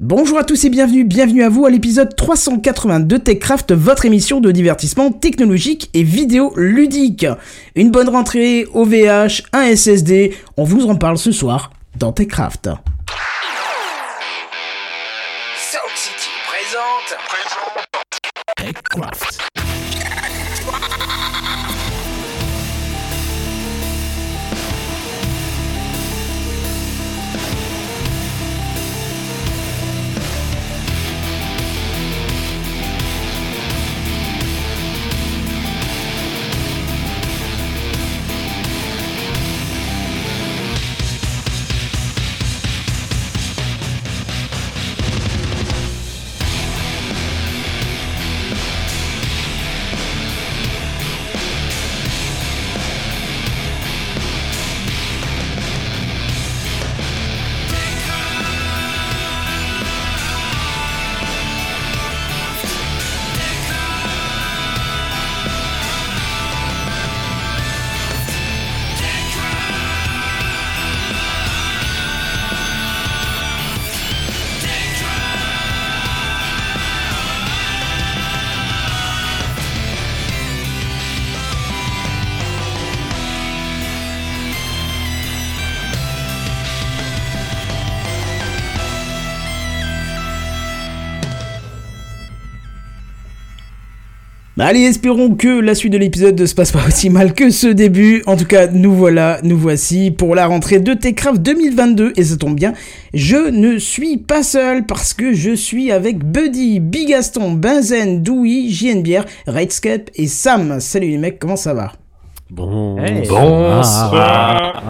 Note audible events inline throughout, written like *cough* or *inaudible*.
Bonjour à tous et bienvenue, bienvenue à vous à l'épisode 382 de TechCraft, votre émission de divertissement technologique et vidéo ludique. Une bonne rentrée, OVH, un SSD, on vous en parle ce soir dans TechCraft. Sound City présente. TechCraft. Allez, espérons que la suite de l'épisode ne se passe pas aussi mal que ce début. En tout cas, nous voilà, nous voici pour la rentrée de Techcraft 2022. Et ça tombe bien, je ne suis pas seul parce que je suis avec Buddy, Bigaston, Benzen, Dewey, JNBR, Redscape et Sam. Salut les mecs, comment ça va? Bon. Hey. Bonsoir.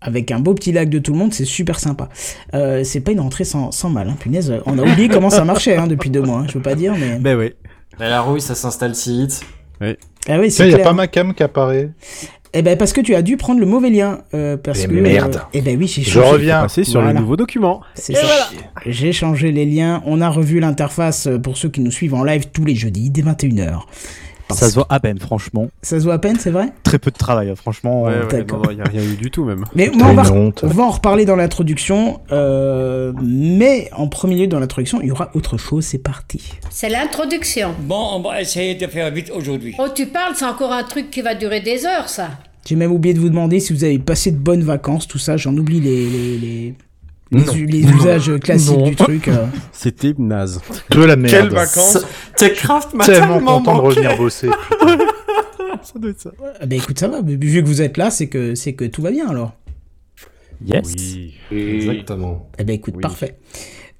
Avec un beau petit lac de tout le monde, c'est super sympa. Euh, c'est pas une rentrée sans, sans mal, hein. punaise. On a oublié comment ça marchait hein, depuis deux mois, hein, je veux pas dire, mais... Ben oui. Mais la rouille, ça s'installe si vite. Ah oui, Il c'est n'y a pas ma cam qui apparaît. Eh ben parce que tu as dû prendre le mauvais lien. euh, parce que, merde. euh, eh ben oui, j'ai Je changé. reviens. Passer sur Voilà. le nouveau document. C'est ça. J'ai changé les liens. On a revu l'interface euh, pour ceux qui nous suivent en live tous les jeudis dès 21h. Ça se voit à peine, franchement. Ça se voit à peine, c'est vrai? Très peu de travail, hein, franchement. Ouais, euh, ouais, il n'y a rien eu du tout même. Mais on va, honte. on va en reparler dans l'introduction. euh, mais en premier lieu dans l'introduction, il y aura autre chose. C'est parti. C'est l'introduction. Bon, on va essayer de faire vite aujourd'hui. Oh, tu parles, c'est encore un truc qui va durer des heures, ça. J'ai même oublié de vous demander si vous avez passé de bonnes vacances, tout ça. J'en oublie les, les, les, les, Non. u- les usages classiques Non. du truc. euh. *laughs* C'était naze. De la merde. Quelles vacances Techcraft m'a Tellement tellement, content de revenir bosser. *laughs* Ça doit être ça. Ah ben écoute, ça va. Vu que vous êtes là, c'est que, c'est que tout va bien alors. Yes. Oui. Exactement. Eh ben écoute, Oui. parfait.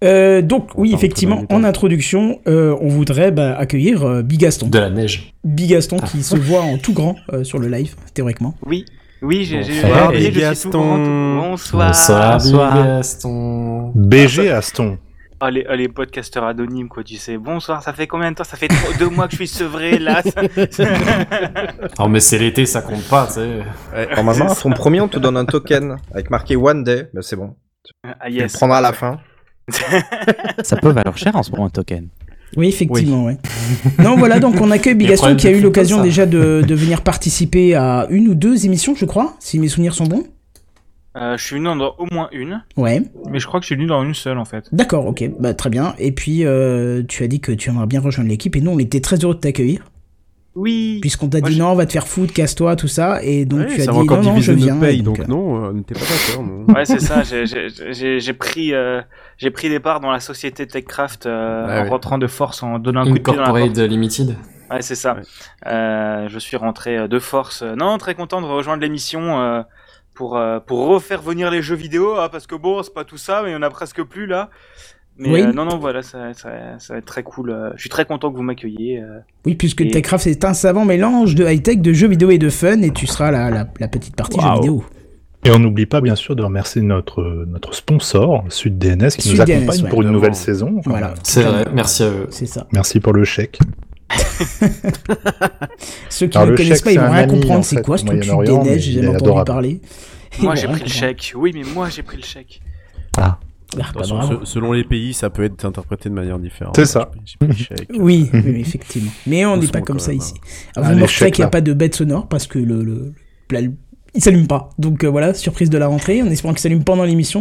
Euh, donc oui, effectivement, en introduction, euh, on voudrait bah, accueillir euh, Bigaston. De la neige. Bigaston qui se voit en tout grand euh, sur le live, théoriquement. Oui, oui, j'ai Bonsoir, suis Gaston. Bonsoir. Bonsoir, Bonsoir. Gaston. BG Aston. Oh, les, oh, les podcasteurs anonymes, quoi, tu sais. Bonsoir, ça fait combien de temps? Ça fait trois- deux mois que je suis sevré, là. *laughs* Oh, mais c'est l'été, ça compte pas, tu sais. Normalement, à fond premier, on te donne un token avec marqué One Day. Ben, c'est bon. ah, Tu yes. le prendras à la fin. *laughs* Ça peut valoir cher en ce moment un token. Oui, effectivement, ouais. non, voilà, donc on accueille Bigaston qui a eu l'occasion déjà de, de venir participer à une ou deux émissions, je crois, si mes souvenirs sont bons. Euh, je suis venu dans au moins une. Ouais, Mais je crois que je suis venu dans une seule, en fait. d'accord, ok, bah, très bien. Et puis, euh, tu as dit que tu aimerais bien rejoindre l'équipe, et nous, on était très heureux de t'accueillir, Oui. puisqu'on t'a dit je- non, on va te faire foutre, casse-toi, tout ça, et donc Ouais, tu as dit non, non, je viens. et donc, euh, non, euh, n'était pas d'accord. non. *laughs* Ouais, c'est ça. j'ai- j'ai- J'ai j'ai pris, euh, j'ai pris des parts dans la société Techcraft euh, Ouais, en ouais. rentrant de force, en donnant un coup de pied dans la porte. Incorporated Limited. Ouais, c'est ça. Ouais. Euh, je suis rentré euh, de force. Non, très content de rejoindre l'émission euh, pour euh, pour refaire venir les jeux vidéo, hein, parce que bon, c'est pas tout ça, mais il y en a presque plus là. Mais Oui. euh, non, non, voilà, ça, ça, ça va être très cool. euh, je suis très content que vous m'accueilliez. euh. Oui, puisque Et- Techcraft c'est un savant mélange de high-tech, de jeux vidéo et de fun, et tu seras la, la, la petite partie jeux vidéo. Et on n'oublie pas, bien sûr, de remercier notre, notre sponsor, Sud DNS, qui nous DNS, accompagne ouais. pour une nouvelle saison. Voilà. C'est vrai, merci à eux. C'est ça. Merci pour le chèque. *laughs* Ceux qui ne le connaissent chèque, pas, ils vont rien comprendre. en C'est quoi ce truc DNS J'ai jamais est entendu parler. Moi, *laughs* j'ai pris le chèque. Oui, mais moi, j'ai pris le chèque. Ah, Attention, bravo. se- selon les pays, ça peut être interprété de manière différente. C'est ça. *laughs* Chèque. Oui, oui, oui, effectivement. Mais on n'est pas comme ça même, ici. Ah, Vous les remarquerez chèques, qu'il n'y a pas de bête sonore parce que le, il s'allume pas. Donc euh, voilà, surprise de la rentrée, en espérant qu'il s'allume pendant l'émission.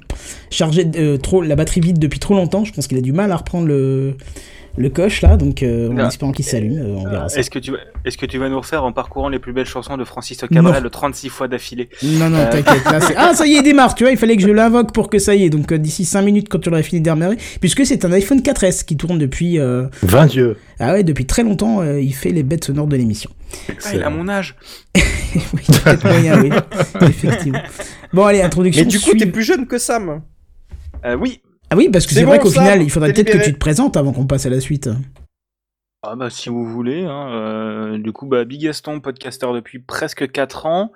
*coughs* Chargé euh, trop, la batterie vide depuis trop longtemps, je pense qu'il a du mal à reprendre le, le coche là, donc euh, en Ah. espérant qu'il s'allume, euh, on verra ça. Est-ce que, tu vas... Est-ce que tu vas nous refaire en parcourant les plus belles chansons de Francis Cabrel Non. 36 fois d'affilée Non, non, Euh, t'inquiète. Là, c'est- *laughs* ah, ça y est, il démarre. Tu vois, il fallait que je l'invoque pour que ça y est. Donc, euh, d'ici 5 minutes, quand tu auras fini de démarrer, puisque c'est un iPhone 4S qui tourne depuis. euh, 20 dieux. Ah ouais, depuis très longtemps, euh, il fait les bêtes sonores de l'émission. Ah, il a mon âge *laughs* oui, peut-être moyen, oui. *laughs* Effectivement. Bon, allez, introduction. Mais du coup, t'es plus jeune que Sam. Euh, Oui Ah oui, parce que C'est vrai qu'au final, il faudrait peut-être que tu te présentes avant qu'on passe à la suite. Ah bah si vous voulez, hein, euh, du coup bah Big Gaston, podcasteur depuis presque 4 ans.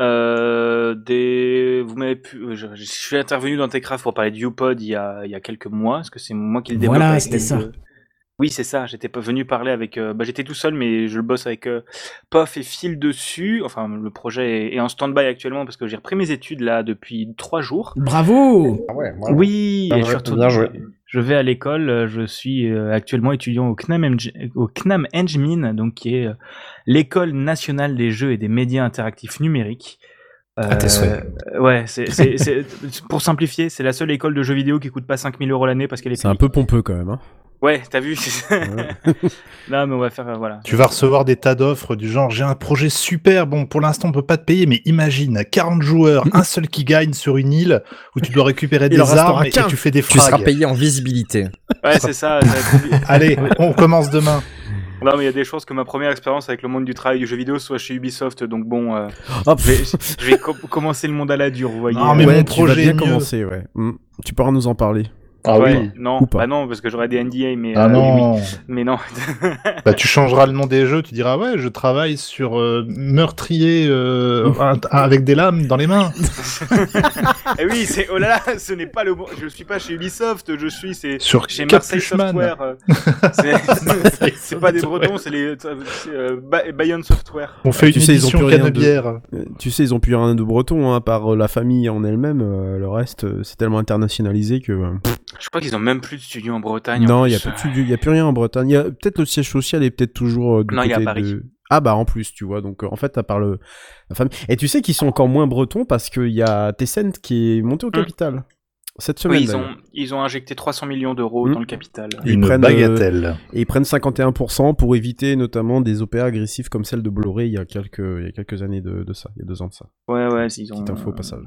Euh, des, vous m'avez pu, je, je suis intervenu dans Techcraft pour parler de UPod il y a, il y a quelques mois, parce que c'est moi qui le développe. Voilà, c'était ça. Oui, c'est ça. J'étais pas venu parler avec. euh, bah, j'étais tout seul, mais je le bosse avec euh, Pof et Phil dessus. Enfin, le projet est, est en stand-by actuellement parce que j'ai repris mes études là depuis trois jours. Bravo Ah ouais, Oui, Bien et joué, bien joué. je vais à l'école. euh, Je suis euh, actuellement étudiant au CNAM, Eng- au CNAM Engmin, donc qui est euh, l'école nationale des jeux et des médias interactifs numériques. À tes souhaits. Euh, ouais, c'est, c'est, c'est- pour simplifier, c'est la seule école de jeux vidéo qui coûte pas 5000 euros l'année parce qu'elle est C'est un peu pompeux quand même. Hein. Ouais, t'as vu *laughs* Non, mais on va faire, euh, voilà. Tu vas recevoir des tas d'offres du genre j'ai un projet super, bon pour l'instant on peut pas te payer, mais imagine 40 joueurs, *laughs* un seul qui gagne sur une île où tu dois récupérer des armes et tu fais des Tu seras frags. payé en visibilité. Ouais, c'est ça. *laughs* Allez, on commence demain. Non, mais il y a des chances que ma première expérience avec le monde du travail du jeu vidéo soit chez Ubisoft, donc bon, euh, Hop. je vais, je vais co- commencer le monde à la dure, vous voyez. Non, mais ouais, mon tu vas projet bien est mieux. commencer, ouais. Mm. Tu pourras nous en parler. Ah Ouais, oui. non, Ou pas. bah non, parce que j'aurais des NDA, mais Ah euh, non. oui, mais non. *laughs* Bah tu changeras le nom des jeux, tu diras ouais, je travaille sur euh, meurtrier euh, avec des lames dans les mains. *laughs* Eh oui, c'est oh là là, ce n'est pas le bon. Je suis pas chez Ubisoft, je suis c'est Sur chez Marseille. Software. euh, *laughs* c'est- C'est pas des Bretons, c'est les euh, Ba- Bayonne Software. On fait Tu une sais, ils ont plus rien de- Tu sais, ils ont plus rien de breton, hein, à part euh, la famille en elle-même. le reste, c'est tellement internationalisé que. Je crois qu'ils ont même plus de studio en Bretagne. non, il y a plus. pas de studio, il y a plus rien en Bretagne. Il y a peut-être le siège social est peut-être toujours euh, du Non, il y a côté à Paris. de. Ah bah en plus, tu vois. Donc euh, en fait, à part le la famille. Et tu sais qu'ils sont encore moins bretons parce qu'il y a Tencent qui est monté au capital cette semaine. Oui, ils ont, ils ont injecté 300 millions d'euros Mm. dans le capital. Ils Une prennent, bagatelle. Et ils prennent 51% pour éviter notamment des OPA agressifs comme celle de Bolloré il y a quelques, il y a quelques années de, de ça, il y a deux ans de ça. Ouais, ouais, ils ont. Petite info au passage.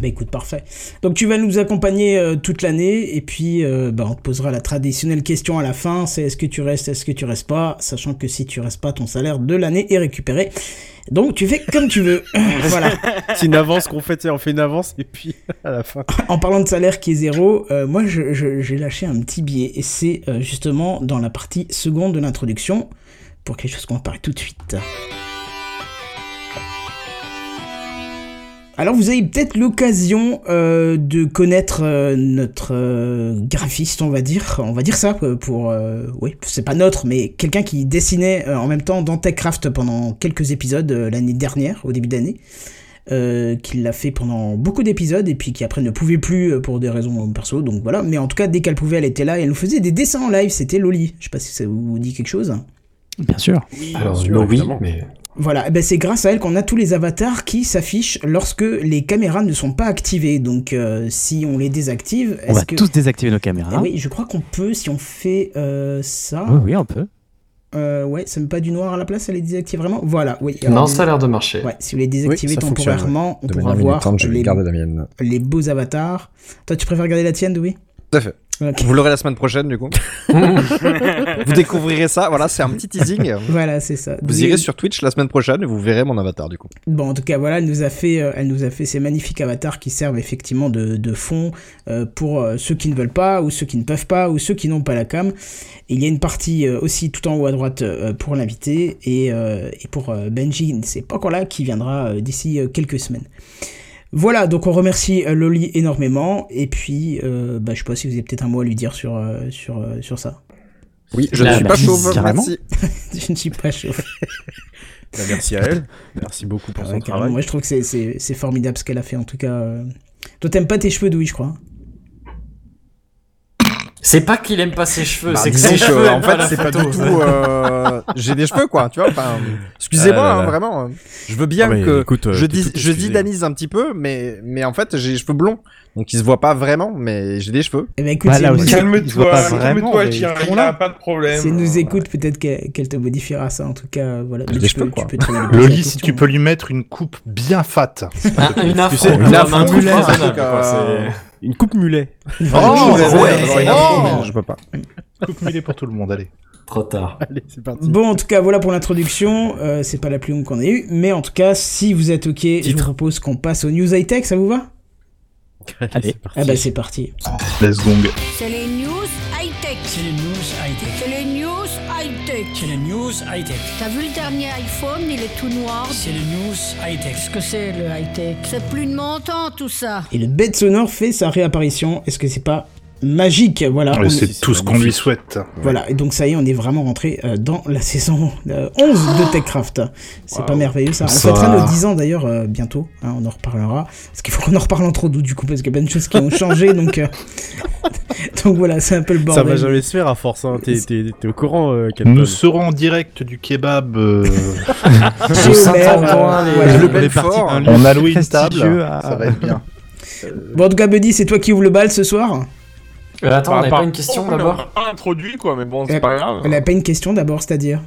Bah écoute, parfait. Donc tu vas nous accompagner euh, toute l'année et puis euh, bah, on te posera la traditionnelle question à la fin, c'est est-ce que tu restes, est-ce que tu restes pas, sachant que si tu restes pas, ton salaire de l'année est récupéré. Donc tu fais comme tu veux. *laughs* *laughs* voilà. C'est une avance qu'on fait, on fait une avance et puis à la fin. *laughs* En parlant de salaire qui est zéro, euh, moi j'ai lâché un petit billet et c'est justement dans la partie seconde de l'introduction pour quelque chose qu'on va parler tout de suite. Alors vous avez peut-être l'occasion euh, de connaître euh, notre euh, graphiste, on va dire, on va dire ça pour, euh, oui, c'est pas notre, mais quelqu'un qui dessinait euh, en même temps dans Techcraft pendant quelques épisodes euh, l'année dernière, au début d'année, euh, qui l'a fait pendant beaucoup d'épisodes et puis qui après ne pouvait plus euh, pour des raisons perso, donc voilà. Mais en tout cas, dès qu'elle pouvait, elle était là et elle nous faisait des dessins en live. C'était Loli. Je sais pas si ça vous dit quelque chose. Bien sûr. Alors, évidemment. mais Voilà, eh ben c'est grâce à elle qu'on a tous les avatars qui s'affichent lorsque les caméras ne sont pas activées. Donc euh, si on les désactive, On va est-ce que... tous désactiver nos caméras. Eh oui, je crois qu'on peut si on fait euh, ça. Oui, oui, on peut. Euh, ouais, ça met pas du noir à la place, elle les désactive vraiment? Voilà, oui. non, Alors, ça a l'air de marcher. Ouais, si vous les désactivez Oui, ça temporairement, on pourra voir les, garder la mienne. les beaux avatars. Toi, tu préfères regarder la tienne, Louis Tout à fait. Vous l'aurez la semaine prochaine, du coup. *laughs* vous découvrirez ça. Voilà, c'est un petit teasing. Voilà, c'est ça. Vous irez sur Twitch la semaine prochaine et vous verrez mon avatar, du coup. Bon, en tout cas, voilà, elle nous a fait, euh, elle nous a fait ces magnifiques avatars qui servent effectivement de, de fond euh, pour euh, ceux qui ne veulent pas, ou ceux qui ne peuvent pas, ou ceux qui n'ont pas la cam. Et il y a une partie euh, aussi tout en haut à droite euh, pour l'invité et, et pour Benji, c'est pas encore là, qui viendra d'ici quelques semaines. Voilà, donc on remercie euh, Loli énormément, et puis euh, bah, je sais pas si vous avez peut-être un mot à lui dire sur, euh, sur, euh, sur ça. Oui, je ne Bah, suis pas chauve. carrément. Merci. *laughs* *laughs* je ne suis pas chaud. Bah, merci à elle. Merci beaucoup pour Ouais, son carrément. travail. Moi, je trouve que c'est- formidable ce qu'elle a fait, en tout cas. Toi, t'aimes pas tes cheveux, Louis, je crois. C'est pas qu'il aime pas ses cheveux, Bah, c'est que ses que, cheveux en fait, c'est pas du tout. euh, J'ai des cheveux, quoi, tu vois. Enfin, excusez-moi, Ah hein, vraiment. Je veux bien que écoute, euh, je, dis, je didanise un petit peu, mais, mais en fait, j'ai les cheveux blonds. Donc, ils se voient pas vraiment, mais j'ai des cheveux. Eh ben écoute, Bah, Calme-toi, calme-toi, il là. a pas de problème. si elle nous écoute, peut-être qu'elle te modifiera ça. En tout cas, voilà. J'ai Mais des tu cheveux, peux- quoi. tu peux Loli, si tu peux lui mettre une coupe bien fat. Ah, une afro, une afro, Une coupe mulet. Oh, ouais, Oh. je peux pas. Coupe mulet pour tout le monde, allez. Trop tard. Allez, c'est parti. Bon, en tout cas, voilà pour l'introduction. Euh, c'est pas la plus longue qu'on ait eue, mais en tout cas, si vous êtes ok, je vous propose qu'on passe aux news high tech. Ça vous va? Allez. c'est parti. Ah bah c'est parti. Let's gong. C'est les news high-tech. C'est les news high-tech. C'est les news high-tech. C'est les news high-tech. T'as vu le dernier iPhone, il est tout noir. C'est les news high-tech. Qu'est-ce que c'est le high-tech? C'est plus de mon temps tout ça. Et le bête sonore fait sa réapparition. Est-ce que c'est pas magique Voilà. Ouais, c'est tout ce qu'on lui souhaite. Voilà, et donc ça y est, on est vraiment rentré euh, dans la saison euh, 11 de TechCraft. C'est pas merveilleux ça. On Ça- fêtera nos 10 ans d'ailleurs euh, bientôt, hein, on en reparlera. Parce qu'il faut qu'on en reparle entre nous du coup, parce qu'il y a plein de choses qui ont changé, *laughs* donc, euh, *laughs* donc voilà, c'est un peu le Ça bordel. va jamais se faire à force. Hein. T'es, au courant, euh, Nous serons en direct du kebab. euh, *laughs* euh, On a très loué une table. prestigieux à- Ça va être bien. Bon, en tout cas, Buddy, c'est toi qui ouvre le bal ce soir? Euh, attends, on Bah, avait par pas une question on d'abord a pas introduit, quoi, mais bon, Euh, c'est pas grave. Elle a pas une question d'abord, c'est-à-dire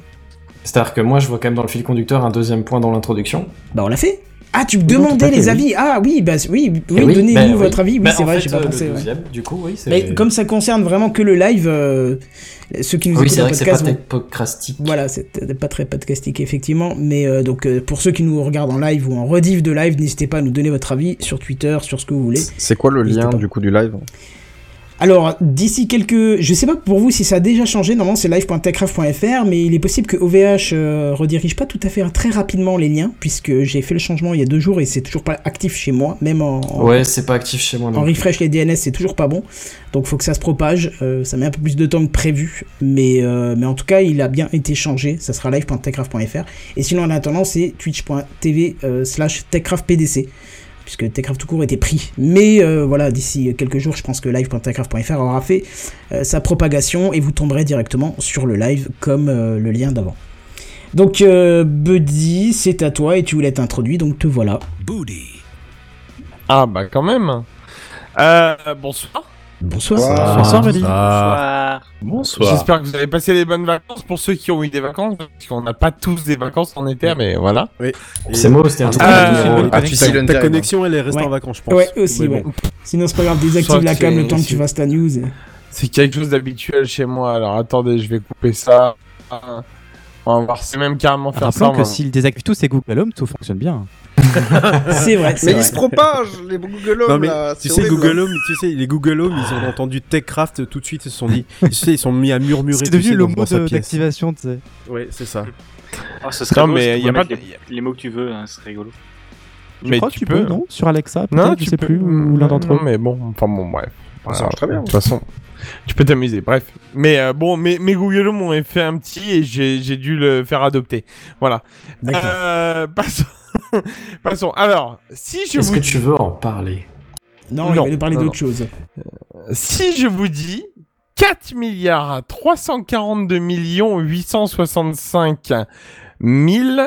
C'est-à-dire que moi, je vois quand même dans le fil conducteur un deuxième point dans l'introduction. Bah, on l'a fait Ah, tu me demandais fait, les oui. avis Ah oui, bah oui, oui, Eh oui, donnez-nous bah, oui. votre avis. Oui, Bah, c'est vrai, j'ai pas euh, pensé. le ouais. deuxième, du coup, oui. Mais comme ça concerne vraiment que le live, euh, ceux qui nous Oui, écoutent c'est en vrai que c'est pas podcast tech podcastique. Voilà, c'est euh, pas très podcastique effectivement, mais euh, donc euh, pour ceux qui nous regardent en live ou en rediff de live, n'hésitez pas à nous donner votre avis sur Twitter, sur ce que vous voulez. C'est quoi le lien pas. du coup du live Alors d'ici quelques, je sais pas pour vous si ça a déjà changé, normalement c'est live.techcraft.fr, mais il est possible que OVH euh, redirige pas tout à fait très rapidement les liens, puisque j'ai fait le changement il y a deux jours et c'est toujours pas actif chez moi, même en, en- Ouais, c'est pas actif chez moi. en refresh les DNS c'est toujours pas bon, donc faut que ça se propage, euh, ça met un peu plus de temps que prévu, mais, euh, mais en tout cas il a bien été changé, ça sera live.techcraft.fr, et sinon en attendant c'est twitch.tv euh, slash techcraftpdc, puisque Techcraft tout court était pris, mais euh, voilà d'ici quelques jours je pense que live.techcraft.fr aura fait euh, sa propagation et vous tomberez directement sur le live comme euh, le lien d'avant. Donc euh, Buddy c'est à toi et tu voulais être introduit donc te voilà. Booty. Ah, bah quand même. Euh, bonsoir. Bonsoir. Bonsoir, Bonsoir. J'espère que vous avez passé des bonnes vacances pour ceux qui ont eu des vacances, parce qu'on n'a pas tous des vacances en été, mais voilà. C'est moi, c'était un truc. Ah, c'est. Ah, tu sais, ta, connexion, elle est restée Ouais. en vacances, je pense. Ouais aussi Mais ouais. bon. Sinon c'est pas grave, désactive la cam le c'est- temps que tu c'est- fasses ta news. C'est quelque chose d'habituel chez moi, alors attendez, je vais couper ça. On va voir, c'est même carrément faire ça. Rappelons que s'il désactive tous ses Google Home, tout fonctionne bien. *laughs* C'est vrai, c'est Mais vrai. ils se propagent, les Google Home Non mais là. tu c'est sais horrible. Google Home, tu sais les Google Home, ils ont entendu Techcraft tout de suite, ils se sont dit, tu sais ils sont mis à murmurer. C'est tu devenu le mot d'activation, tu sais. Ouais, c'est ça. Ah, ce serait Non, beau mais tu y a pas les, les mots que tu veux, hein, ce serait rigolo. Je Mais crois tu que tu peux, peux. non Sur Alexa, Non, peut-être, je tu sais peux- plus, ou l'un d'entre Non, eux. mais bon, enfin bon, bref. Ça marche très bien. De toute façon, tu peux t'amuser, bref. Mais euh, bon, mes, mes Google Home m'ont fait un petit et j'ai dû le faire adopter. Voilà. D'accord. Euh, passons. *laughs* passons. Alors, si je Est-ce vous que tu veux en parler? Non, il Non, va nous parler d'autre chose. si je vous dis 4 milliards 342 millions 865 000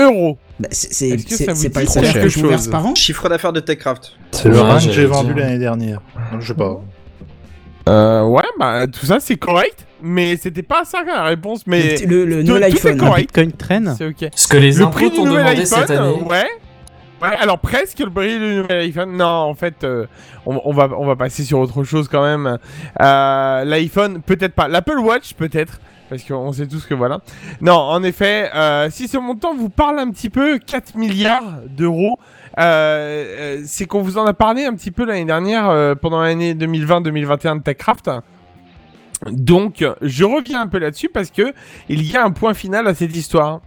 euros. Bah, c'est c'est- Est-ce que c'est- ça vous c'est pas dit le salaire que je vous verse chose par an? Chiffre d'affaires de Techcraft. C'est le Ouais, rein que j'ai vendu l'année dernière. Je sais pas. Euh, ouais, bah tout ça c'est correct, mais c'était pas ça la réponse. Mais Le, le tout- nouvel tout est iPhone. correct. Bitcoin traîne. c'est ok. Ce que les Le impôts prix du nouvel demandé iPhone, cette année. ouais. Ouais, alors presque le prix du nouvel iPhone. Non, en fait, euh, on, on va, on va passer sur autre chose quand même. Euh, L'iPhone, peut-être pas. L'Apple Watch, peut-être. Parce qu'on sait tous que voilà. Non, en effet, euh, si ce montant vous parle un petit peu, 4 milliards d'euros, c'est qu'on vous en a parlé un petit peu l'année dernière, euh, pendant l'année 2020-2021 de TechCraft. Donc, je reviens un peu là-dessus parce que il y a un point final à cette histoire.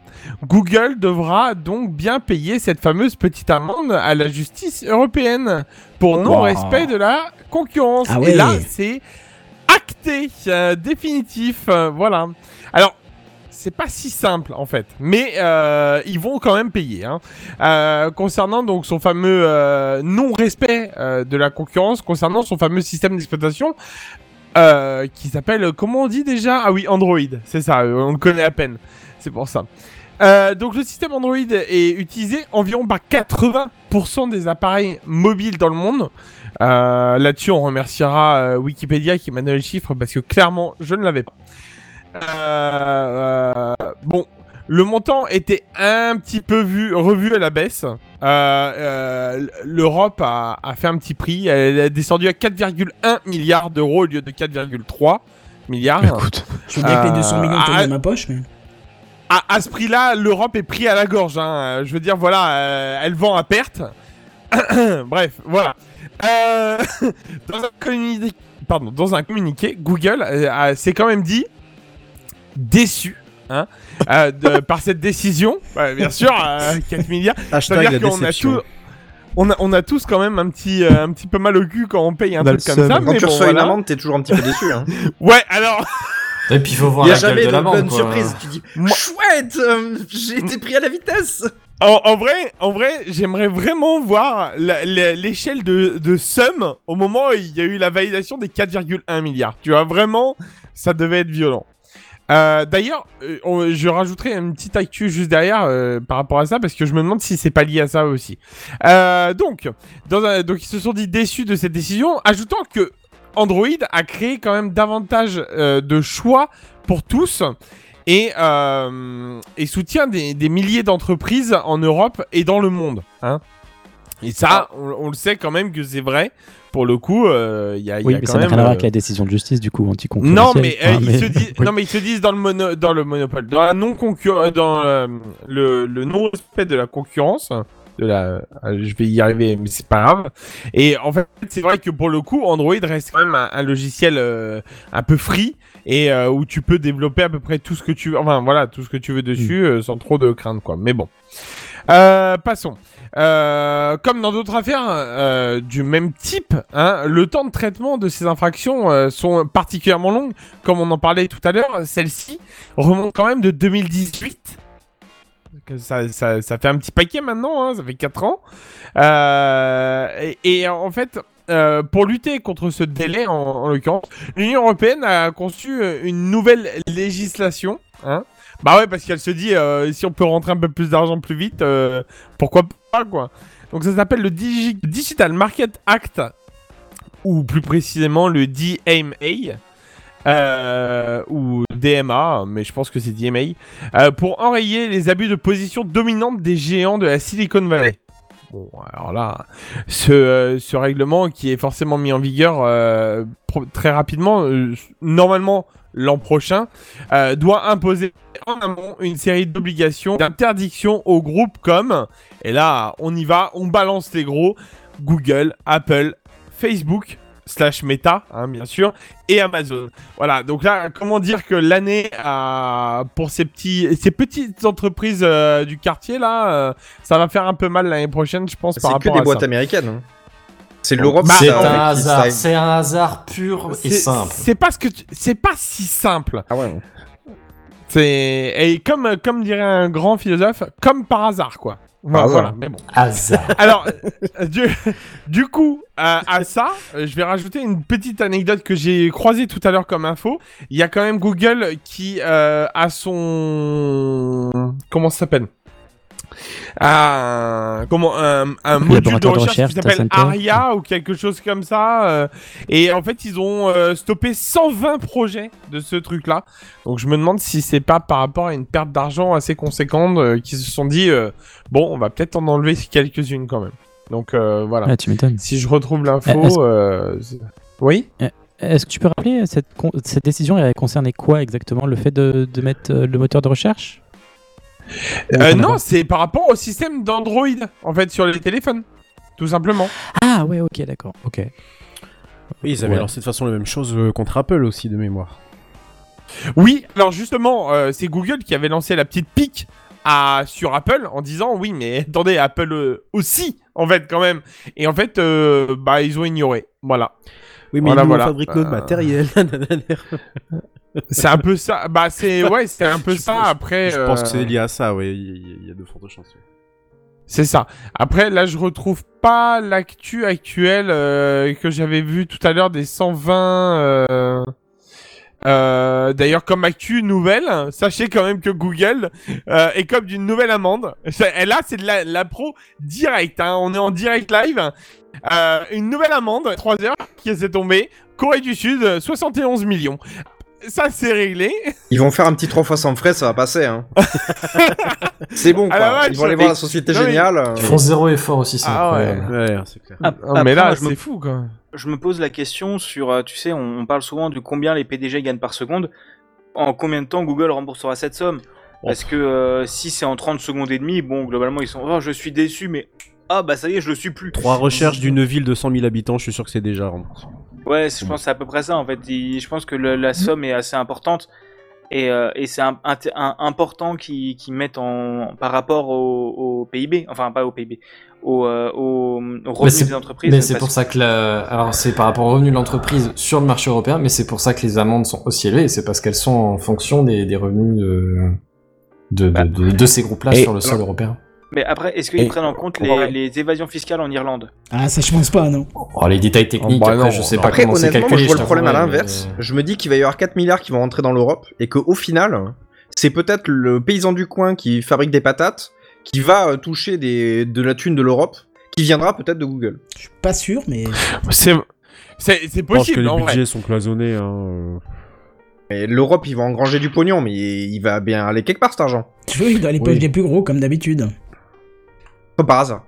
Google devra donc bien payer cette fameuse petite amende à la justice européenne pour non-respect de la concurrence. Ah. Et là, c'est acté, euh, définitif, euh, voilà. Alors, c'est pas si simple en fait, mais euh, ils vont quand même payer. hein. Euh, concernant donc son fameux euh, non-respect euh, de la concurrence, concernant son fameux système d'exploitation, euh, qui s'appelle, comment on dit déjà? Ah oui, Android, c'est ça, euh, on le connaît à peine, c'est pour ça. Euh, donc le système Android est utilisé environ par 80% des appareils mobiles dans le monde. Euh, Là-dessus, on remerciera euh, Wikipédia qui m'a donné le chiffre parce que clairement, je ne l'avais pas. Euh, euh, bon, le montant était un petit peu vu, revu à la baisse. Euh, euh, L'Europe a, a fait un petit prix. Elle est descendue à 4,1 milliards d'euros au lieu de 4,3 milliards. Écoute, Je veux bien que les 200 Euh, millions tombent de ma poche, mais. à, à ce prix-là, l'Europe est pris à la gorge. hein. Je veux dire, voilà, euh, elle vend à perte. *coughs* Bref, voilà. Euh, *laughs* dans, un communiqué, pardon, dans un communiqué, Google euh, s'est quand même dit déçu. Hein, euh, de- par cette décision, Ouais, bien sûr, euh, *laughs* 4 milliards. Hashtag la qu'on a tout, on a, on a tous quand même un petit, euh, un petit peu mal au cul quand on paye un On a truc comme ça. Quand mais tu bon, reçois une amende, t'es toujours un petit peu déçu. Hein. *laughs* Ouais, alors. *laughs* Et puis il faut voir Il y a la gueule jamais de de bonne quoi. surprise. Tu dis chouette, euh, j'ai été pris à la vitesse. En, en vrai, en vrai, j'aimerais vraiment voir l'échelle de, de somme au moment où il y a eu la validation des 4,1 milliards. Tu vois, vraiment, ça devait être violent. Euh, D'ailleurs, euh, je rajouterai une petite actu juste derrière euh, par rapport à ça parce que je me demande si c'est pas lié à ça aussi. Donc, ils se sont dit déçus de cette décision, ajoutant que Android a créé quand même davantage de choix pour tous et, soutient des, des milliers d'entreprises en Europe et dans le monde. Hein. Et ça, on, on le sait quand même que c'est vrai. Pour le coup, euh, il y a, y oui, a mais quand ça n'a même, rien à voir euh, avec la décision de justice du coup non, anticoncurrentielle. mais, euh, Enfin, ils mais- se disent, *laughs* Oui. non, mais ils se disent dans le mono, dans le monopole, dans la non concurrence, dans euh, le, le non respect de la concurrence, de la, je vais y arriver, mais c'est pas grave. Et en fait, c'est vrai que pour le coup, Android reste quand même un, un logiciel euh, un peu free et euh, où tu peux développer à peu près tout ce que tu veux, enfin voilà, tout ce que tu veux dessus euh, sans trop de crainte, quoi. Mais bon. Euh, passons. Euh, comme dans d'autres affaires euh, du même type, hein, le temps de traitement de ces infractions sont particulièrement longues. Comme on en parlait tout à l'heure, celle-ci remonte quand même de 2018. Que Ça, fait un petit paquet maintenant, hein, ça fait 4 ans. Et, en fait, pour lutter contre ce délai, en, en l'occurrence, l'Union Européenne a conçu une nouvelle législation. Hein, bah ouais, parce qu'elle se dit, euh, si on peut rentrer un peu plus d'argent plus vite, euh, pourquoi pas, quoi. Donc ça s'appelle le Digi- Digital Market Act, ou plus précisément le DMA, euh, ou DMA, mais je pense que c'est DMA, euh, pour enrayer les abus de position dominante des géants de la Silicon Valley. Bon, alors là, ce, euh, ce règlement qui est forcément mis en vigueur euh, très rapidement, euh, normalement l'an prochain, doit imposer en amont une série d'obligations, d'interdictions aux groupes comme, et là on y va, on balance les gros, Google, Apple, Facebook, slash Meta, hein, bien sûr, et Amazon. Voilà, donc là, comment dire que l'année euh, pour ces, petits, ces petites entreprises euh, du quartier, là, euh, ça va faire un peu mal l'année prochaine, je pense, par C'est que rapport des à boîtes ça. américaines. hein. C'est l'Europe. c'est un hasard, c'est un hasard pur et simple. C'est pas ce que tu- c'est pas si simple. Ah ouais. C'est et comme comme dirait un grand philosophe, comme par hasard quoi. Voilà, mais bon. Hasard. *laughs* Alors, euh, du, du coup, euh, à ça, euh, je vais rajouter une petite anecdote que j'ai croisée tout à l'heure comme info. Il y a quand même Google qui euh, a son comment ça s'appelle? Un, comment un, un module de recherche, recherche, qui s'appelle. Aria ou quelque chose comme ça. euh, et en fait, ils ont euh, stoppé 120 projets de ce truc-là. Donc, je me demande si c'est pas par rapport à une perte d'argent assez conséquente euh, qu'ils se sont dit bon, on va peut-être en enlever quelques-unes quand même. Donc voilà. Ah, tu m'étonnes. Si je retrouve Eh, est-ce- l'info, c'est- oui. Est-ce que tu peux rappeler cette, décision elle concernait quoi exactement Le fait de, de mettre le moteur de recherche? Euh, non, c'est par rapport au système d'Android en fait sur les téléphones, tout simplement. Ah ouais, ok, d'accord. Ok. Oui, ils avaient Ouais. lancé de toute façon la même chose euh, contre Apple aussi, de mémoire. Oui, alors justement, euh, c'est Google qui avait lancé la petite pique à, sur Apple en disant oui, mais *laughs* attendez, Apple euh, aussi, en fait, quand même. Et en fait, euh, bah, ils ont ignoré. Voilà. Oui, mais Voilà, nous, voilà. on fabrique notre Euh, matériel. *laughs* C'est un peu ça. Bah, c'est, ouais, c'est un peu Je ça. pense- Après. Je pense que euh, c'est lié à ça, oui. Il y, a- il y a de fortes chances. oui. C'est ça. Après, là, je retrouve pas l'actu actuelle euh, que j'avais vu tout à l'heure des 120. euh, euh, D'ailleurs, comme actu nouvelle, sachez quand même que Google euh, est comme d'une nouvelle amende. Et là, c'est de la, la pro direct. hein. On est en direct live. Euh, une nouvelle amende, 3 heures, qui s'est tombée. Corée du Sud, 71 millions. Ça, c'est réglé. Ils vont faire un petit 3 fois sans frais, ça va passer. Hein. *laughs* c'est bon, Ah quoi. Ils vont aller voir la société non, géniale. euh, Ils font zéro effort aussi, c'est Ah ouais. c'est clair. Oh, mais là, je me- c'est fou, quoi. je me pose la question sur, euh, tu sais, on, on parle souvent de combien les PDG gagnent par seconde. En combien de temps Google remboursera cette somme? Parce que euh, si c'est en 30 secondes et demie, bon, globalement, ils sont, oh, je suis déçu, mais ah bah ça y est, je le suis plus. Trois recherches d'une ville de 100 000 habitants, je suis sûr que c'est déjà remboursé. Ouais, je pense que c'est à peu près ça en fait. Il- je pense que le- la somme est assez importante et, euh, et c'est un, un- un- important qu'ils qu'ils mettent en par rapport au, au PIB, enfin pas au PIB, au, euh, au, au Mais revenu c'est- des entreprises. Mais c'est pour ça que la... alors c'est par rapport au revenu de l'entreprise sur le marché européen, mais c'est pour ça que les amendes sont aussi élevées. et C'est parce qu'elles sont en fonction des, des revenus de de, de, de- de ces groupes-là sur le sol européen. Mais après, est-ce qu'ils prennent en compte les, évasions fiscales en Irlande? Ah, ça, je pense pas, non. Oh, les détails techniques, bah après non, je sais non. pas Après, comment c'est moi, je vois le problème à l'inverse. mais- Je me dis qu'il va y avoir 4 milliards qui vont rentrer dans l'Europe et qu'au final, c'est peut-être le paysan du coin qui fabrique des patates qui va euh, toucher des, de la thune de l'Europe qui viendra peut-être de Google. Je suis pas sûr, mais. C'est c'est c'est Je pense que possible, les en vrai. budgets sont cloisonnés. Hein. euh. Et l'Europe, ils vont engranger du pognon, mais il va bien aller quelque part cet argent. Tu vois, dans les poches Oui. des plus gros, comme d'habitude. Comme par hasard.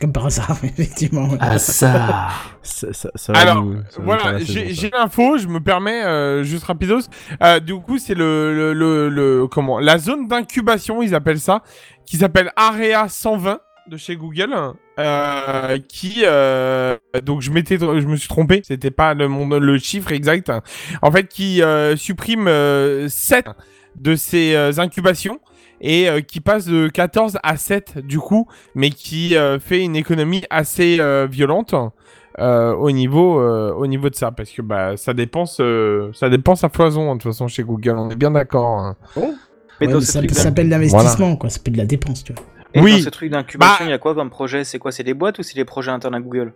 Comme par hasard, *laughs* effectivement. Ah ça Ça, ça- ça va Alors, nous- voilà, j'ai l'info, je me permets, euh, juste rapidos. Euh, du coup, c'est le, le, le, le- comment, la zone d'incubation, ils appellent ça, qui s'appelle Area 120 de chez Google, euh, qui, euh, donc je m'étais, je me suis trompé, c'était pas le, mon, le chiffre exact, en fait, qui euh, supprime euh, 7 de ces euh, incubations et euh, qui passe de 14 à 7 du coup, mais qui euh, fait une économie assez euh, violente euh, au niveau euh, au niveau de ça parce que bah ça dépense euh, ça dépense à foison hein, de toute façon chez Google on est bien d'accord hein. Ouais, mais ça, s'appelle l'investissement, quoi. Ça peut de la dépense, tu vois. et Oui. dans ce truc d'incubation, Bah- il y a quoi comme projet? C'est quoi? C'est des boîtes ou c'est des projets internes à Google?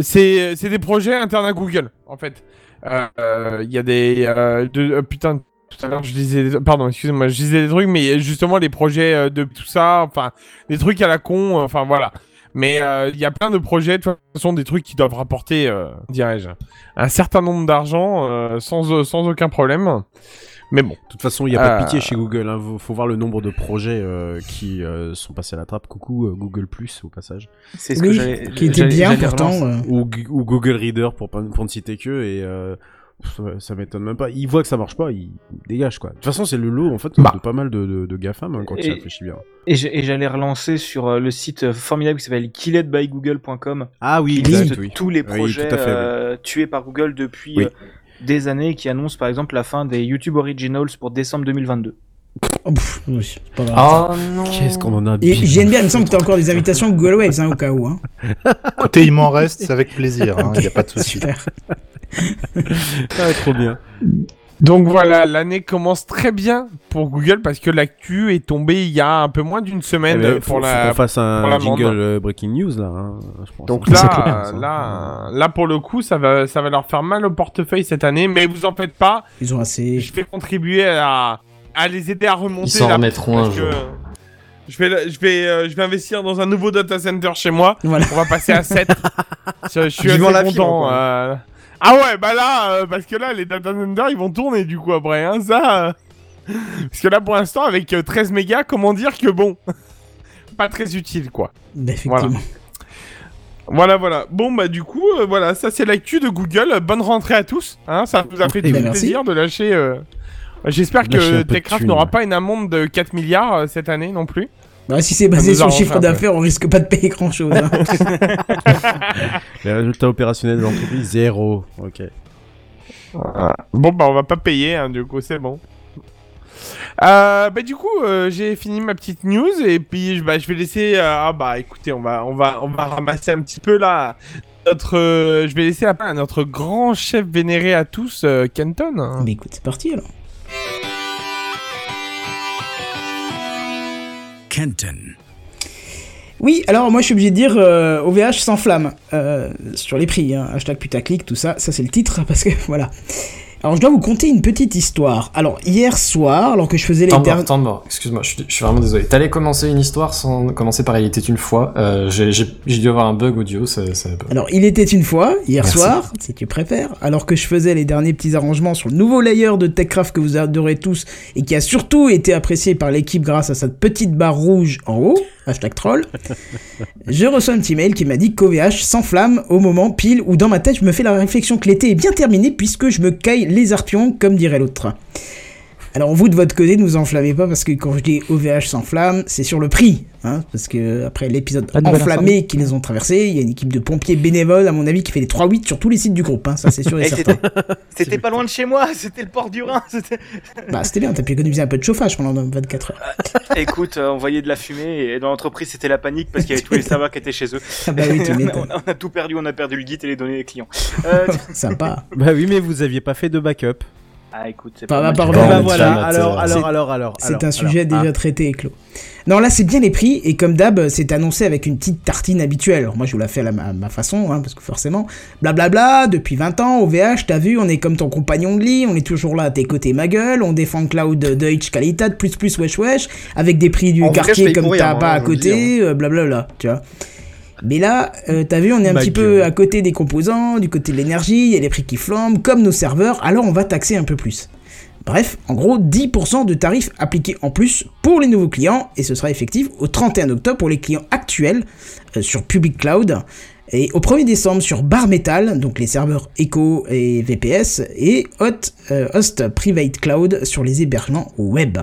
C'est c'est des projets internes à Google en fait Euh, euh, il y a des euh, de, euh, putain tout à l'heure je disais des- pardon excusez-moi je disais des trucs mais justement les projets euh, de tout ça enfin des trucs à la con euh, enfin voilà mais euh, il y a plein de projets de toute façon des trucs qui doivent rapporter euh, dirais-je un certain nombre d'argent euh, sans sans aucun problème mais bon De toute façon, il n'y a pas de pitié chez Google. Hein. Faut, voir le nombre de projets euh, qui euh, sont passés à la trappe. Coucou euh, Google Plus au passage. C'est ce que Oui, qui était bien pourtant. euh. Ou, Google Reader pour, ne citer que. Et euh, ça, ça m'étonne même pas. Ils voient que ça marche pas, ils dégagent quoi. De toute façon, c'est le lot en fait Bah. de pas mal de, de, de GAFAM hein, quand Et- tu réfléchis bien. Et j'allais relancer sur euh, le site euh, formidable qui s'appelle killedbygoogle.com Ah oui, qui liste oui. tous les projets fait, oui. euh, tués par Google depuis Oui. euh, des années, qui annonce par exemple la fin des YouTube Originals pour décembre 2022. Oh, pff, oui, c'est pas grave. Oh non Qu'est-ce qu'on en a Et bien. j'aime bien, il me semble que t'as encore des invitations Google Waves, hein, au cas où. Hein. Écoutez, il m'en reste, c'est avec plaisir, il n'y a pas de souci. Super. *laughs* Ah, trop bien. Donc voilà, l'année commence très bien pour Google parce que l'actu est tombée il y a un peu moins d'une Eh semaine ben, euh, faut, pour faut la. qu'on fasse un pour la jingle euh, breaking news là. hein, je pense. Donc C'est là, clair, là, là pour le coup, ça va, ça va leur faire mal au portefeuille cette année, mais vous en faites pas. Ils ont assez. Je vais contribuer à, à les aider à remonter. Ils s'en remettront un jour. Je vais, je vais, euh, je vais investir dans un nouveau data center chez moi. Voilà. On va passer à 7. je, *laughs* je suis assez la content. euh. Ah ouais, bah là, euh, parce que là, les data centers, ils vont tourner du coup après. Hein, ça. euh. *laughs* Parce que là, pour l'instant, avec euh, 13 mégas, comment dire que bon, *laughs* pas très utile quoi. Bah, effectivement. Voilà, voilà. Bon, bah, du coup, euh, voilà, ça c'est l'actu de Google. Bonne rentrée à tous. Hein, ça nous a fait Eh ben, merci. plaisir de lâcher. Euh, J'espère que Techcraft n'aura pas une amende de 4 milliards euh, cette année non plus. Bah, si c'est basé sur le chiffre d'affaires, on risque pas de payer grand chose. Hein. *laughs* Les résultats opérationnels de l'entreprise, zéro. Ok. Bon, bah, on va pas payer, hein, du coup, c'est bon. Euh, bah, du coup, euh, j'ai fini ma petite news et puis je- bah, je vais laisser. euh, ah, bah, écoutez, on va, on, va, on va ramasser un petit peu là. Notre, euh, je vais laisser la parole à notre grand chef vénéré à tous, euh, Kenton. Mais écoute, c'est parti alors. Oui, alors moi je suis obligé de dire euh, OVH sans flamme euh, sur les prix, hein, hashtag putaclic, tout ça, ça c'est le titre parce que *laughs* voilà. Alors je dois vous conter une petite histoire. Alors hier soir, alors que je faisais les derniers... temps mort. Excuse-moi, je, suis- je suis vraiment désolé. T'allais commencer une histoire sans commencer par Il était une fois. Euh, j'ai dû avoir un bug audio, ça, ça Alors il était une fois, hier Merci. soir, si tu préfères, alors que je faisais les derniers petits arrangements sur le nouveau layer de TechCraft que vous adorez tous et qui a surtout été apprécié par l'équipe grâce à cette petite barre rouge en haut, je reçois un petit mail qui m'a dit qu'OVH s'enflamme au moment pile où dans ma tête je me fais la réflexion que l'été est bien terminé puisque je me caille les arpions comme dirait l'autre. Alors vous de votre côté ne vous enflammez pas parce que quand je dis OVH s'enflamme, c'est sur le prix. Hein, parce que après l'épisode enflammé qu'ils ont traversé, il y a une équipe de pompiers bénévoles à mon avis qui fait les 3-8 sur tous les sites du groupe. Hein, ça c'est sûr et Et certain. c'était- *laughs* pas loin de chez moi, *laughs* c'était le port du Rhin. c'était- Bah c'était bien, t'as pu économiser un peu de chauffage pendant 24 heures. Écoute, euh, on voyait de la fumée et dans l'entreprise c'était la panique parce qu'il y avait tous les *laughs* serveurs qui étaient chez eux. Ah bah oui, on a- on a tout perdu, on a perdu le guide et les données des clients. Euh, Sympa. Bah oui, mais vous aviez pas fait de backup. Ah écoute, c'est Pas pas Eh de bah la- voilà, alors, alors, alors, alors. C'est un sujet alors, déjà ah. traité et clos. Non, là c'est bien les prix, et comme d'hab, c'est annoncé avec une petite tartine habituelle. Alors moi je vous la fais à, la- à ma façon, hein, parce que forcément, blablabla, depuis 20 ans, OVH, t'as vu, on est comme ton compagnon de lit, on est toujours là à tes côts, ma gueule, on défend Cloud Deutsche Qualität, plus plus wesh wesh, avec des prix du En quartier comme t'as rien, pas hein, à côté, euh, blablabla, tu vois. Mais là, euh, t'as vu, on est un petit peu à côté des composants, du côté de l'énergie, il y a les prix qui flambent, comme nos serveurs, alors on va taxer un peu plus. Bref, en gros, 10% de tarifs appliqués en plus pour les nouveaux clients, et ce sera effectif au 31 octobre pour les clients actuels euh, sur Public Cloud, et au 1er décembre sur Bar Metal, donc les serveurs Echo et VPS, et euh, Host Private Cloud sur les hébergements web.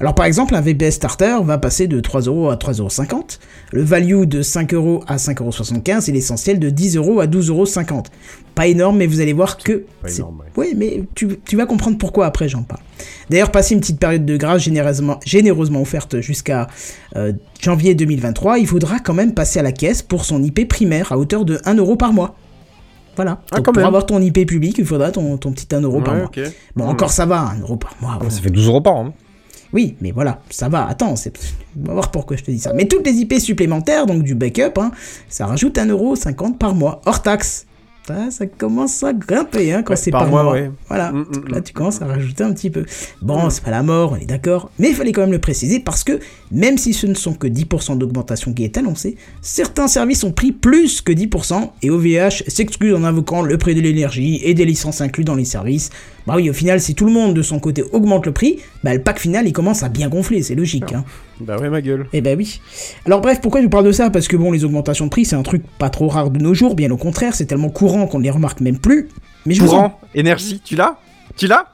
Alors par exemple, un VPS Starter va passer de 3€ à 3,50€, le value de 5€ à 5,75€ et l'essentiel de 10€ à 12,50€. Pas énorme, mais vous allez voir que... Pas énorme, ouais. Oui, mais tu, tu vas comprendre pourquoi après j'en parle. D'ailleurs, passer une petite période de grâce généreusement, généreusement offerte jusqu'à euh, janvier 2023, il faudra quand même passer à la caisse pour son IP primaire à hauteur de 1€ par mois. Voilà. Ah, Donc, pour même. avoir ton IP public, il faudra ton, ton petit 1€ par Ouais, mois. Bon, encore ça va, 1€ par mois. bon. Ça fait 12 euros par an. hein. Oui, mais voilà, ça va, attends, c'est... on va voir pourquoi je te dis ça. Mais toutes les IP supplémentaires, donc du backup, hein, ça rajoute 1,50€ par mois, hors taxe. Ça, ça commence à grimper hein, quand Ouais, c'est par mois, ouais. Voilà, Mm, mm, là mm. tu commences à rajouter un petit peu. Bon, c'est pas la mort, on est d'accord, mais il fallait quand même le préciser parce que même si ce ne sont que 10% d'augmentation qui est annoncée, certains services ont pris plus que 10% et OVH s'excuse en invoquant le prix de l'énergie et des licences inclus dans les services. Bah oui, au final, si tout le monde de son côté augmente le prix, bah le pack final il commence à bien gonfler, c'est logique. Hein. Bah ouais, ma gueule. Eh ben oui. Alors bref, pourquoi je vous parle de ça? Parce que bon, les augmentations de prix, c'est un truc pas trop rare de nos jours, bien au contraire, c'est tellement courant qu'on ne les remarque même plus. Mais je vous en... Courant, énergie, tu l'as? Tu l'as?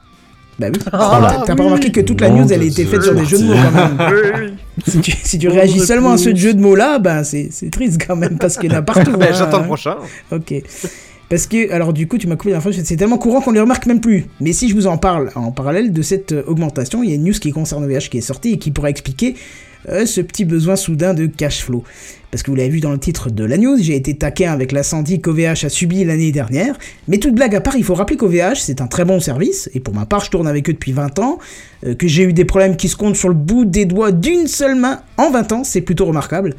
Bah oui. Ah, T'as pas remarqué que toute la news, elle a été faite sur des jeux de mots quand même? *laughs* Oui, oui. si tu, si tu réagis seulement à ce jeu de mots-là, ben c'est c'est triste quand même, parce qu'il y en a *laughs* partout. Ben, hein. J'attends le prochain. Ok. Parce que, alors du coup, tu m'as coupé la fois, c'est tellement courant qu'on ne les remarque même plus. Mais si je vous en parle en parallèle de cette euh, augmentation, il y a une news qui concerne OVH qui est sortie et qui pourrait expliquer euh, ce petit besoin soudain de cash flow. Parce que vous l'avez vu dans le titre de la news, j'ai été taquin avec l'incendie qu'OVH a subi l'année dernière. Mais toute blague à part, il faut rappeler qu'OVH, c'est un très bon service, et pour ma part, je tourne avec eux depuis 20 ans, euh, que j'ai eu des problèmes qui se comptent sur le bout des doigts d'une seule main en 20 ans, c'est plutôt remarquable.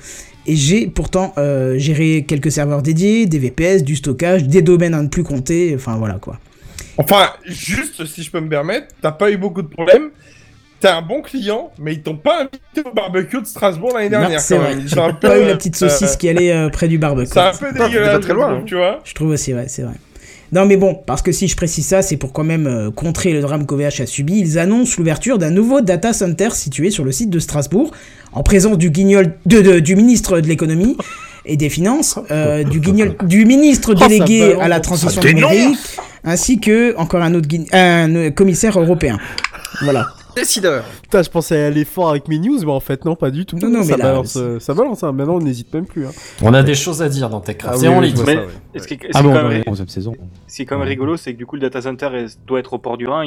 Et j'ai pourtant euh, géré quelques serveurs dédiés, des VPS, du stockage, des domaines à ne plus compter, enfin voilà quoi. Enfin, juste si je peux me permettre, t'as pas eu beaucoup de problèmes. T'es un bon client, mais ils t'ont pas invité au barbecue de Strasbourg l'année Non, dernière. c'est vrai, j'ai pas peu, eu la petite saucisse euh, qui allait euh, près du barbecue. C'est un peu dégueulasse, très loin, hein. tu vois. Je trouve aussi, ouais, c'est vrai. Non mais bon, parce que si je précise ça, c'est pour quand même euh, contrer le drame qu'OVH a subi. Ils annoncent l'ouverture d'un nouveau data center situé sur le site de Strasbourg, en présence du guignol de, de- du ministre de l'économie et des finances, euh, du guignol du ministre ça délégué à la transition numérique, ainsi que encore un autre un euh, commissaire européen. Voilà. Décideur. Putain, je pensais aller fort avec mes news, mais en fait, non, pas du tout. Non, non, ça, mais là, balance, euh, ça balance, hein. maintenant on n'hésite même plus. Hein. On a des choses à dire dans TechCraft. Ah C'est oui, en ligne. Ah bon, même, la 11 saison. ce qui est quand même rigolo, c'est que du coup le data center est- doit être au port du Rhin,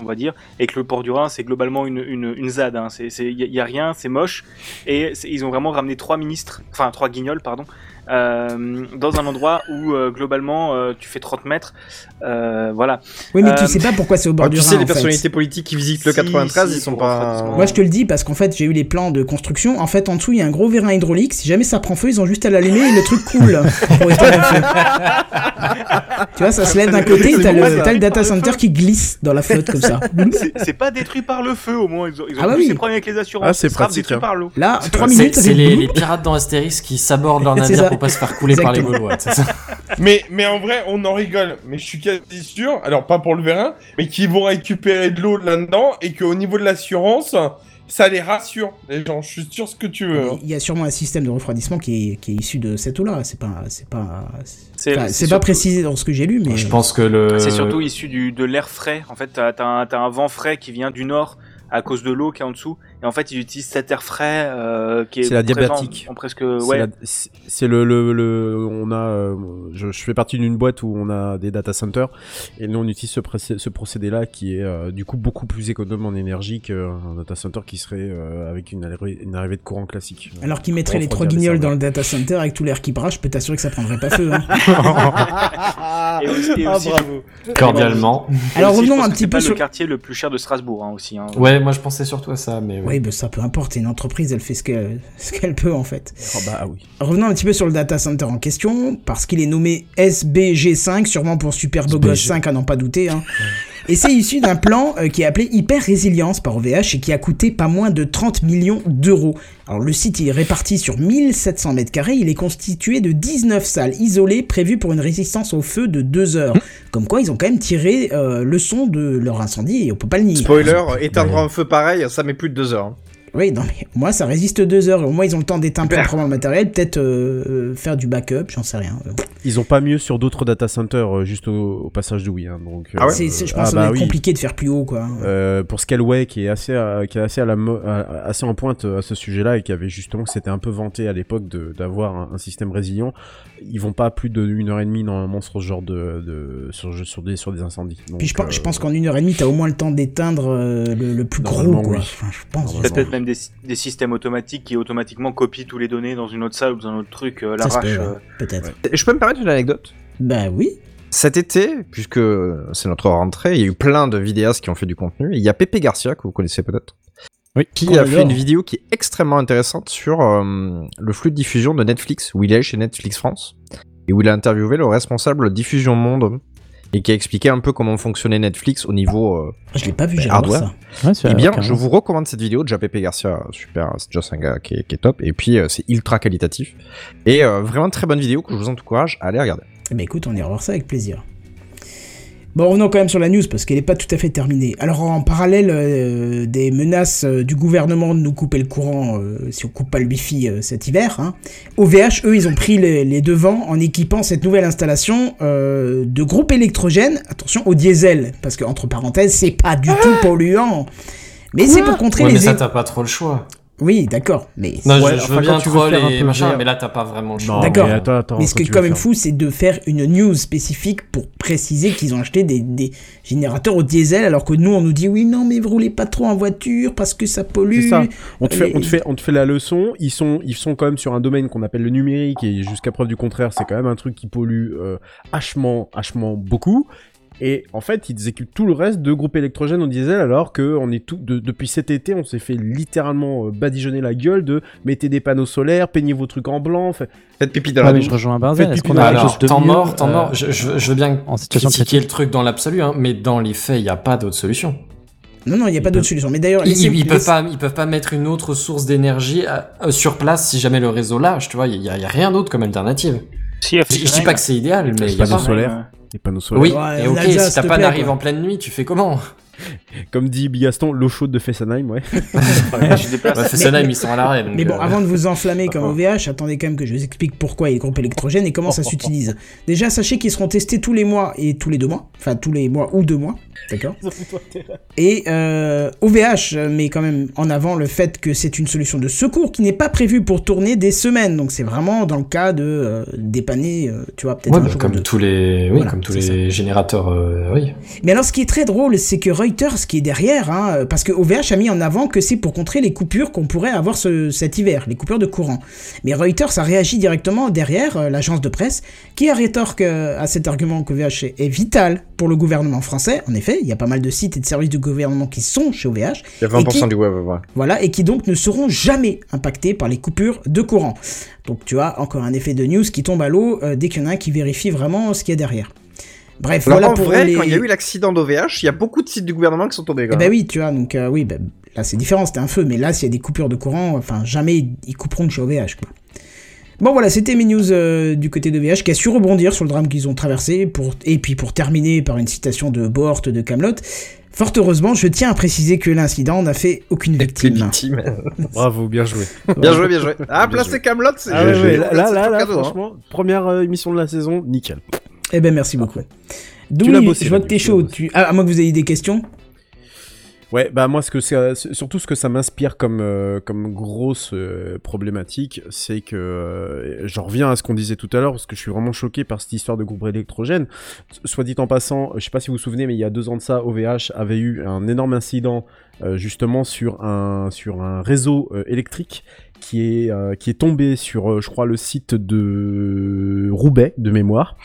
on va dire, et que le port du Rhin c'est globalement une, une, une ZAD. hein. Il y, a- il y a rien, c'est moche, et ils ont vraiment ramené trois ministres, enfin trois guignols, pardon, euh, dans un endroit où euh, globalement euh, tu fais 30 mètres. Euh, voilà. Oui, mais Euh, tu sais pas pourquoi c'est au bord Ah, du tu Rhin. sais, les en fait. personnalités politiques qui visitent le Si, 93, si, ils sont pas. Moi je te le dis parce qu'en fait j'ai eu les plans de construction. En fait en dessous il y a un gros vérin hydraulique. Si jamais ça prend feu, ils ont juste à l'allumer et le truc coule *laughs* pour éteindre le feu. tu vois, ça se lève d'un côté et t'as le, data center qui glisse dans la flotte comme ça. C'est- pas détruit par le feu au moins. Ils ont, ils ont Ah bah oui. ces problèmes avec les assurances. Ah, c'est pratique, détruit hein. par l'eau. Là, 3 C'est minutes. c'est les, pirates dans Astérix qui sabordent *laughs* leur navire pour pas se faire couler par les. Gaulois. c'est ça. *laughs* Mais, mais en vrai, on en rigole. Mais je suis quasi sûr, alors pas pour le vérin, mais qu'ils vont récupérer de l'eau là-dedans et qu'au niveau de l'assurance, ça les rassure, les gens. Je suis sûr ce que tu veux. hein. Il y a sûrement un système de refroidissement qui est, qui est issu de cette eau-là. C'est pas, c'est pas, C'est pas surtout- précisé dans ce que j'ai lu, mais Je pense que le. C'est surtout issu du, de l'air frais. En fait, t'as as un vent frais qui vient du nord à cause de l'eau qui est en dessous. Et en fait, ils utilisent cet air frais euh, qui est, C'est la diabétique. En presque, C'est ouais. la- C'est le, le, le- on a, euh, je, je fais partie d'une boîte où on a des data centers et nous on utilise ce, procé- ce procédé-là qui est euh, du coup beaucoup plus économe en énergie qu'un data center qui serait euh, avec une, arrivée- une arrivée de courant classique. alors qu'ils mettraient les trois guignols dans le data center avec tout l'air qui brasse, je peux t'assurer que ça prendrait pas feu. hein. *laughs* Et aussi, et Ah. Cordialement. Alors, revenons un petit peu sur- le quartier le plus cher de Strasbourg hein, aussi. Hein. Ouais, moi je pensais surtout à ça, mais. Oui, bah, ça peu importe. C'est une entreprise, elle fait ce qu'elle, *laughs* ce qu'elle peut en fait. Ah bah oui. Revenons un petit peu sur le data center en question, parce qu'il est nommé SBG5, sûrement pour Super Gosse 5 à n'en pas douter. Hein. Et c'est issu d'un plan euh, qui est appelé Hyper Résilience par OVH et qui a coûté pas moins de 30 millions d'euros. Alors le site il est réparti sur 1700 mètres carrés, il est constitué de 19 salles isolées prévues pour une résistance au feu de 2 heures. Comme quoi ils ont quand même tiré euh, le son de leur incendie et on peut pas le nier. Spoiler, éteindre un feu pareil, ça met plus de deux heures. Oui, non, mais moi, ça résiste deux heures. Au moins, ils ont le temps d'éteindre proprement le matériel. Peut-être euh, euh, faire du backup, j'en sais rien. Euh, Ils ont pas mieux sur d'autres data centers euh, juste au, au passage de oui. Hein, donc, Ah ouais euh, c'est- je pense ah que bah être oui. compliqué de faire plus haut, quoi. Euh, pour Scaleway qui est assez à, qui est assez à la mo- à- assez en pointe euh, à ce sujet-là et qui avait justement c'était un peu vanté à l'époque de d'avoir un, un système résilient ils vont pas à plus de une heure et demie normalement sur ce genre de, de sur, sur des sur des incendies Donc, Puis je pense, je euh, pense qu'en une heure et demie, t'as au moins le temps d'éteindre euh, le, le plus gros, quoi. oui. Enfin, je pense. Peut-être peut-être même des, des systèmes automatiques qui automatiquement copient tous les données dans une autre salle ou dans un autre truc, euh, l'arrache. peut, ouais. euh. Peut-être. Je peux me permettre une anecdote? Bah oui. Cet été, puisque c'est notre rentrée, il y a eu plein de vidéastes qui ont fait du contenu. Il y a Pepe Garcia, que vous connaissez peut-être, Oui. qui a fait une vidéo qui est extrêmement intéressante sur euh, le flux de diffusion de Netflix, où il est chez Netflix France, et où il a interviewé le responsable diffusion monde, et qui a expliqué un peu comment fonctionnait Netflix au niveau euh, Je l'ai pas vu, Mais j'ai voir hardware. ça. Ouais, Eh bien, je vous recommande cette vidéo. Déjà, Pepe Garcia, super, c'est déjà un gars qui est, qui est top. Et puis, euh, c'est ultra qualitatif. Et euh, vraiment très bonne vidéo que je vous encourage à aller regarder. Eh ben écoute, on ira voir ça avec plaisir. Bon, revenons quand même sur la news parce qu'elle n'est pas tout à fait terminée. Alors, en parallèle euh, des menaces euh, du gouvernement de nous couper le courant euh, si on coupe pas le wifi euh, cet hiver, hein, OVH, eux, ils ont pris les, les devants en équipant cette nouvelle installation euh, de groupes électrogènes, attention, au diesel, parce que, entre parenthèses, c'est pas du tout polluant. Mais c'est pour contrer Ouais, mais les... ça, é- t'as pas trop le choix. Oui, d'accord, mais... Non, Ouais, je, veux bien troll et peu machin, mais là, t'as pas vraiment le choix. Non, D'accord. mais attends, attends, Mais ce qui est quand même faire- fou, c'est de faire une news spécifique pour préciser qu'ils ont acheté des, des générateurs au diesel, alors que nous, on nous dit oui, non, mais vous roulez pas trop en voiture parce que ça pollue. C'est ça. On te, fait, Et- on, te fait, on te fait la leçon. Ils sont, ils sont quand même sur un domaine qu'on appelle le numérique et jusqu'à preuve du contraire, c'est quand même un truc qui pollue euh, hachement, hachement beaucoup. Et en fait, ils exécutent tout le reste de groupes électrogènes au diesel alors que on est tout, de- depuis cet été, on s'est fait littéralement euh, badigeonner la gueule de mettez des panneaux solaires, peignez vos trucs en blanc. fait- Faites pipi dans la mais douche. je rejoins Benzen. Est-ce qu'on a quelque chose de temps mieux, mort, temps euh, mort. Je, je- je veux bien en situation critiquer critique le truc dans l'absolu, hein, mais dans les faits, il n'y a pas d'autre solution. Non, non, il n'y a pas d'autre solution. Mais d'ailleurs, Ils, ils, ils peuvent pas, ils peuvent pas mettre une autre source d'énergie à- euh, sur place si jamais le réseau lâche, tu vois. Il y, a rien d'autre comme alternative. Si, Je, je dis pas que c'est idéal, mais il y a panneaux pas. solaires. Les panneaux solaires. Oui, Ouais, et ok, si s'il ta te panne plaît, arrive quoi. en pleine nuit, tu fais comment? Comme dit Bigaston, l'eau chaude de Fessenheim, ouais. *laughs* ouais, je déplace. bah, Fessenheim, ils sont à l'arrêt. Mais bon, euh, avant de vous enflammer comme OVH, *laughs* attendez quand même que je vous explique pourquoi il groupes électrogènes et comment ça s'utilise. Déjà, sachez qu'ils seront testés tous les mois et tous les deux mois. enfin tous les mois ou deux mois, d'accord Et euh, OVH met quand même en avant le fait que c'est une solution de secours qui n'est pas prévue pour tourner des semaines, donc c'est vraiment dans le cas de euh, dépanner, euh, tu vois, peut-être Ouais, un bah, jour comme tous les, oui, Voilà, comme tous les générateurs, euh, oui. Mais alors, ce qui est très drôle, c'est que Reuters, qui est derrière, hein, parce que OVH a mis en avant que c'est pour contrer les coupures qu'on pourrait avoir ce- cet hiver, les coupures de courant. Mais Reuters a réagi directement derrière, euh, l'agence de presse, qui a rétorque euh, à cet argument qu'OVH est, est vital pour le gouvernement français. En effet, il y a pas mal de sites et de services du gouvernement qui sont chez OVH. Il y a et 20% qui- du web, ouais. voilà, et qui donc ne seront jamais impactés par les coupures de courant. Donc tu as encore un effet de news qui tombe à l'eau euh, dès qu'il y en a un qui vérifie vraiment ce qu'il y a derrière. Bref, Alors, voilà en pour vrai, les... quand il y a eu l'accident d'OVH, il y a beaucoup de sites du gouvernement qui sont tombés. Eh quand ben même. oui, tu vois, donc euh, oui, ben, là c'est différent, c'était un feu, mais là s'il y a des coupures de courant, enfin jamais ils couperont de chez OVH quoi. Bon voilà, c'était mes news euh, du côté de VH qui a su rebondir sur le drame qu'ils ont traversé, pour... et puis pour terminer par une citation de Bohort de Camelot. Fort heureusement, je tiens à préciser que l'incident n'a fait aucune victime. victime. *laughs* Bravo, bien joué. Bien joué, bien joué. Ah, Bien placer joué. Camelot, c'est Ah ouais, c'est- ouais, là, là, là, cadeau, hein. franchement, première euh, émission de la saison, nickel. Eh ben merci beaucoup. l'as Douli, bossé, je vois que t'es chaud. Tu... Ah, à moins que vous ayez des questions. Ouais, bah moi, ce que c'est, surtout ce que ça m'inspire comme euh, comme grosse euh, problématique, c'est que euh, j'en reviens à ce qu'on disait tout à l'heure parce que je suis vraiment choqué par cette histoire de groupe électrogène. Soit dit en passant, je sais pas si vous vous souvenez, mais il y a deux ans de ça, OVH avait eu un énorme incident justement sur un sur un réseau électrique qui est euh, qui est tombé sur, euh, je crois, le site de Roubaix de mémoire.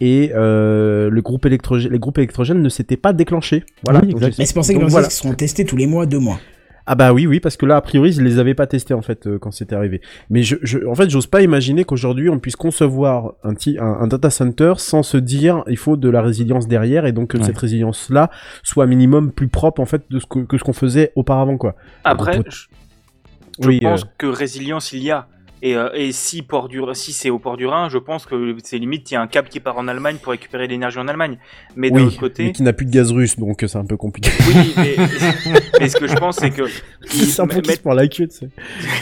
Et euh, le groupe électrogène, les groupes électrogènes ne s'étaient pas déclenchés. Voilà. Oui, Mais c'est pour ça les voilà. seront testés tous les mois, deux mois. Ah bah oui, oui, parce que là, a priori, je les avais pas testés en fait euh, quand c'était arrivé. Mais je, je, en fait, j'ose pas imaginer qu'aujourd'hui on puisse concevoir un, un, un data center sans se dire il faut de la résilience derrière et donc que Ouais. cette résilience-là soit un minimum plus propre en fait de ce que, que ce qu'on faisait auparavant quoi. Après, Donc, je, je Oui, pense euh. que résilience il y a. Et, euh, et si, port du, si c'est au port du Rhin, je pense que c'est limite, il y a un câble qui part en Allemagne pour récupérer l'énergie en Allemagne. Mais d'un oui, autre côté, mais qui n'a plus de gaz russe, donc euh, c'est un peu compliqué. oui, mais, *laughs* mais ce que je pense, c'est que *laughs* c'est un peu mettre, prend la queue, tu sais.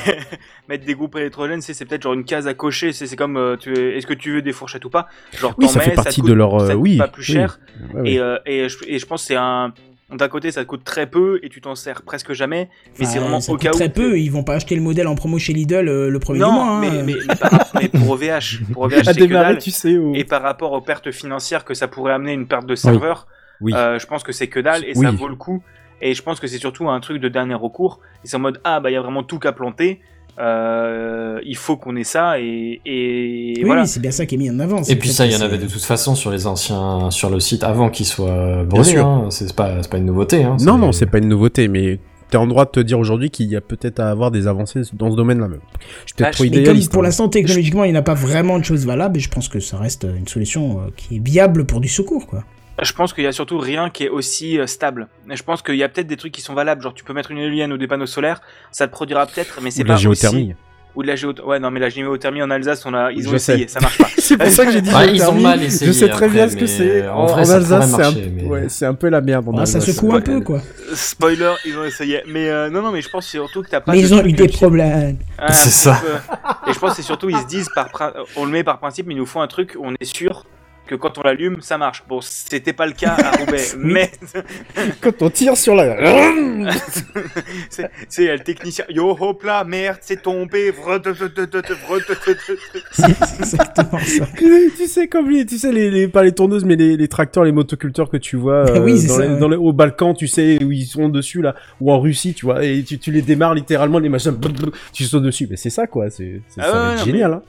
*laughs* mettre des groupes électrogènes, c'est peut-être genre une case à cocher. C'est comme, euh, est-ce que tu veux des fourchettes ou pas? Genre, Oui, ça fait mets, partie te de leur, euh, ça te coûte oui, pas plus cher. Ouais, ouais. Et, et, je, et je pense que c'est un. D'un côté, ça te coûte très peu et tu t'en sers presque jamais. Mais Enfin, c'est vraiment ça au coûte cas où. très peu. Ils vont pas acheter le modèle en promo chez Lidl euh, le premier du Non, mois. hein. mais, mais, mais mais pour OVH, pour OVH, *laughs* à c'est que démarrer, dalle. tu sais. au- Et par rapport aux pertes financières que ça pourrait amener une perte de serveur, Oui. euh, je pense que c'est que dalle et Oui. ça vaut le coup. Et je pense que c'est surtout un truc de dernier recours. Et c'est en mode ah bah il y a vraiment tout qu'à planter. Euh, il faut qu'on ait ça et, et oui, voilà. oui, c'est bien ça qui est mis en avant. Et puis ça, il y en avait de toute façon sur les anciens, sur le site avant qu'il soit brûlé. sûr. Hein. C'est pas, c'est pas une nouveauté. Hein. Non, non, c'est pas une nouveauté, mais t'es en droit de te dire aujourd'hui qu'il y a peut-être à avoir des avancées dans ce domaine-là même. Je suis peut-être Bah, trop mais Mais comme idéaliste. pour hein. l'instant, technologiquement, il n'y a pas vraiment de choses valables, et je pense que ça reste une solution euh, qui est viable pour du secours, quoi. Je pense qu'il y a surtout rien qui est aussi euh, stable. Je pense qu'il y a peut-être des trucs qui sont valables. Genre tu peux mettre une éolienne ou des panneaux solaires, ça te produira peut-être, mais c'est pas la géothermie. aussi- Ou de la géothermie. Ouais, non, mais la géothermie en Alsace, on a, ils ont Je essayé, sais. ça marche pas. *laughs* c'est pour ça que j'ai dit Ouais, ils géothermie. ont mal essayé Je sais très après, bien ce que c'est. en En, vrai, en ça Alsace, c'est un... marcher, mais- ouais, c'est un peu la merde. en Ah, ça Alsace. secoue un peu, quoi. Spoiler, ils ont essayé. Mais euh, non, non, mais je pense surtout que t'as pas. Mais ils ont eu des problèmes. Ah, C'est ça. peu. Et je pense que c'est surtout, ils se disent, par on le met par principe, mais il nous faut un truc où on est sûr que quand on l'allume, ça marche. Bon, c'était pas le cas à *laughs* Roubaix, mais *laughs* Quand on tire sur la... *laughs* c'est le technicien. Yo, hop là, merde, c'est tombé. C'est exactement ça. tu sais, comme les, tu sais, les, les, pas les tourneuses, mais les, les tracteurs, les motoculteurs que tu vois euh, Oui, dans ça, les- ouais. dans les- au Balkan, tu sais, où ils sont dessus, là, ou en Russie, tu vois, et tu, tu les démarres littéralement, les machins, tu sautes dessus. Mais c'est ça, quoi, c'est, Ah ouais, génial, hein.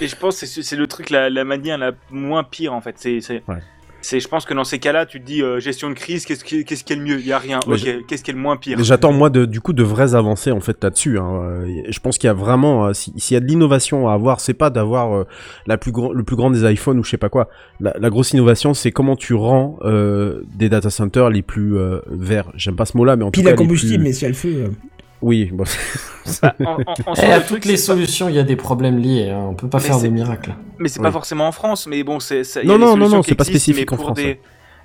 Et je pense que c'est le truc, la, la manière la moins pire, en fait. C'est, c'est, Ouais. c'est, je pense que dans ces cas-là, tu te dis, euh, gestion de crise, qu'est-ce qui, qu'est-ce qui est le mieux? Il y a rien. Ouais, ok, qu'est-ce qui est le moins pire? Mais j'attends moi de, du coup de vraies avancées en fait là-dessus. Hein. Euh, Je pense qu'il y a vraiment, euh, si- s'il y a de l'innovation à avoir, c'est pas d'avoir euh, la plus le plus grand des iPhones ou je sais pas quoi. La, la grosse innovation, c'est comment tu rends euh, des data centers les plus euh, verts. J'aime pas ce mot-là, mais en Pile tout à cas les combustible, plus- mais s'il y a le feu. Oui, bon, Bah, en, en- en Eh, soi, à le truc, toutes les solutions, il y a des problèmes liés. Hein. On peut pas Mais faire c'est- de miracles. Mais c'est Oui. pas forcément en France, mais bon, c'est ça. Non, des non, non, non, c'est pas spécifique en France, Des, ouais.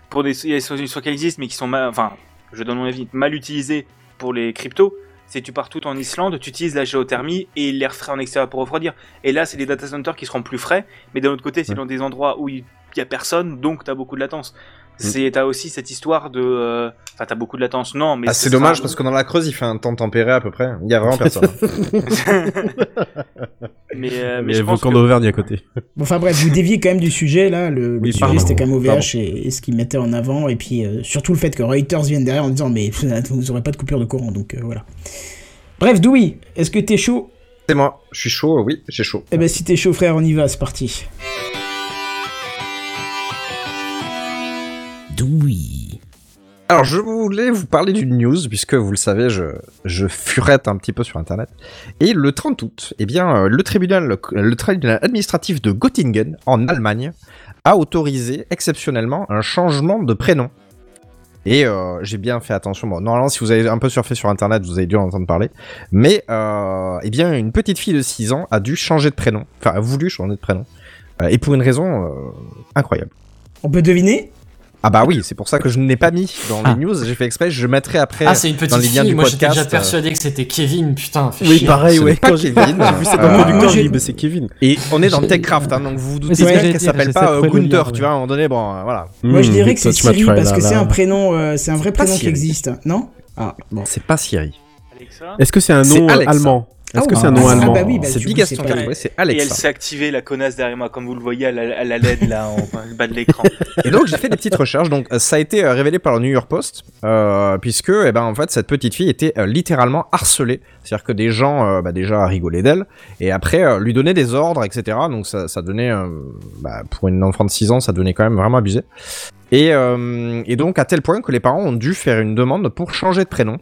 Pour des, il y a des solutions qui existent, mais qui sont mal, enfin, je donne mon avis, mal utilisées pour les cryptos. C'est tu pars tout en Islande, tu utilises la géothermie et l'air frais en extérieur pour refroidir. Et là, c'est des data centers qui seront plus frais, mais d'un autre côté, c'est Ouais. dans des endroits où il il y a personne, donc t'as beaucoup de latence. C'est t'as aussi cette histoire de, euh, enfin t'as beaucoup de latence, non, mais Ah, c'est dommage parce que dans la Creuse, il fait un temps tempéré à peu près. Il y a vraiment *laughs* personne. *laughs* mais, euh, mais Mais je pense volcan que- d'Auvergne à côté. Bon, enfin bref, vous déviez quand même du sujet là. Le, sujet c'était quand même OVH et, et ce qu'ils mettaient en avant. Et puis euh, surtout le fait que Reuters vienne derrière en disant mais *laughs* vous aurez pas de coupure de courant. Donc euh, voilà. Bref, Doui, est-ce que t'es chaud? C'est moi. Je suis chaud, oui, j'ai chaud. Eh ben si t'es chaud, frère, on y va, c'est parti. Doui. Alors, je voulais vous parler d'une news, puisque vous le savez, je, je furette un petit peu sur Internet. Et le 30 août, eh bien, euh, le tribunal, le tribunal administratif de Göttingen, en Allemagne, a autorisé exceptionnellement un changement de prénom. Et euh, j'ai bien fait attention. Bon, normalement, si vous avez un peu surfé sur Internet, vous avez dû en entendre parler. Mais, euh, eh bien, une petite fille de 6 ans a dû changer de prénom. Enfin, a voulu changer de prénom. Et pour une raison euh, incroyable. On peut deviner? Ah bah oui, c'est pour ça que je ne l'ai pas mis dans Ah. les news. J'ai fait exprès, je mettrai après Ah, c'est une dans petite les liens fille. du Moi, j'étais déjà persuadé que c'était Kevin. Putain, fais Oui, chier. pareil, ce ouais. pas Quand j'ai Kevin. j'ai vu ça dans le producteur, j'ai- dit, bah, c'est Kevin. Et on est dans Techcraft, hein, donc vous vous doutez bien qu'elle s'appelle pas euh, Gunther, tu vois, à un moment donné, bon, euh, voilà. Moi je dirais que c'est Siri parce que c'est un prénom, euh, c'est un vrai prénom qui existe, non? Ah bon. C'est pas Siri. Est-ce que c'est un nom allemand? Est-ce Ah que c'est un nom Ah, allemand bah oui, bah, c'est du coup, Bigaston c'est qui pas- a trouvé, c'est Et elle s'est activée, la connasse derrière moi, comme vous le voyez à la, à la LED là, en bas de l'écran. Et donc j'ai fait des petites recherches. Donc euh, ça a été euh, révélé par le New York Post, euh, puisque eh ben en fait cette petite fille était euh, littéralement harcelée. C'est-à-dire que des gens euh, bah, déjà rigolaient d'elle et après lui donnaient des ordres, etc. Donc ça, ça donnait, pour une enfant de 6 ans, ça devenait quand même vraiment abusé. Et, euh, et donc à tel point que les parents ont dû faire une demande pour changer de prénom.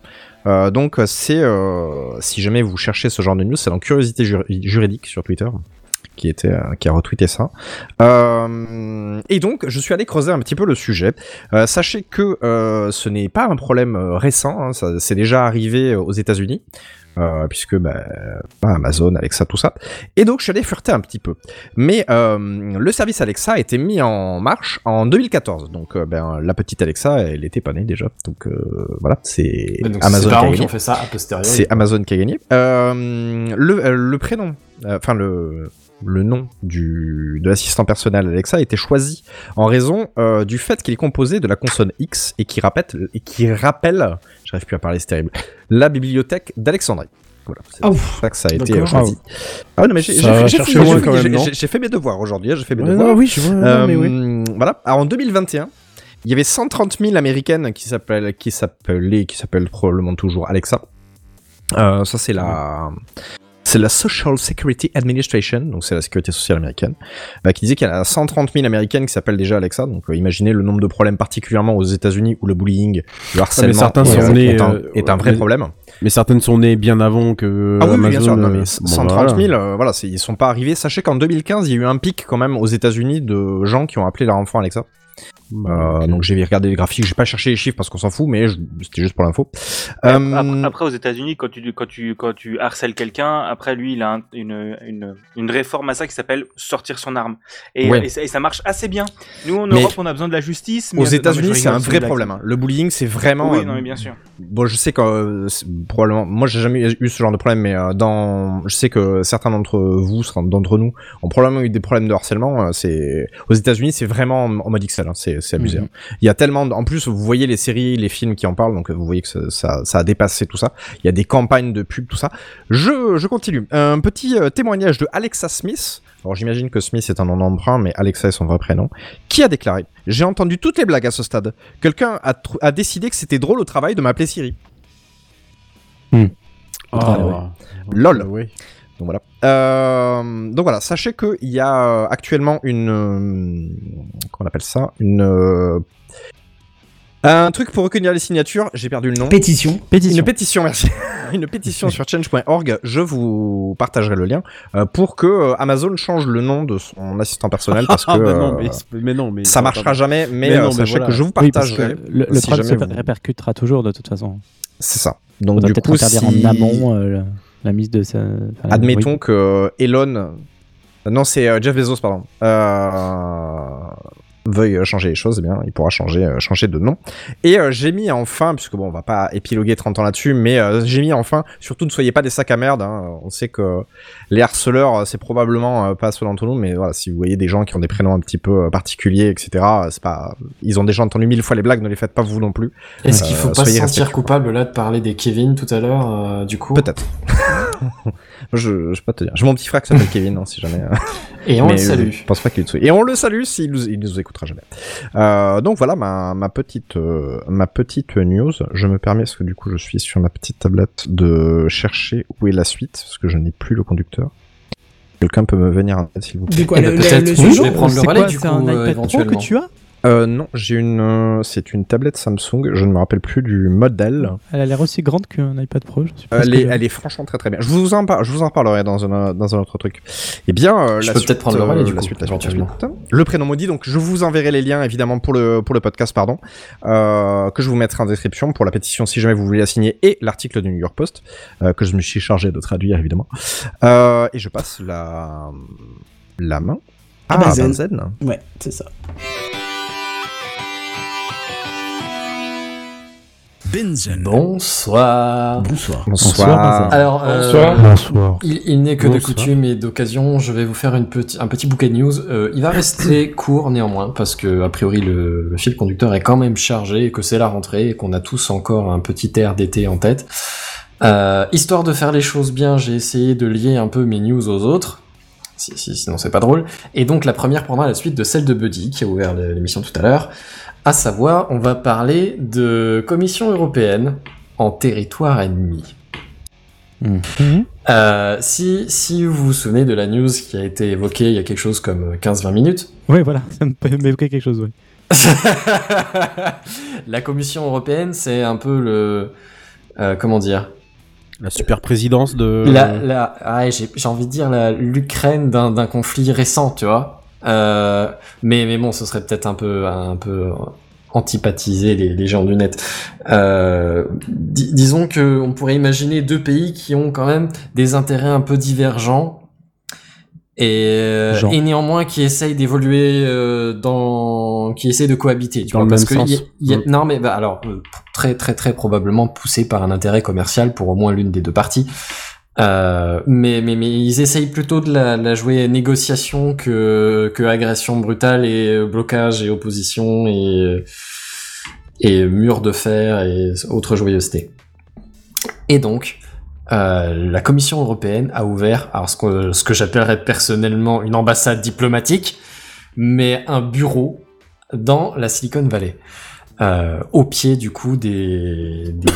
Euh, donc c'est, euh, si jamais vous cherchez ce genre de news, c'est dans Curiosité Jur- Juridique sur Twitter qui a retweeté ça. Et donc je suis allé creuser un petit peu le sujet. Sachez que ce n'est pas un problème récent, hein, c'est déjà arrivé aux États-Unis. Euh, puisque bah, Amazon, Alexa, tout ça. Et donc je suis allé fureter un petit peu. Mais euh, le service Alexa a été mis en marche en 2014. Donc euh, ben, la petite Alexa, elle était pas née déjà. Donc euh, voilà, c'est Amazon qui a parents qui gagné. ont fait ça a posteriori. C'est Amazon qui a gagné. Euh, le, euh, le prénom, euh, enfin le, le nom du, de l'assistant personnel Alexa a été choisi en raison euh, du fait qu'il est composé de la consonne X et qui rappelle, et qui rappelle, j'arrive plus à parler, c'est terrible, la bibliothèque d'Alexandrie. Voilà, c'est pour ça que ça a été choisi. Ah non mais j'ai fait mes devoirs aujourd'hui, hein, j'ai fait mes Ouais, devoirs. non, oui, je vois. non, mais oui. Euh, Voilà. Alors, en 2021, il y avait 130 000 américaines qui s'appellent, qui s'appelaient, qui s'appellent probablement toujours Alexa. Euh, ça, c'est la, c'est la Social Security Administration, donc c'est la sécurité sociale américaine, bah, qui disait qu'il y a 130 000 américaines qui s'appellent déjà Alexa. Donc, euh, imaginez le nombre de problèmes, particulièrement aux États-Unis où le bullying, le harcèlement certains sont nés, est un, euh, est un vrai mais- problème. Mais certaines sont nées bien avant que Ah oui, Amazon. bien sûr. Non, mais euh, 130 bon, 000, voilà. euh, voilà, c'est- ils sont pas arrivés. Sachez qu'en 2015, il y a eu un pic quand même aux États-Unis de gens qui ont appelé leur enfant Alexa. Euh, Donc j'ai regardé les graphiques, j'ai pas cherché les chiffres parce qu'on s'en fout, mais c'était juste pour l'info. Après, Euh, après- après, aux États-Unis, quand tu, quand, tu, quand tu harcèles quelqu'un, après lui, il a un- une, une, une réforme à ça qui s'appelle sortir son arme. Et, Ouais. et, ça, et ça marche assez bien. Nous, en Mais Europe, on a besoin de la justice. mais- aux États-Unis, c'est un vrai problème. hein. Le bullying, c'est vraiment. Oui, euh, non, mais bien sûr. Bon, je sais que euh, probablement, moi j'ai jamais eu ce genre de problème, mais euh, dans, je sais que certains d'entre vous, certains d'entre nous, ont probablement eu des problèmes de harcèlement. c'est aux États-Unis, c'est vraiment en en mode XL, hein, c'est c'est abusé. Mhm. hein. Il y a tellement, de- en plus, vous voyez les séries, les films qui en parlent, donc vous voyez que ça, ça, ça a dépassé tout ça. Il y a des campagnes de pub, tout ça. Je, je continue. Un petit euh, témoignage de Alexa Smith. Alors j'imagine que Smith est un nom emprunt, mais Alexa est son vrai prénom. Qui a déclaré J'ai entendu toutes les blagues à ce stade. Quelqu'un a, a décidé que c'était drôle au travail de m'appeler Siri. Ah, Lol. ouais. Donc voilà. Euh, donc voilà, sachez qu'il y a euh, actuellement une... euh, comment on appelle ça? Une... euh, un truc pour recueillir les signatures, j'ai perdu le nom. Pétition. Pétition. Une pétition, merci. *laughs* une pétition sur change.org, je vous partagerai le lien, pour que Amazon change le nom de son assistant personnel, parce *laughs* que Ah, bah non, mais, mais non, mais ça marchera jamais, mais, Mais non, mais sachez voilà. que je vous partagerai. que le, le si problème se vous- répercutera toujours de toute façon. C'est ça. Donc du coup, interdire si... en amont euh, la, mise de sa. enfin, Admettons oui. que Elon. Non, c'est euh, Jeff Bezos, pardon. Veuille euh, changer les choses, eh bien, il pourra changer, euh, changer de nom. Et euh, j'ai mis enfin, puisque bon, on va pas épiloguer 30 ans là-dessus, mais euh, j'ai mis enfin, surtout ne soyez pas des sacs à merde. hein. On sait que les harceleurs, c'est probablement pas ceux d'entre nous, mais voilà, si vous voyez des gens qui ont des prénoms un petit peu particuliers, etc., c'est pas, ils ont déjà entendu mille fois les blagues, ne les faites pas vous non plus. Est-ce qu'il faut pas se sentir coupable là de parler des Kevin tout à l'heure, du coup? Peut-être. *laughs* je, je peux pas te dire. J'ai mon petit frère qui s'appelle *laughs* Kevin, hein, si jamais. euh. Et on Mais, le salue. euh, Je pense pas qu'il le. Et on le salue s'il nous, il nous écoutera jamais. Euh, donc voilà ma, ma petite euh, ma petite news. Je me permets parce que du coup je suis sur ma petite tablette de chercher où est la suite parce que je n'ai plus le conducteur. Quelqu'un peut me venir en aide s'il vous plaît. Du quoi, Eh le, ben, le- peut-être, le oui, sujet je vais prendre le C'est relais quoi, du c'est coup, un euh, iPad Pro que tu as? Euh, non, j'ai une euh, c'est une tablette Samsung. Je ne me rappelle plus du modèle. Elle a l'air aussi grande qu'un iPad Pro. Je suis Elle est, elle est franchement très très bien. Je vous en, par- je vous en parlerai dans un, dans un autre truc. Eh bien, euh, Je la peux suite, peut-être prendre le relais, euh, du la coup, suite, la suite, la suite. Le prénom maudit, donc je vous enverrai les liens évidemment pour le, pour le podcast, pardon, euh, que je vous mettrai en description pour la pétition si jamais vous voulez la signer et l'article du New York Post, euh, que je me suis chargé de traduire évidemment. Euh, et je passe la, la main à Ah, Benzen. Benzen. Ouais, c'est ça. Benzen. Bonsoir. Bonsoir. Bonsoir. Alors, euh, Bonsoir. Bonsoir. il, il n'est que de coutume et d'occasion, je vais vous faire une petit, un petit bouquet de news. Euh, il va rester *coughs* court néanmoins, parce que a priori le, le fil conducteur est quand même chargé, et que c'est la rentrée, et qu'on a tous encore un petit air d'été en tête. Euh, histoire de faire les choses bien, j'ai essayé de lier un peu mes news aux autres. Si, si, sinon c'est pas drôle. Et donc la première prendra la suite de celle de Buddy, qui a ouvert l'émission tout à l'heure. À savoir, on va parler de Commission européenne en territoire ennemi. Mhm. Euh, si, si vous vous souvenez de la news qui a été évoquée il y a quelque chose comme 15-20 minutes, Ouais, voilà, *laughs* ça me peut m'évoquer quelque chose, ouais. *laughs* la Commission européenne, c'est un peu le... euh, comment dire? La super présidence de. la, la, ah, j'ai, j'ai envie de dire la, l'Ukraine d'un, d'un conflit récent, tu vois. Euh, mais, mais bon, ce serait peut-être un peu, un peu antipathiser les, les gens du net. Euh, di- disons que on pourrait imaginer deux pays qui ont quand même des intérêts un peu divergents et, euh, Genre. et néanmoins qui essayent d'évoluer euh, dans, qui essayent de cohabiter. Tu Dans vois, le parce même que y a- sens. y a- Mm. non mais bah alors très très très probablement poussé par un intérêt commercial pour au moins l'une des deux parties. Euh, mais, mais, mais ils essayent plutôt de la, la jouer négociation que, que agression brutale et euh, blocage et opposition et, et mur de fer et autres joyeusetés. Et donc, euh, la Commission européenne a ouvert alors ce que, ce que j'appellerais personnellement une ambassade diplomatique, mais un bureau dans la Silicon Valley, euh, au pied du coup des, des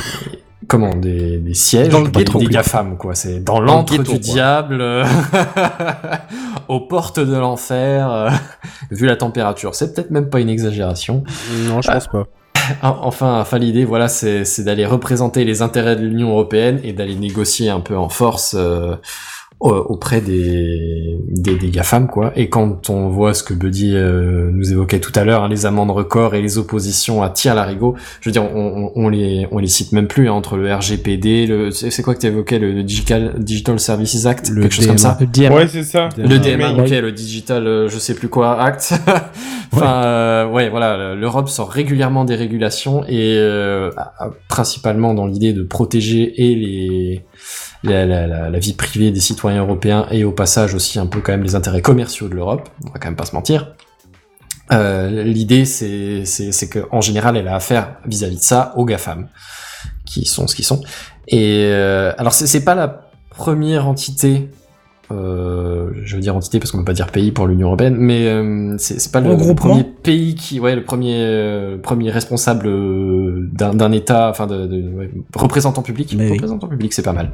comment des, des sièges Dans le des, ghetto. des GAFAM quoi. C'est dans l'antre du quoi. diable, euh, *laughs* aux portes de l'enfer. euh, *laughs* vu la température, c'est peut-être même pas une exagération. Non, je pense pas. Ah, Enfin, enfin l'idée, voilà, c'est c'est d'aller représenter les intérêts de l'Union européenne et d'aller négocier un peu en force euh, auprès des, des, des GAFAM, quoi. Et quand on voit ce que Buddy euh, nous évoquait tout à l'heure, hein, les amendes records et les oppositions à tir larigot, je veux dire, on, on, on les, on les cite même plus, hein, entre le RGPD, le, c'est quoi que tu évoquais, le Digital, Digital Services Act, Le quelque chose comme DMA. ça Le DMA. Ouais, c'est ça. le DMA, ok, le digital, euh, je sais plus quoi, Act. *laughs* enfin, euh, ouais, voilà, l'Europe sort régulièrement des régulations et euh, principalement dans l'idée de protéger et les la, vie privée des citoyens européens et au passage aussi un peu quand même les intérêts commerciaux de l'Europe. On va quand même pas se mentir. Euh, L'idée, c'est c'est c'est que en général, elle a affaire vis-à-vis de ça aux GAFAM, qui sont ce qu'ils sont. Et euh, alors, c'est pas la première entité euh, je veux dire entité parce qu'on peut pas dire pays pour l'Union européenne, mais euh, c'est pas le, premier pays qui, ouais, le premier, euh, premier responsable d'un État, enfin de, de ouais, représentant public. Mais oui. représentant public, c'est pas mal.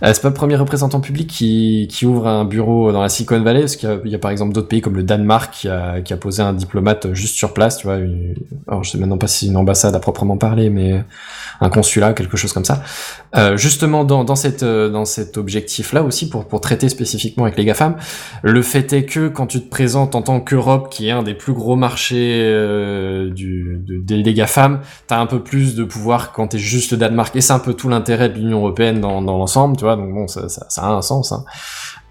C'est pas le premier représentant public qui, qui ouvre un bureau dans la Silicon Valley, parce qu'il y a, il y a par exemple d'autres pays comme le Danemark qui a, qui a posé un diplomate juste sur place, tu vois. une- alors je sais maintenant pas si c'est une ambassade à proprement parler, mais un consulat, quelque chose comme ça. Euh, justement dans, dans, cette, euh, dans cet objectif-là aussi, pour, pour traiter spécifiquement avec les GAFAM, le fait est que quand tu te présentes en tant qu'Europe, qui est un des plus gros marchés euh, du, de- des, des GAFAM, t'as un peu plus de pouvoir quand t'es juste le Danemark, et c'est un peu tout l'intérêt de l'Union Européenne dans, dans l'ensemble, tu vois, donc bon, ça, ça, ça a un sens. Hein.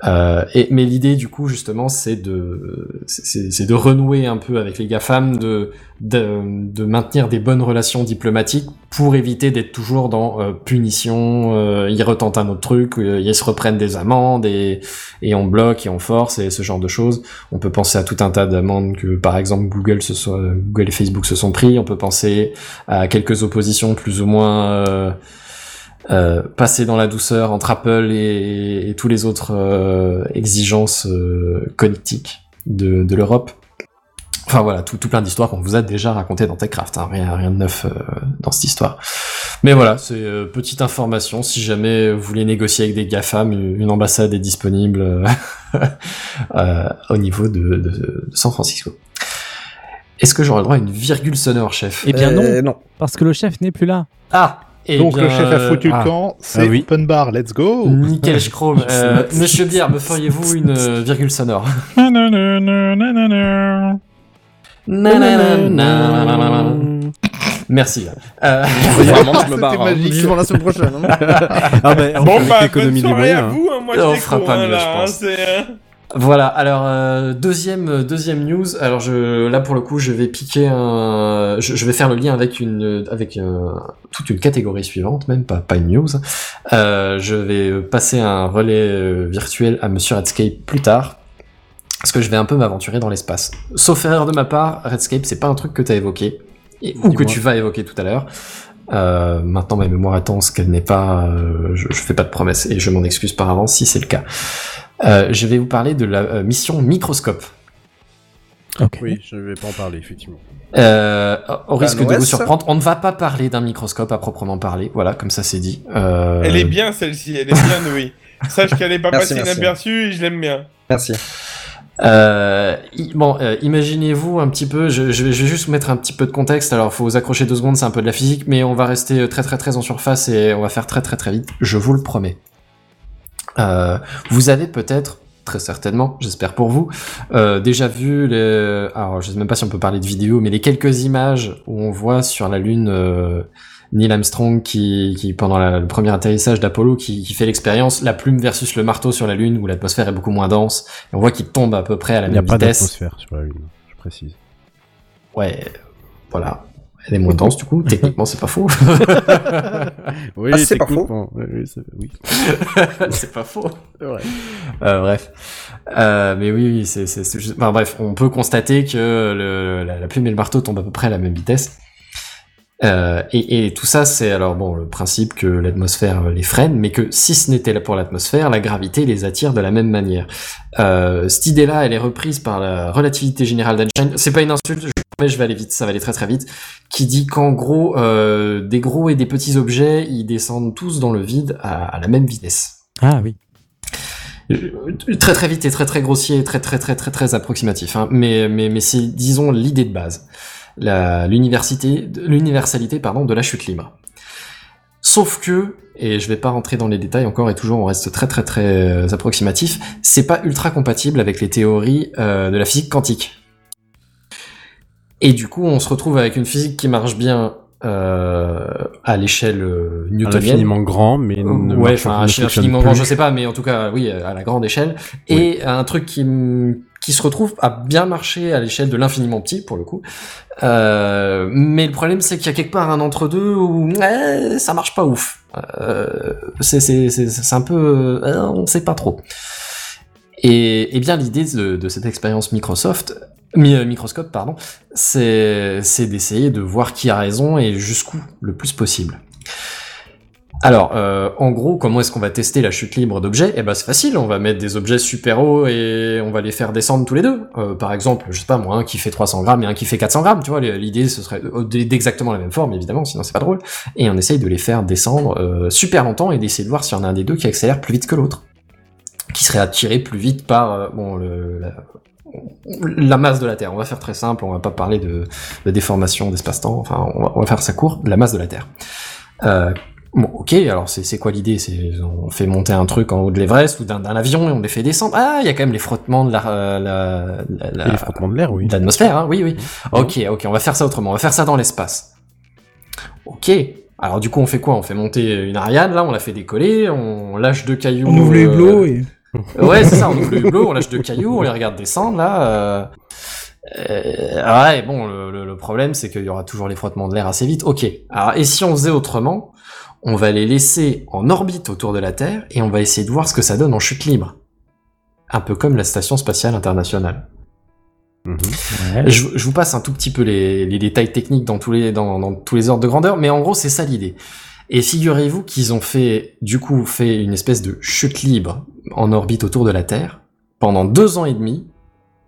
Euh, et, mais l'idée du coup justement c'est de c'est de renouer un peu avec les GAFAM, de, de de maintenir des bonnes relations diplomatiques pour éviter d'être toujours dans euh, punition, euh, ils retentent un autre truc, euh, ils se reprennent des amendes et et on bloque et on force et ce genre de choses. On peut penser à tout un tas d'amendes que par exemple Google se Google et Facebook se sont pris. On peut penser à quelques oppositions plus ou moins euh, passer dans la douceur entre Apple et, et tous les autres euh, exigences euh, connectiques de, de l'Europe. Enfin voilà, tout, tout plein d'histoires qu'on vous a déjà racontées dans TechCraft, hein, rien, rien de neuf euh, dans cette histoire. Mais voilà, c'est euh, petite information, si jamais vous voulez négocier avec des GAFAM, une une ambassade est disponible euh, *laughs* euh, au niveau de, de- de San Francisco. Est-ce que j'aurai le droit à une virgule sonore, chef? Eh bien non, Euh, non. parce que le chef n'est plus là. Ah eh Donc bien, le chef a foutu ah. le camp, c'est Ah oui. open bar, let's go. Nickel Chrome. *laughs* Euh, Monsieur Bière, me feriez-vous une euh, virgule sonore? Merci. Euh, Vraiment, je me C'était barre. hein. magique. Vivement la semaine prochaine. hein. Ah bah, Bon, avec bah, l'économie bonne des soirée moyens. à hein. vous, hein, moi On je fera pas mieux, là, je hein, pense. Euh, Voilà, alors euh, deuxième deuxième news. Alors je là pour le coup, je vais piquer un je, je vais faire le lien avec une avec euh, toute une catégorie suivante, même pas pas une news. Euh, je vais passer un relais euh, virtuel à monsieur Redscape plus tard. Parce que je vais un peu m'aventurer dans l'espace. Sauf erreur de ma part, Redscape, c'est pas un truc que tu as évoqué, et, ou que tu vas évoquer tout à l'heure. Euh, maintenant, ma mémoire attend ce qu'elle n'est pas. euh, je, je fais pas de promesses et je m'en excuse par avance si c'est le cas. Euh, je vais vous parler de la euh, mission Microscope. Ok. Oui, je vais pas en parler, effectivement. Euh, au risque de vous surprendre, on ne va pas parler d'un microscope à proprement parler. Voilà, comme ça c'est dit. Euh, Elle est bien celle-ci, elle est bien oui. *laughs* Sache qu'elle est pas Merci, passée inaperçue et je l'aime bien. Merci. Euh, bon, euh, imaginez-vous un petit peu, je, je vais, je vais juste vous mettre un petit peu de contexte, alors faut vous accrocher deux secondes, c'est un peu de la physique, mais on va rester très très très en surface et on va faire très très très vite, je vous le promets. Euh, vous avez peut-être, très certainement, j'espère pour vous, euh, déjà vu les... Alors je sais même pas si on peut parler de vidéo, mais les quelques images où on voit sur la Lune... euh, Neil Armstrong qui, qui pendant la- le premier atterrissage d'Apollo qui, qui fait l'expérience la plume versus le marteau sur la Lune où l'atmosphère est beaucoup moins dense et on voit qu'il tombe à peu près à la Il n'y a même pas vitesse. d'atmosphère sur la Lune, je précise. Ouais, voilà. Elle est moins dense du coup, *laughs* techniquement c'est pas faux. *laughs* Oui, Ah, c'est pas techniquement, oui, c'est- oui. *laughs* pas faux. Euh, bref. Euh, mais oui, oui, c'est, c'est, c'est juste- enfin, bref, on peut constater que le, la, la plume et le marteau tombent à peu près à la même vitesse. Euh, et, et tout ça, c'est alors bon le principe que l'atmosphère les freine, mais que si ce n'était là pour l'atmosphère, la gravité les attire de la même manière. Euh, cette idée-là, elle est reprise par la relativité générale d'Einstein. C'est pas une insulte, je, mais je vais aller vite, ça va aller très très vite. Qui dit qu'en gros, euh, des gros et des petits objets, ils descendent tous dans le vide à, à la même vitesse. Ah oui. Euh, Très très vite et très très grossier, et très très très très très approximatif. Hein. Mais mais mais c'est disons l'idée de base, l'universalité pardon de la chute libre. Sauf que et je vais pas rentrer dans les détails encore et toujours on reste très très très euh, approximatif. C'est pas ultra compatible avec les théories euh, de la physique quantique. Et du coup on se retrouve avec une physique qui marche bien euh, à l'échelle euh, newtonienne. infiniment grand, mais ne Ouais, enfin, infiniment grand, je sais pas, mais en tout cas, oui, à la grande échelle. Et un truc qui, qui se retrouve à bien marcher à l'échelle de l'infiniment petit, pour le coup. Euh, mais le problème, c'est qu'il y a quelque part un entre-deux où eh, ça marche pas ouf. Euh, c'est, c'est, c'est, un peu... euh, on sait pas trop. Et, et bien, l'idée de, de cette expérience Microsoft, mi- euh, microscope, pardon, c'est, c'est d'essayer de voir qui a raison et jusqu'où le plus possible. Alors, euh, en gros, comment est-ce qu'on va tester la chute libre d'objets? Eh ben, c'est facile. On va mettre des objets super hauts et on va les faire descendre tous les deux. Euh, par exemple, je sais pas moi, un qui fait 300 grammes et un qui fait 400 grammes. Tu vois, l'idée ce serait d'exactement la même forme, évidemment, sinon c'est pas drôle. Et on essaye de les faire descendre euh, super longtemps et d'essayer de voir s'il y a un des deux qui accélère plus vite que l'autre, qui serait attiré plus vite par euh, bon la, masse de la Terre. On va faire très simple. On va pas parler de, déformation d'espace-temps. Enfin, on va, faire ça court. La masse de la Terre. Euh, Bon, ok, alors c'est c'est quoi l'idée? C'est on fait monter un truc en haut de l'Everest ou d'un d'un avion et on les fait descendre. Ah, il y a quand même les frottements de la, euh, la, la, la- Et les frottements de l'air, oui. de l'atmosphère, hein, oui, oui. Ok, ok, on va faire ça autrement. On va faire ça dans l'espace. Ok. Alors du coup, on fait quoi? On fait monter une Ariane, là, on la fait décoller, on lâche deux cailloux. On ouvre les euh, hublots et. *laughs* Ouais, c'est ça, on ouvre le hublot, on lâche deux cailloux, on les regarde descendre, là. Euh... euh, ouais, bon, le, le- le problème, c'est qu'il y aura toujours les frottements de l'air assez vite. Ok, alors, et si on faisait autrement? On va les laisser en orbite autour de la Terre, et on va essayer de voir ce que ça donne en chute libre. Un peu comme la Station Spatiale Internationale. Je, je vous passe un tout petit peu les, les détails techniques dans tous les, dans, dans tous les ordres de grandeur, mais en gros, c'est ça l'idée. Et figurez-vous qu'ils ont fait, du coup, fait une espèce de chute libre en orbite autour de la Terre pendant deux ans et demi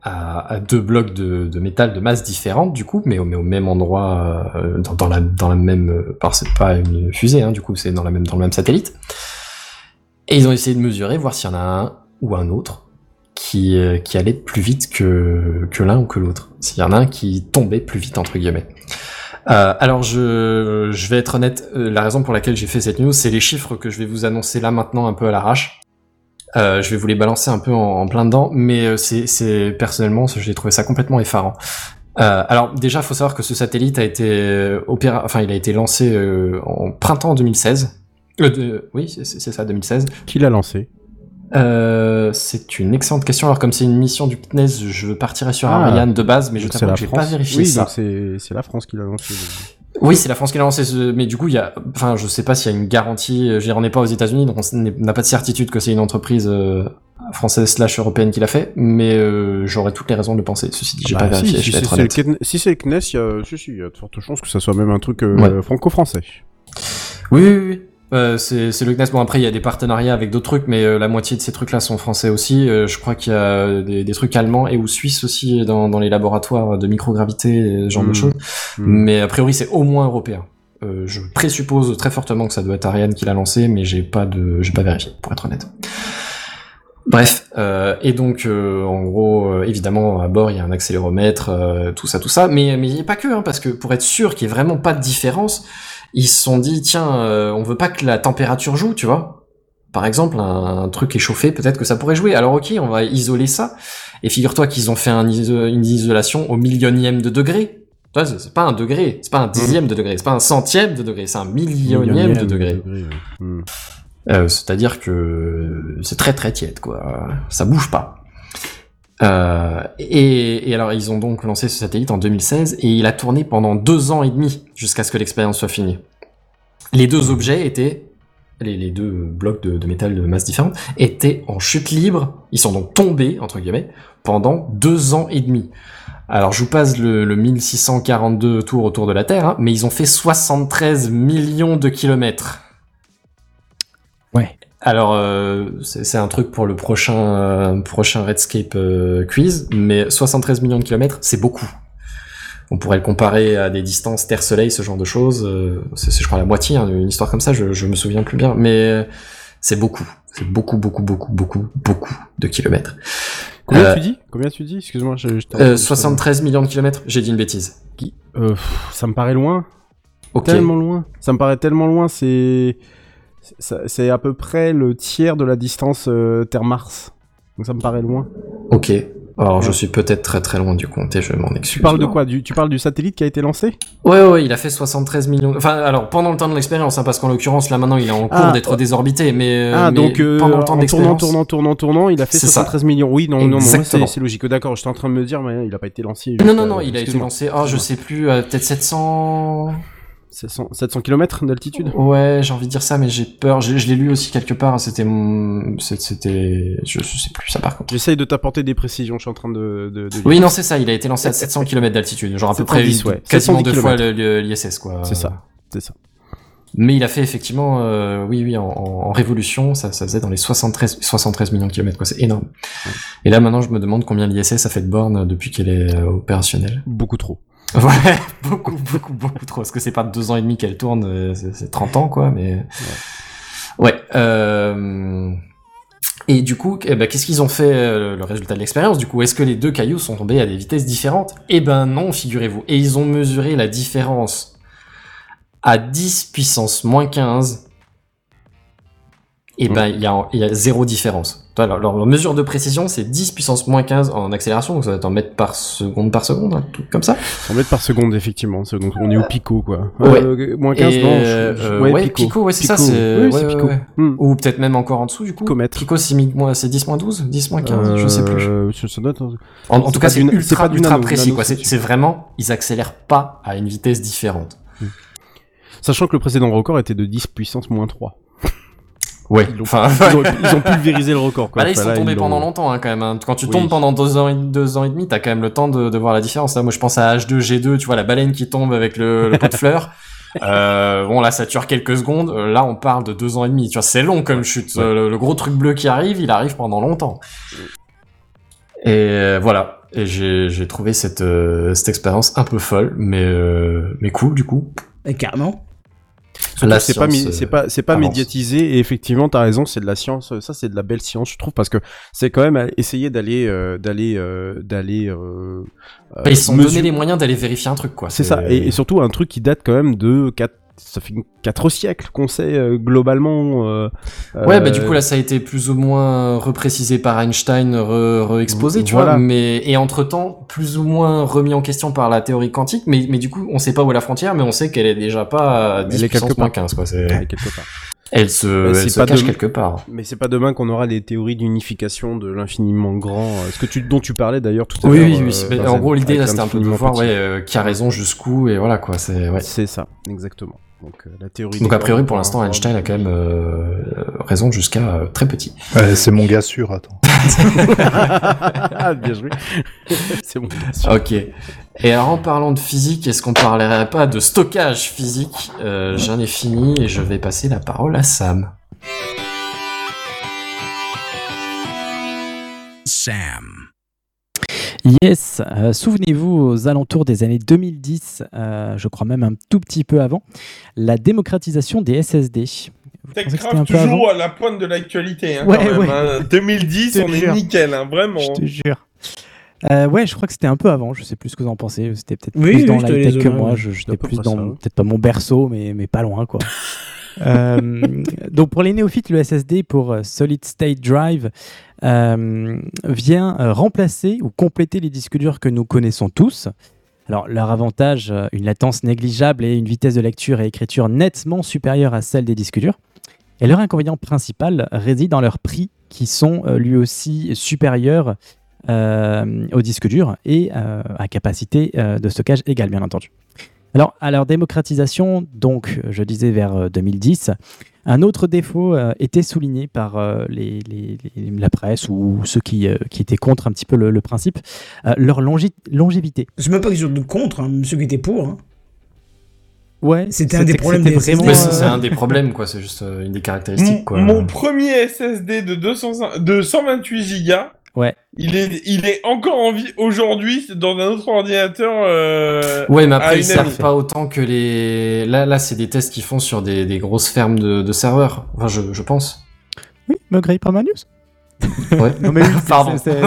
à, à deux blocs de, de métal de masse différente, du coup, mais, au- mais au même endroit, euh, dans, dans la, dans la même, euh, c'est pas une fusée, hein, du coup, c'est dans même, dans le même satellite. Et ils ont essayé de mesurer, voir s'il y en a un ou un autre qui, euh, qui allait plus vite que, que l'un ou que l'autre. S'il y en a un qui tombait plus vite, entre guillemets. Euh, alors je, je vais être honnête, euh, la raison pour laquelle j'ai fait cette news, c'est les chiffres que je vais vous annoncer là maintenant un peu à l'arrache. Euh, je vais vous les balancer un peu en, en plein dedans, mais euh, c'est, personnellement, j'ai trouvé ça complètement effarant. Euh, alors déjà, faut savoir que ce satellite a été euh, opéra, enfin il a été lancé euh, en printemps 2016. Euh, de- oui, c'est, ça, 2016. Qui l'a lancé? Euh, c'est une excellente question. Alors comme c'est une mission du CNES, je partirais sur Ah. Ariane de base, mais je t'avoue que j'ai pas vérifié Oui, ça. c'est la France qui l'a lancé. Oui, c'est la France qui l'a lancé, ce- mais du coup, il y a, enfin, je sais pas s'il y a une garantie. euh, Je on n'est pas aux États-Unis, donc on n'a pas de certitude que c'est une entreprise euh, française slash européenne qui l'a fait, mais euh, j'aurais toutes les raisons de le penser. Ceci dit, j'ai Bah, pas si, vérifié. si c'est le si c'est le CNES, il y a, si, si, il y a de fortes chances que ça soit même un truc euh, Ouais. franco-français. Oui, oui, oui. Euh, c'est c'est le CNES. Bon, après, il y a des partenariats avec d'autres trucs, mais euh, la moitié de ces trucs-là sont français aussi. Euh, je crois qu'il y a des, des trucs allemands et ou suisses aussi dans, dans les laboratoires de microgravité, ce genre de Mm. choses. Mm. Mais a priori, c'est au moins européen. Euh, je présuppose très fortement que ça doit être Ariane qui l'a lancé, mais j'ai pas de, j'ai pas vérifié, pour être honnête. Bref, euh, et donc euh, en gros, euh, évidemment, à bord il y a un accéléromètre, euh, tout ça, tout ça, mais mais il n'y a pas que, hein, parce que pour être sûr qu'il y ait vraiment pas de différence, ils se sont dit tiens, euh, on veut pas que la température joue, tu vois. Par exemple, un, un truc échauffé, peut-être que ça pourrait jouer. Alors ok, on va isoler ça. Et figure-toi qu'ils ont fait un iso- une isolation au millionième de degré. Tu vois, C'est pas un degré, c'est pas un dixième de degré, c'est pas un centième de degré, c'est un millionième de degré. ouais. Mm. Euh, C'est-à-dire que c'est très très tiède, quoi. Ça bouge pas. Euh, et, et alors, ils ont donc lancé ce satellite en 2016 et il a tourné pendant deux ans et demi jusqu'à ce que l'expérience soit finie. Les deux objets étaient, les, deux blocs de, métal de masse différente, étaient en chute libre. Ils sont donc tombés, entre guillemets, pendant deux ans et demi. Alors, je vous passe le, le 1642 tours autour de la Terre, hein, mais ils ont fait 73 millions de kilomètres. Alors, euh, c'est un truc pour le prochain, euh, prochain Redscape euh, quiz, mais 73 millions de kilomètres, c'est beaucoup. On pourrait le comparer à des distances Terre-Soleil, ce genre de choses. euh, c'est, je crois, la moitié, hein, une histoire comme ça, je, je me souviens plus bien, mais euh, c'est beaucoup. C'est beaucoup, beaucoup, beaucoup, beaucoup, beaucoup de kilomètres. Combien Euh, tu dis? Combien tu dis? Excuse-moi, je, je t'ai euh, entendu. 73 millions de kilomètres, j'ai dit une bêtise. Euh, pff, ça me paraît loin. Ok. Tellement loin. Ça me paraît tellement loin. C'est c'est- à peu près le tiers de la distance euh, Terre-Mars. Donc ça me paraît loin. Ok. Alors, je suis peut-être très très loin du compte et je m'en excuse. Tu parles de quoi? Du, Tu parles du satellite qui a été lancé? Ouais, ouais, il a fait 73 millions. Enfin, alors pendant le temps de l'expérience, hein, parce qu'en l'occurrence, là maintenant, il est en cours Ah, d'être désorbité, mais, euh, Ah, mais donc euh, pendant le temps en tournant, tournant, tournant, tournant, il a fait C'est ça. 73 millions. Oui, non, non, non, Exactement. c'est logique. D'accord, j'étais en train de me dire, mais il a pas été lancé. Non, non, non, il a été lancé. Oh, je sais plus, euh, peut-être 700. 700, 700 km d'altitude Ouais, j'ai envie de dire ça, mais j'ai peur. Je l'ai lu aussi quelque part. C'était mon, c'était, je, je sais plus ça par contre. J'essaye de t'apporter des précisions, je suis en train de. de, de. Oui, non, c'est ça. Il a été lancé à 700 km d'altitude, genre à peu près 710, ouais. quasiment 710 deux fois l'ISS, quoi. C'est ça, c'est ça. Mais il a fait effectivement, euh, oui, oui, en, en- en révolution, ça, ça faisait dans les 73, 73 millions de kilomètres, quoi. C'est énorme. Et là, maintenant, je me demande combien l'ISS a fait de bornes depuis qu'elle est euh, opérationnelle. Beaucoup trop. *laughs* Ouais, beaucoup, beaucoup, beaucoup trop. Parce que c'est pas deux ans et demi qu'elle tourne, euh, c'est c'est 30 ans, quoi, mais... Ouais. euh, Et du coup, eh ben, qu'est-ce qu'ils ont fait, euh, le résultat de l'expérience Du coup, est-ce que les deux cailloux sont tombés à des vitesses différentes? Eh ben non, figurez-vous. Et ils ont mesuré la différence à 10 puissance moins 15. et ben il y y a zéro différence. Leur, leur mesure de précision, c'est 10 puissance moins 15 en accélération, donc ça va être en mètres par seconde par seconde, un truc comme ça. 100 mètres par seconde, effectivement. Donc on est au pico, quoi. Ouais. Euh, moins 15, Et, non. je- euh, euh, ouais, pico, ouais, c'est ça, c'est Oui, ouais, ouais, ouais. Hmm. Ou peut-être même encore en dessous, du coup. Picomètre. Pico, c'est mi- moi, c'est 10 moins 12, 10 moins 15, je sais plus. Euh, ça- ça doit être un- En, en tout cas, c'est ultra, pas ultra nano, précis, nano, quoi. c'est vraiment, ils accélèrent pas à une vitesse différente. Sachant que le précédent record était de 10 puissance moins 3. Ouais, Ils ont, enfin, ils ont- ils ont pulvérisé le record, quoi. Bah là, ils Enfin, sont tombés ils pendant longtemps, hein, quand même. hein. Quand tu Oui. tombes pendant deux ans, et, deux ans et demi, t'as quand même le temps de, de voir la différence. Là, moi, je pense à H2, G2, tu vois, la baleine qui tombe avec le, le pot de fleurs. *laughs* Euh, bon, là, ça dure quelques secondes. Euh, Là, on parle de deux ans et demi. Tu vois, c'est long comme chute. Euh, Le, le gros truc bleu qui arrive, il arrive pendant longtemps. Et euh, voilà. Et j'ai j'ai trouvé cette, euh, cette expérience un peu folle, mais, euh, mais cool, du coup. Et carrément. C'est pas, c'est euh, pas, c'est pas avance. médiatisé et effectivement t'as raison, c'est de la science. Ça c'est de la belle science, je trouve, parce que c'est quand même essayer d'aller, euh, d'aller, euh, d'aller. Euh, euh, Ils se sont mesurer- donné les moyens d'aller vérifier un truc, quoi. C'est ça, et, et surtout un truc qui date quand même de 4 ça fait 4 siècles qu'on sait euh, globalement. euh, Ouais, bah euh, du coup là ça a été plus ou moins reprécisé par Einstein, re- re-exposé, tu Voilà. vois, mais et entre temps plus ou moins remis en question par la théorie quantique, mais mais du coup on sait pas où est la frontière, mais on sait qu'elle est déjà pas à 10 Elle est puissance quelque moins part. 15 quoi. C'est Elle est quelque part. Elle se, elle c'est se pas cache de- quelque part. Mais c'est pas demain qu'on aura des théories d'unification de l'infiniment grand. euh, Ce que tu, dont tu parlais d'ailleurs tout à Oui l'heure. oui euh, oui. mais Benzen, en gros l'idée là c'était un peu de voir petit. ouais euh, qui a raison jusqu'où et voilà quoi. C'est ouais. C'est ça, exactement. Donc euh, la théorie. Donc a priori pour l'instant Einstein a quand même euh, raison jusqu'à euh, très petit. Ouais, c'est mon gars sûr, attends. Ah, *laughs* Bien joué. *laughs* c'est bon. bien sûr. Ok. Et alors en parlant de physique, est-ce qu'on parlerait pas de stockage physique? Euh, J'en ai fini et je vais passer la parole à Sam. Sam. Yes, euh, souvenez-vous aux alentours des années 2010, euh, je crois même un tout petit peu avant, la démocratisation des SSD. Techcraft toujours à la pointe de l'actualité. Hein, Ouais, quand même, ouais. hein. 2010, Je te on est nickel, hein, vraiment. Je te jure. Euh, ouais, je crois que c'était un peu avant. Je sais plus ce que vous en pensez. C'était peut-être Oui, plus oui, dans la tech que moi. J'étais plus dans peut-être pas mon berceau, mais mais pas loin quoi. *laughs* Euh, donc pour les néophytes, le SSD pour euh, Solid State Drive euh, vient remplacer ou compléter les disques durs que nous connaissons tous. Alors leur avantage, une latence négligeable et une vitesse de lecture et écriture nettement supérieure à celle des disques durs. Et leur inconvénient principal réside dans leur prix qui sont lui aussi supérieurs euh, aux disques durs et euh, à capacité euh, de stockage égale bien entendu. Alors, à leur démocratisation, donc, je disais vers euh, 2010, un autre défaut euh, était souligné par euh, les, les- les- la presse ou ceux qui, euh, qui étaient contre un petit peu le, le principe, euh, leur longi- longévité. C'est même pas question de contre, hein, ceux qui étaient pour. hein. Ouais, C'était un des problèmes des vraiment. C'est c'est un des problèmes quoi. C'est juste euh, une des caractéristiques Mon, quoi. mon premier SSD de 200, de 128 Go, Ouais. il est, il est encore en vie aujourd'hui dans un autre ordinateur. euh, Ouais, mais après, ils servent pas autant que les. Là, là, c'est des tests qu'ils font sur des, des grosses fermes de, de serveurs. Enfin, je, je pense. Oui, me grille pas ma news. Ouais. *laughs* Non, mais oui, *laughs* Pardon. c'est-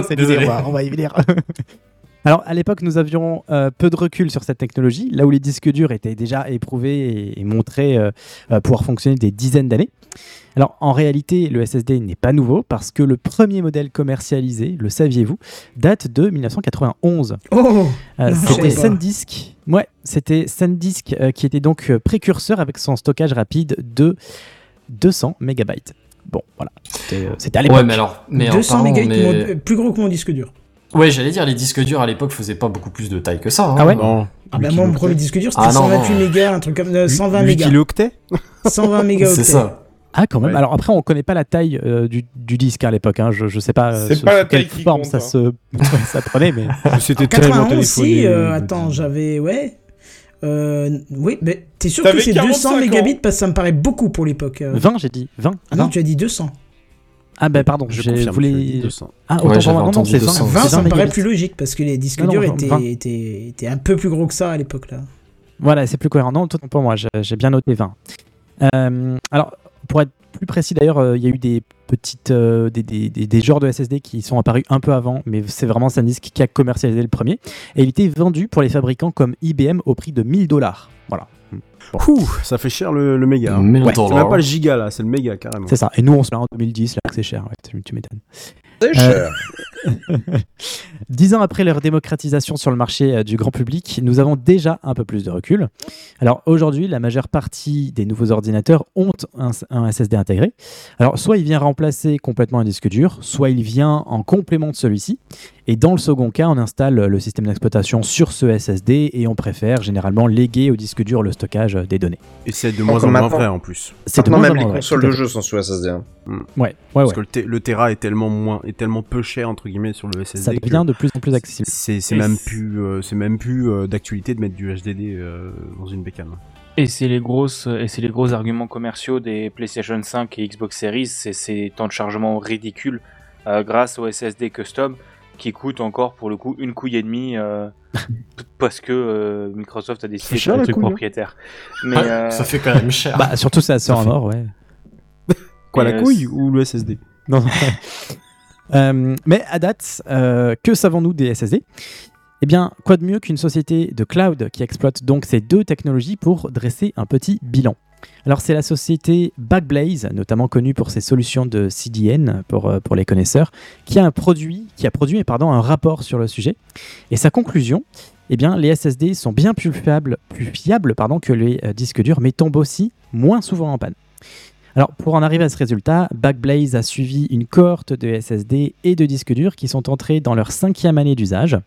on va y venir. *laughs* Alors, à l'époque, nous avions euh, peu de recul sur cette technologie, là où les disques durs étaient déjà éprouvés et, et montrés euh, euh, pouvoir fonctionner des dizaines d'années. Alors, en réalité, le SSD n'est pas nouveau parce que le premier modèle commercialisé, le saviez-vous, date de 1991. Oh Euh, je c'était. SanDisk. Ouais, c'était SanDisk euh, qui était donc précurseur avec son stockage rapide de 200 mégabytes. Bon, voilà, c'était euh, à l'époque. Ouais, mais alors. Mais en 200 parlant, mégabytes, mais- mon- plus gros que mon disque dur. Ouais, j'allais dire, les disques durs à l'époque faisaient pas beaucoup plus de taille que ça. hein. Ah ouais Non. Ah bah moi, mon premier disque dur, c'était Ah non, 128 non. mégas, un truc comme euh, 120 8 mégas. kilooctets 120 mégaoctets. C'est ça. Ah, quand même. Ouais. Alors après, on connaît pas la taille euh, du, du disque à l'époque. hein. Je, je sais pas, euh, pas la quelle taille qui forme compte, ça hein. se *laughs* ça prenait, mais *laughs* C'était En tellement 91 téléphoné. aussi, euh, euh, attends, j'avais, ouais. Euh, oui, mais t'es sûr que c'est 200 45 mégabits ans. parce que ça me paraît beaucoup pour l'époque. euh. 20, j'ai dit 20. Ah non, 20. tu as dit 200. Ah ben pardon, Je confirme, 200. Ah, Ouais, autant pour j'avais moi. Non, non, c'est 200. 20. 20, c'est ça me paraît plus logique parce que les disques Non, durs 20. étaient, étaient, étaient un peu plus gros que ça à l'époque là. Voilà, c'est plus cohérent. Non, autant pour moi, j'ai bien noté 20. Euh, alors, pour être plus précis d'ailleurs, euh, il y a eu des petites, euh, des, des, des- des genres de SSD qui sont apparus un peu avant, mais c'est vraiment SanDisk qui a commercialisé le premier. Et il était vendu pour les fabricants comme IBM au prix de 1000 dollars. Voilà. Ouh, ça fait cher le, le méga. hein. Ouais, c'est même pas le giga là, c'est le méga carrément. C'est ça. Et nous, on se l'a en 2010, là, que c'est cher. Ouais, tu, tu m'étonnes. C'est Euh, cher. *laughs* Dix ans après leur démocratisation sur le marché euh, du grand public, nous avons déjà un peu plus de recul. Alors aujourd'hui, la majeure partie des nouveaux ordinateurs ont un, un SSD intégré. Alors soit il vient remplacer complètement un disque dur, soit il vient en complément de celui-ci. Et dans le second cas, on installe le système d'exploitation sur ce SSD et on préfère généralement léguer au disque dur le stockage des données. Et c'est de moins en moins vrai en plus. C'est de Maintenant, moins en même les vrai, consoles de jeux sont sous SSD. hein. Ouais, ouais, Parce ouais. que le, te- le Tera est tellement moins, est tellement peu cher entre guillemets sur le SSD. Ça devient de plus en plus accessible. C'est même euh, c'est même plus euh, d'actualité de mettre du HDD euh, dans une bécane. Et c'est les grosses et c'est les gros arguments commerciaux des PlayStation 5 et Xbox Series, c'est ces temps de chargement ridicules euh, grâce au SSD custom qui coûte encore pour le coup une couille et demie euh, *laughs* parce que euh, Microsoft a décidé de cher, couille, hein. propriétaires. Mais Ah, euh, Ça fait quand même cher. Bah, surtout ça sort fait- mort, ouais. *laughs* Quoi, Et, la euh, couille ou le SSD Non, non. *laughs* Euh, mais à date, euh, que savons-nous des SSD Eh bien, quoi de mieux qu'une société de cloud qui exploite donc ces deux technologies pour dresser un petit bilan? Alors c'est la société Backblaze, notamment connue pour ses solutions de CDN pour, euh, pour les connaisseurs, qui a produit, un rapport sur le sujet. Et sa conclusion, eh bien les SSD sont bien plus fiables, que les euh, disques durs, mais tombent aussi moins souvent en panne. Alors, pour en arriver à ce résultat, Backblaze a suivi une cohorte de SSD et de disques durs qui sont entrés dans leur cinquième année d'usage.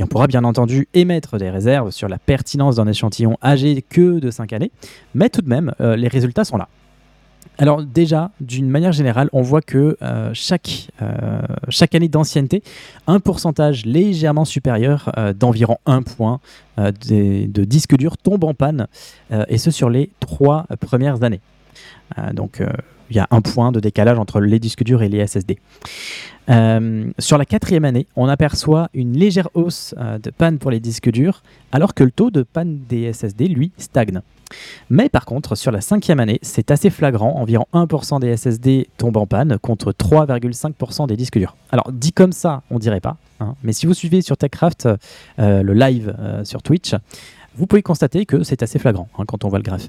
Et on pourra bien entendu émettre des réserves sur la pertinence d'un échantillon âgé que de 5 années, mais tout de même, euh, les résultats sont là. Alors déjà, d'une manière générale, on voit que euh, chaque, euh, chaque année d'ancienneté, un pourcentage légèrement supérieur d'environ 1 point de disques durs tombe en panne, et ce sur les trois premières années. Euh, donc euh, il y a un point de décalage entre les disques durs et les SSD. Euh, sur la quatrième année, on aperçoit une légère hausse de panne pour les disques durs, alors que le taux de panne des SSD, lui, stagne. Mais par contre, sur la cinquième année, c'est assez flagrant, environ 1% des SSD tombent en panne contre 3,5% des disques durs. Alors dit comme ça, on dirait pas, hein, mais si vous suivez sur TechCraft le live sur Twitch, vous pouvez constater que c'est assez flagrant hein, quand on voit le graphe.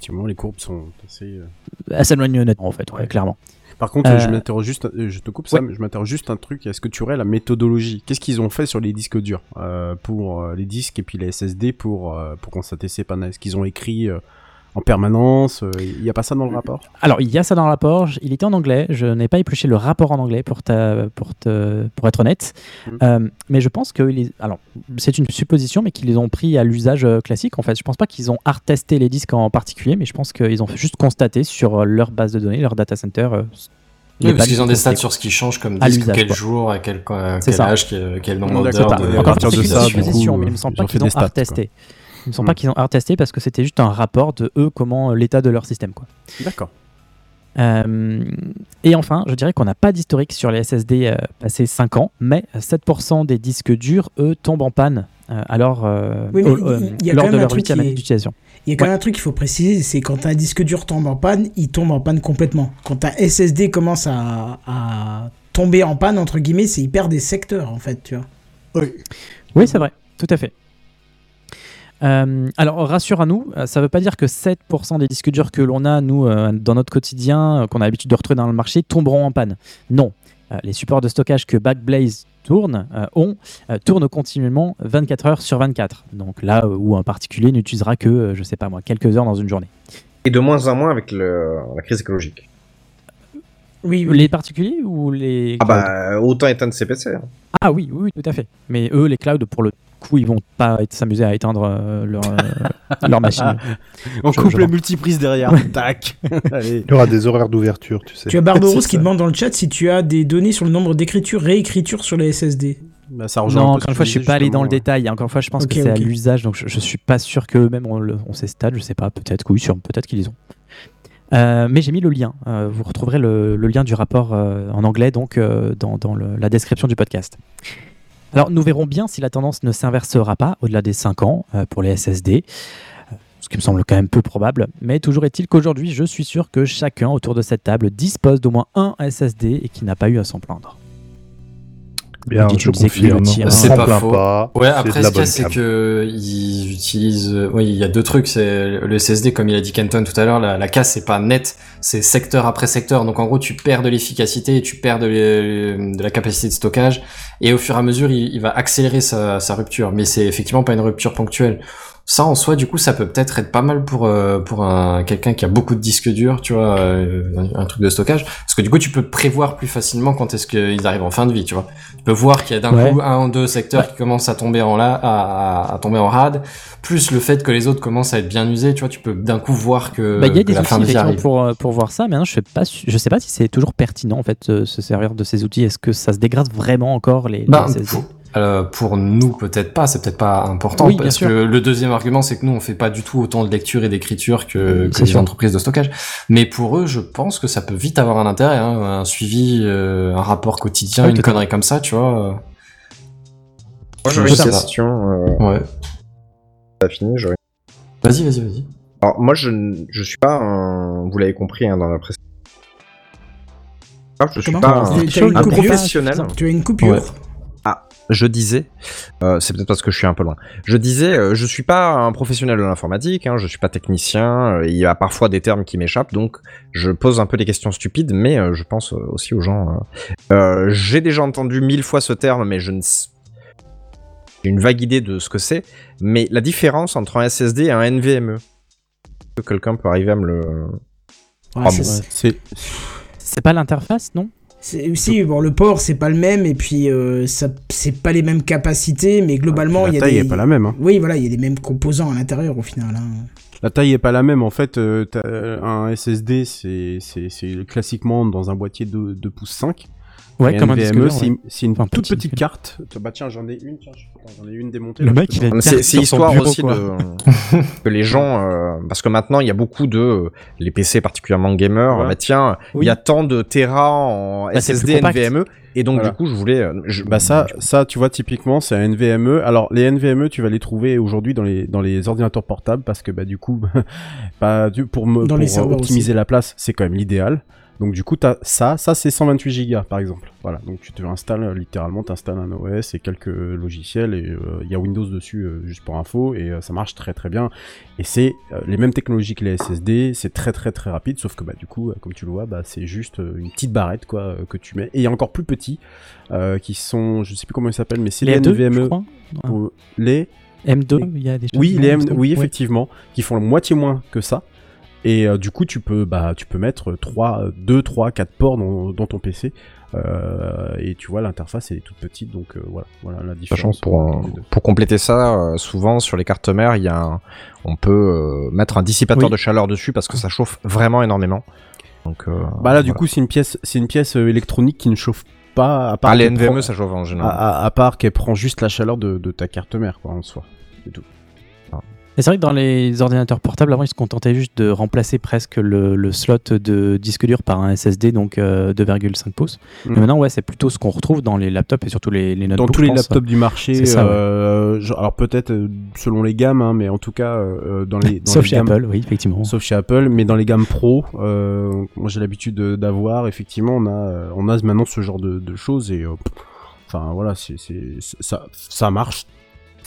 Effectivement, les courbes sont assez. euh, Elle s'éloigne honnêtement, en fait, ouais, clairement. Par contre, Euh, je m'interroge juste, euh, je te coupe ça, ouais. mais je m'interroge juste un truc. Est-ce que tu aurais la méthodologie? Qu'est-ce qu'ils ont fait sur les disques durs euh, pour euh, les disques et puis les SSD pour euh, pour constater ces pannes? Est-ce qu'ils ont écrit euh, en permanence euh, Il n'y a pas ça dans le rapport? Alors, il y a ça dans le rapport. Il était en anglais. Je n'ai pas épluché le rapport en anglais pour, ta, pour, te, pour être honnête. Mhm. Euh, mais je pense que. les- Alors, c'est une supposition, mais qu'ils les ont pris à l'usage euh, classique. En fait, je pense pas qu'ils ont hard testé les disques en particulier, mais je pense qu'ils ont juste constaté sur leur base de données, leur data center. euh, Oui, parce qu'ils ont des stats sur ce qui change comme À disque, quel quoi. jour, à quel, à quel âge, quel, quel nombre d'heures. De- à Encore partir c'est de une ça, du supposition, coup, mais il me semble pas qu'ils ont testé. Il me semble pas qu'ils ont hard testé parce que c'était juste un rapport de eux, comment euh, l'état de leur système. Quoi. D'accord. Euh, et enfin, je dirais qu'on n'a pas d'historique sur les SSD euh, passés 5 ans, mais 7% des disques durs, eux, tombent en panne euh, alors, euh, Oui, au- euh, y a lors quand de même un leur truc huitième année d'utilisation. Il y a quand Ouais. même un truc qu'il faut préciser, c'est quand un disque dur tombe en panne, il tombe en panne complètement. Quand un SSD commence à, à tomber en panne, entre guillemets, c'est il perd des secteurs, en fait, tu vois. Oui, c'est vrai, tout à fait. Euh, alors, rassure à nous, euh, ça ne veut pas dire que 7% des disques durs que l'on a, nous, euh, dans notre quotidien, euh, qu'on a l'habitude de retrouver dans le marché, tomberont en panne. Non. Euh, les supports de stockage que Backblaze tourne, euh, ont, euh, tournent continuellement 24 heures sur 24. Donc là où un particulier n'utilisera que, euh, je sais pas moi, quelques heures dans une journée. Et de moins en moins avec le, la crise écologique. Oui, Les particuliers ou les... Ah bah, autant éteindre ses PC. hein. Ah oui, oui, oui, tout à fait. Mais eux, les clouds, pour le coup, ils vont pas être- s'amuser à éteindre euh, leur, euh, leur *laughs* machine. On Je- coupe je vois. multiprises derrière. Tac. *laughs* Allez. Il y aura des horaires d'ouverture, tu sais. Tu as Barbaros qui demande dans le chat si tu as des données sur le nombre d'écritures, réécritures sur les SSD. Bah, ça Non, encore une que fois, je suis pas allé dans le détail. Encore une fois, je pense que c'est à l'usage, donc je, je suis pas sûr qu'eux-mêmes ont, le- ont ces stats. Je sais pas, peut-être que oui, sûrement, peut-être qu'ils les ont. Euh, mais j'ai mis le lien. Euh, vous retrouverez le, le lien du rapport euh, en anglais donc euh, dans, dans le- la description du podcast. Alors nous verrons bien si la tendance ne s'inversera pas au-delà des 5 ans euh, pour les SSD, euh, ce qui me semble quand même peu probable. Mais toujours est-il qu'aujourd'hui, je suis sûr que chacun autour de cette table dispose d'au moins un SSD et qui n'a pas eu à s'en plaindre. Bien, je confirme. C'est pas faux. pas. Ouais, après, ce la qu'il y a, bonne c'est que ils utilisent. Oui, il y a deux trucs. C'est le SSD, comme il a dit Kenton tout à l'heure, la, la casse c'est pas net, c'est secteur après secteur. Donc en gros, tu perds de l'efficacité, et tu perds de, la capacité de stockage, et au fur et à mesure, il, il va accélérer sa, sa rupture. Mais c'est effectivement pas une rupture ponctuelle. Ça, en soi, du coup, ça peut peut-être être pas mal pour euh, pour un quelqu'un qui a beaucoup de disques durs, tu vois, euh, un, un truc de stockage, parce que du coup, tu peux prévoir plus facilement quand est-ce qu'ils arrivent en fin de vie, tu vois. Tu peux voir qu'il y a d'un Ouais. coup un ou deux secteurs qui commencent à tomber en là, à, à, à tomber en rade, plus le fait que les autres commencent à être bien usés, tu vois, tu peux d'un coup voir que, Bah, il y a des la fin outils de pour, euh, pour voir ça. Maintenant, je sais pas, je sais pas si c'est toujours pertinent en fait euh, se servir de ces outils. Est-ce que ça se dégrade vraiment encore les, Bah, pour, euh, pour nous, peut-être pas, c'est peut-être pas important, Oui, bien parce sûr. que le deuxième argument, c'est que nous, on fait pas du tout autant de lecture et d'écriture que, que les sûr. entreprises de stockage. Mais pour eux, je pense que ça peut vite avoir un intérêt, hein, un suivi, euh, un rapport quotidien, Oui, une connerie comme ça, tu vois. Moi, j'aurais Je une question. Euh, Ouais. T'as fini j'aurais- Vas-y, vas-y, vas-y. Alors, moi, je, ne- je suis pas un. Vous l'avez compris hein, dans la presse. Je suis Comment pas un, professionnel. Tu as une coupure Ouais. Je disais, euh, c'est peut-être parce que je suis un peu loin. Je disais, euh, je suis pas un professionnel de l'informatique, hein, je suis pas technicien. euh, il y a parfois des termes qui m'échappent, donc je pose un peu des questions stupides, mais euh, je pense aussi aux gens. euh, J'ai déjà entendu mille fois ce terme, mais je ne. J'ai une vague idée de ce que c'est, mais la différence entre un SSD et un NVMe. Que quelqu'un peut arriver à me le. Ouais, Ah c'est- bon. C'est C'est pas l'interface, non? Si, bon, le port, c'est pas le même, et puis euh, ça, c'est pas les mêmes capacités, mais globalement, il y la a taille des. est pas la même. hein. Oui, voilà, il y a les mêmes composants à l'intérieur au final. hein. La taille est pas la même. En fait, euh, euh, un SSD, c'est classiquement dans un boîtier de 2 pouces 5. Ouais, Et comme un NVMe, disque dur, c'est ouais. une, c'est une Enfin, toute petit petite disque. carte. Bah tiens, j'en ai une. Tiens, j'en ai une démontée. Le là, mec, il a C'est histoire bureau, aussi de que les gens, euh, parce que maintenant il y a beaucoup de euh, les PC particulièrement gamers. Ouais. Bah tiens, il Oui. y a tant de Tera en Bah, SSD. NVMe, et donc Voilà. du coup je voulais. euh, je- Bah ça, ça, tu vois, typiquement, c'est un NVMe. Alors les NVMe, tu vas les trouver aujourd'hui dans les dans les ordinateurs portables parce que bah du coup, *laughs* bah du- pour me Dans pour les serveurs optimiser la place, c'est quand même l'idéal. Donc du coup, t'as ça, ça c'est 128 Go par exemple. Voilà, donc tu te installes euh, littéralement, t'installes un OS et quelques euh, logiciels et euh, il y a Windows dessus euh, juste pour info et euh, ça marche très très bien. Et c'est les mêmes technologies que les SSD, c'est très très très rapide, sauf que bah du coup, comme tu le vois, bah c'est juste une petite barrette quoi que tu mets. Et il y a encore plus petits qui sont, je sais plus comment ils s'appellent, mais c'est Les M2, NVMe. les M2, il y a des choses oui, les M, ça, oui, ouais. effectivement, qui font la moitié moins que ça. Et euh, du coup, tu peux, bah, tu peux mettre 3, 2, 3, 4 ports dans, dans ton PC. Euh, et tu vois, l'interface elle est toute petite, donc euh, voilà, voilà la Sachant différence. que pour, pour compléter ça, souvent sur les cartes mères, il y a un- on peut mettre un dissipateur Oui. de chaleur dessus parce que ça chauffe vraiment énormément. Donc, Bah là, du coup, c'est une pièce, c'est une pièce électronique qui ne chauffe pas. À part ah, les NVMe prend- ça chauffe en général. à- à part qu'elle prend juste la chaleur de, de ta carte mère, quoi, en soi. C'est tout. C'est vrai que dans les ordinateurs portables, avant, ils se contentaient juste de remplacer presque le, le slot de disque dur par un SSD, donc euh, 2,5 pouces. Mm. Mais maintenant, ouais, c'est plutôt ce qu'on retrouve dans les laptops et surtout les, les notebooks. Dans tous les laptops du marché, ouais. euh, genre- alors peut-être euh, selon les gammes, hein, mais en tout cas euh, dans les dans Sauf les chez gammes- Apple, oui, effectivement. Sauf chez Apple, mais dans les gammes pro, euh, moi j'ai l'habitude de- d'avoir, effectivement, on a, euh, on a maintenant ce genre de, de choses et, euh, enfin voilà, c'est, ça, ça marche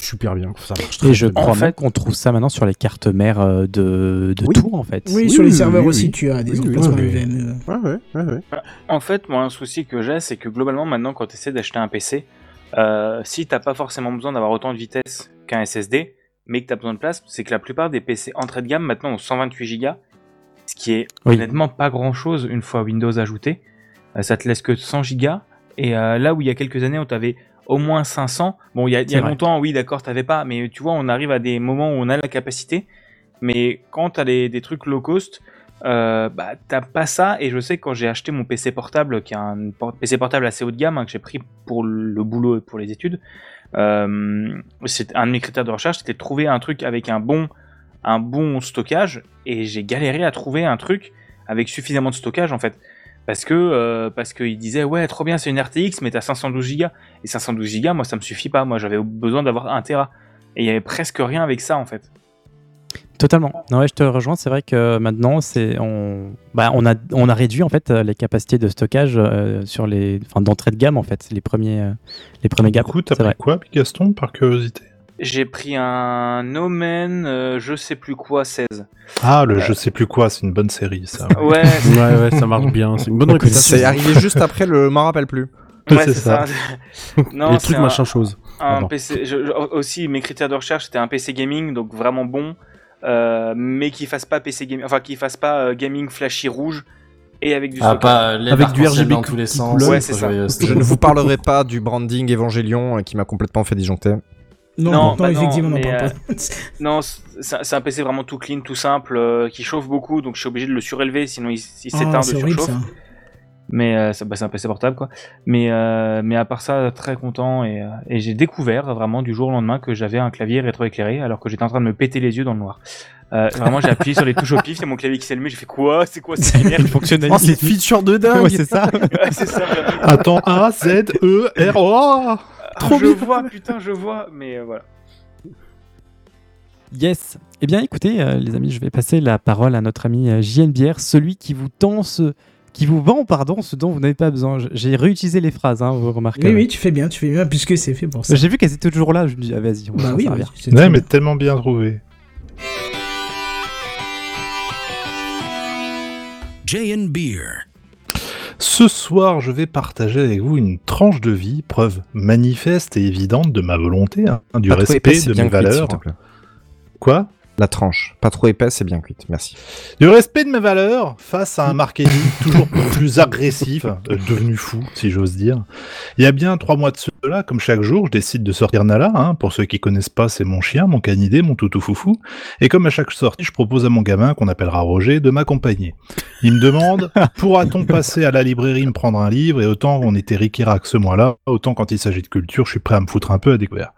super bien, ça marche très Et je bien. crois En même fait- qu'on trouve ça maintenant sur les cartes mères euh, de, de Oui. tours, en fait. Oui, Oui, sur les serveurs oui, aussi, oui. tu as des Oui, oui, emplacements oui. NVMe. Ouais, ouais, ouais, ouais. En fait, moi, un souci que j'ai, c'est que globalement, maintenant, quand tu essaies d'acheter un PC, euh, si t'as pas forcément besoin d'avoir autant de vitesse qu'un SSD, mais que tu as besoin de place, c'est que la plupart des PC entrée de gamme maintenant ont 128 Go, ce qui est Oui. honnêtement pas grand chose une fois Windows ajouté. Euh, ça te laisse que 100 Go. Et euh, là où il y a quelques années, on t'avait au moins 500. Bon, il y a, y longtemps, oui, d'accord, t'avais pas, mais tu vois, on arrive à des moments où on a la capacité. Mais quand t'as des, des trucs low cost, euh, bah, t'as pas ça. Et je sais que quand j'ai acheté mon PC portable, qui est un PC portable assez haut de gamme, hein, que j'ai pris pour le boulot et pour les études, euh, c'est un de mes critères de recherche, c'était de trouver un truc avec un bon, un bon stockage. Et j'ai galéré à trouver un truc avec suffisamment de stockage en fait. Parce que euh, parce qu'il disait ouais trop bien c'est une RTX mais t'as 512 Go et 512 Go moi ça me suffit pas moi j'avais besoin d'avoir 1 Tera et il y avait presque rien avec ça en fait. Totalement. Non, ouais, je te rejoins. C'est vrai que maintenant, c'est on, bah, on a on a réduit en fait euh, les capacités de stockage euh, sur les, enfin d'entrée de gamme en fait. Les premiers euh, les premiers Du gaps. coup, t'as pris quoi, Gaston, par curiosité? J'ai pris un Omen, euh, je sais plus quoi, 16. Ah, le Euh, je sais plus quoi, c'est une bonne série, ça. Ouais, Ouais, *laughs* ouais, ça marche bien. C'est une bonne réputation. C'est arrivé juste après le m'en rappelle plus. ouais, c'est c'est ça. *laughs* non, les c'est trucs un- machin chose. Un. PC. je- je- aussi, mes critères de recherche, c'était un PC gaming, donc vraiment bon, euh, mais qui fasse pas PC gaming, enfin qui fasse pas euh, gaming flashy rouge et avec du Ah, pas les Avec du RGB dans tous les sens. Ouais, c'est ça. euh, *laughs* Je ne vous parlerai pas du branding Evangelion euh, qui m'a complètement fait disjoncter. Non, Non, non, bah non, effectivement, on n'en mais, parle euh, pas. *laughs* Non, c'est un PC vraiment tout clean, tout simple, euh, qui chauffe beaucoup, donc je suis obligé de le surélever, sinon il, il Ah, s'éteint de c'est horrible surchauffe. ça. Mais euh, bah, c'est un PC portable quoi. Mais, euh, mais à part ça, très content et, euh, et j'ai découvert vraiment du jour au lendemain que j'avais un clavier rétroéclairé alors que j'étais en train de me péter les yeux dans le noir. Euh, vraiment, j'ai appuyé sur les touches au pif, c'est mon clavier qui s'est allumé, j'ai fait quoi? C'est quoi cette lumière Oh, c'est feature de dingue. Ouais, c'est ça. Ouais, ça. Attends, A, Z, E, R, O. Ah, Trop je bien. vois, putain, je vois, mais euh, voilà. Yes. Eh bien, écoutez, euh, les amis, je vais passer la parole à notre ami euh, JNBR, celui qui vous tend ce, qui vous vend, pardon, ce dont vous n'avez pas besoin. J'ai réutilisé les phrases, hein, vous remarquez. Oui, oui, tu fais bien, tu fais bien, puisque c'est fait pour ça. J'ai vu qu'elles étaient toujours là. Je me dis, ah, vas-y, on va Bah oui, oui, Ouais, mais bien. tellement bien trouvé. Beer. Ce soir, je vais partager avec vous une tranche de vie, preuve manifeste et évidente de ma volonté, hein, du Pas respect de mes valeurs. Quoi? La tranche. Pas trop épaisse et bien cuite. Merci. Du respect de mes valeurs face à un marketing toujours plus agressif, euh, devenu fou, si j'ose dire. Il y a bien trois mois de cela, comme chaque jour, je décide de sortir Nala. Hein. Pour ceux qui connaissent pas, c'est mon chien, mon canidé, mon toutou foufou. Et comme à chaque sortie, je propose à mon gamin, qu'on appellera Roger, de m'accompagner. Il me demande, *laughs* pourra-t-on passer à la librairie me prendre un livre? Et autant on était Ricky Rack ce mois-là, autant quand il s'agit de culture, je suis prêt à me foutre un peu à découvert.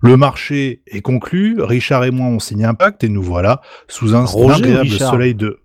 Le marché est conclu, Richard et moi on signe un pacte et nous voilà sous un Roger agréable Richard soleil de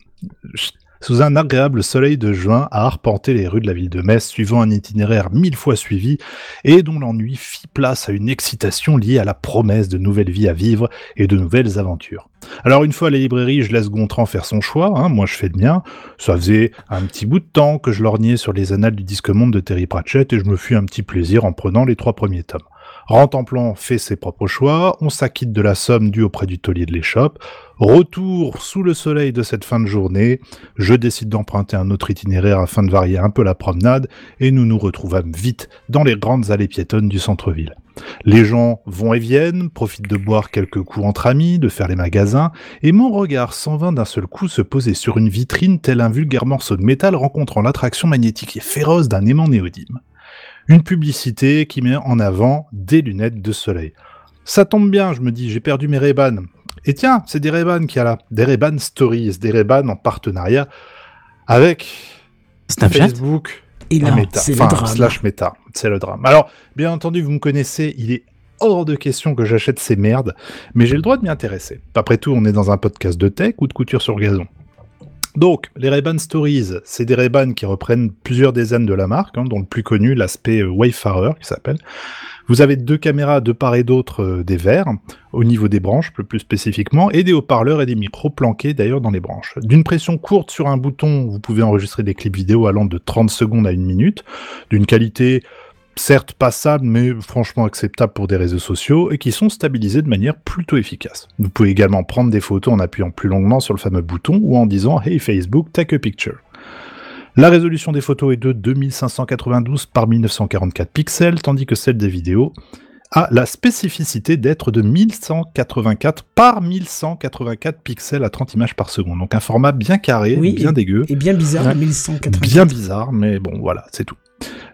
sous un agréable soleil de juin à arpenter les rues de la ville de Metz suivant un itinéraire mille fois suivi et dont l'ennui fit place à une excitation liée à la promesse de nouvelles vies à vivre et de nouvelles aventures. Alors une fois à la librairie, je laisse Gontran faire son choix, hein, moi je fais le mien. Ça faisait un petit bout de temps que je lorgnais sur les annales du disque monde de Terry Pratchett et je me fis un petit plaisir en prenant les trois premiers tomes. Rentemplant fait ses propres choix, on s'acquitte de la somme due auprès du taulier de l'échoppe. Retour sous le soleil de cette fin de journée, je décide d'emprunter un autre itinéraire afin de varier un peu la promenade et nous nous retrouvâmes vite dans les grandes allées piétonnes du centre-ville. Les gens vont et viennent, profitent de boire quelques coups entre amis, de faire les magasins, et mon regard s'en vint d'un seul coup se poser sur une vitrine tel un vulgaire morceau de métal rencontrant l'attraction magnétique et féroce d'un aimant néodyme. Une publicité qui met en avant des lunettes de soleil. Ça tombe bien, je me dis, j'ai perdu mes ray Et tiens, c'est des ray qui a là, des ray Stories, des ray en partenariat avec Snapchat Facebook Et là, Meta, c'est le enfin, drame. slash Meta, c'est le drame. Alors, bien entendu, vous me connaissez, il est hors de question que j'achète ces merdes, mais j'ai le droit de m'y intéresser. Après tout, on est dans un podcast de tech ou de couture sur gazon. Donc, les Ray-Ban Stories, c'est des Ray-Ban qui reprennent plusieurs dizaines de la marque, hein, dont le plus connu, l'aspect euh, Wayfarer, qui s'appelle. Vous avez deux caméras de part et d'autre euh, des verres, au niveau des branches plus, plus spécifiquement, et des haut-parleurs et des micros planqués d'ailleurs dans les branches. D'une pression courte sur un bouton, vous pouvez enregistrer des clips vidéo allant de 30 secondes à une minute, d'une qualité certes passable, mais franchement acceptable pour des réseaux sociaux, et qui sont stabilisés de manière plutôt efficace. Vous pouvez également prendre des photos en appuyant plus longuement sur le fameux bouton ou en disant Hey Facebook, take a picture. La résolution des photos est de 2592 par 1944 pixels, tandis que celle des vidéos a la spécificité d'être de 1184 par 1184 pixels à 30 images par seconde. Donc un format bien carré, Oui, bien dégueu. Et bien bizarre, 1180. Bien bizarre, mais bon, voilà, c'est tout.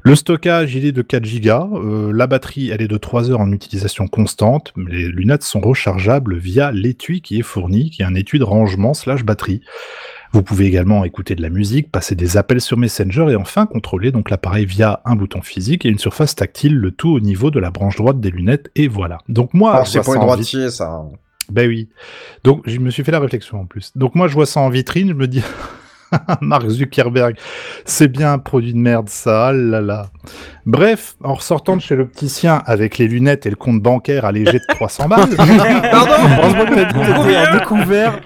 Le stockage, il est de 4 Go. Euh, la batterie, elle est de 3 heures en utilisation constante. Les lunettes sont rechargeables via l'étui qui est fourni, qui est un étui de rangement slash batterie. Vous pouvez également écouter de la musique, passer des appels sur Messenger et enfin contrôler donc l'appareil via un bouton physique et une surface tactile, le tout au niveau de la branche droite des lunettes. Et voilà. Donc moi, c'est pour les droitiers, ça. ben oui. Donc je me suis fait la réflexion en plus. Donc moi je vois ça en vitrine, je me dis *laughs* Mark Zuckerberg, c'est bien un produit de merde ça, ah là là. Bref, en ressortant de chez l'opticien avec les lunettes et le compte bancaire allégé de *laughs* 300 balles. Pardon *laughs* Heureusement que t'as été à découvert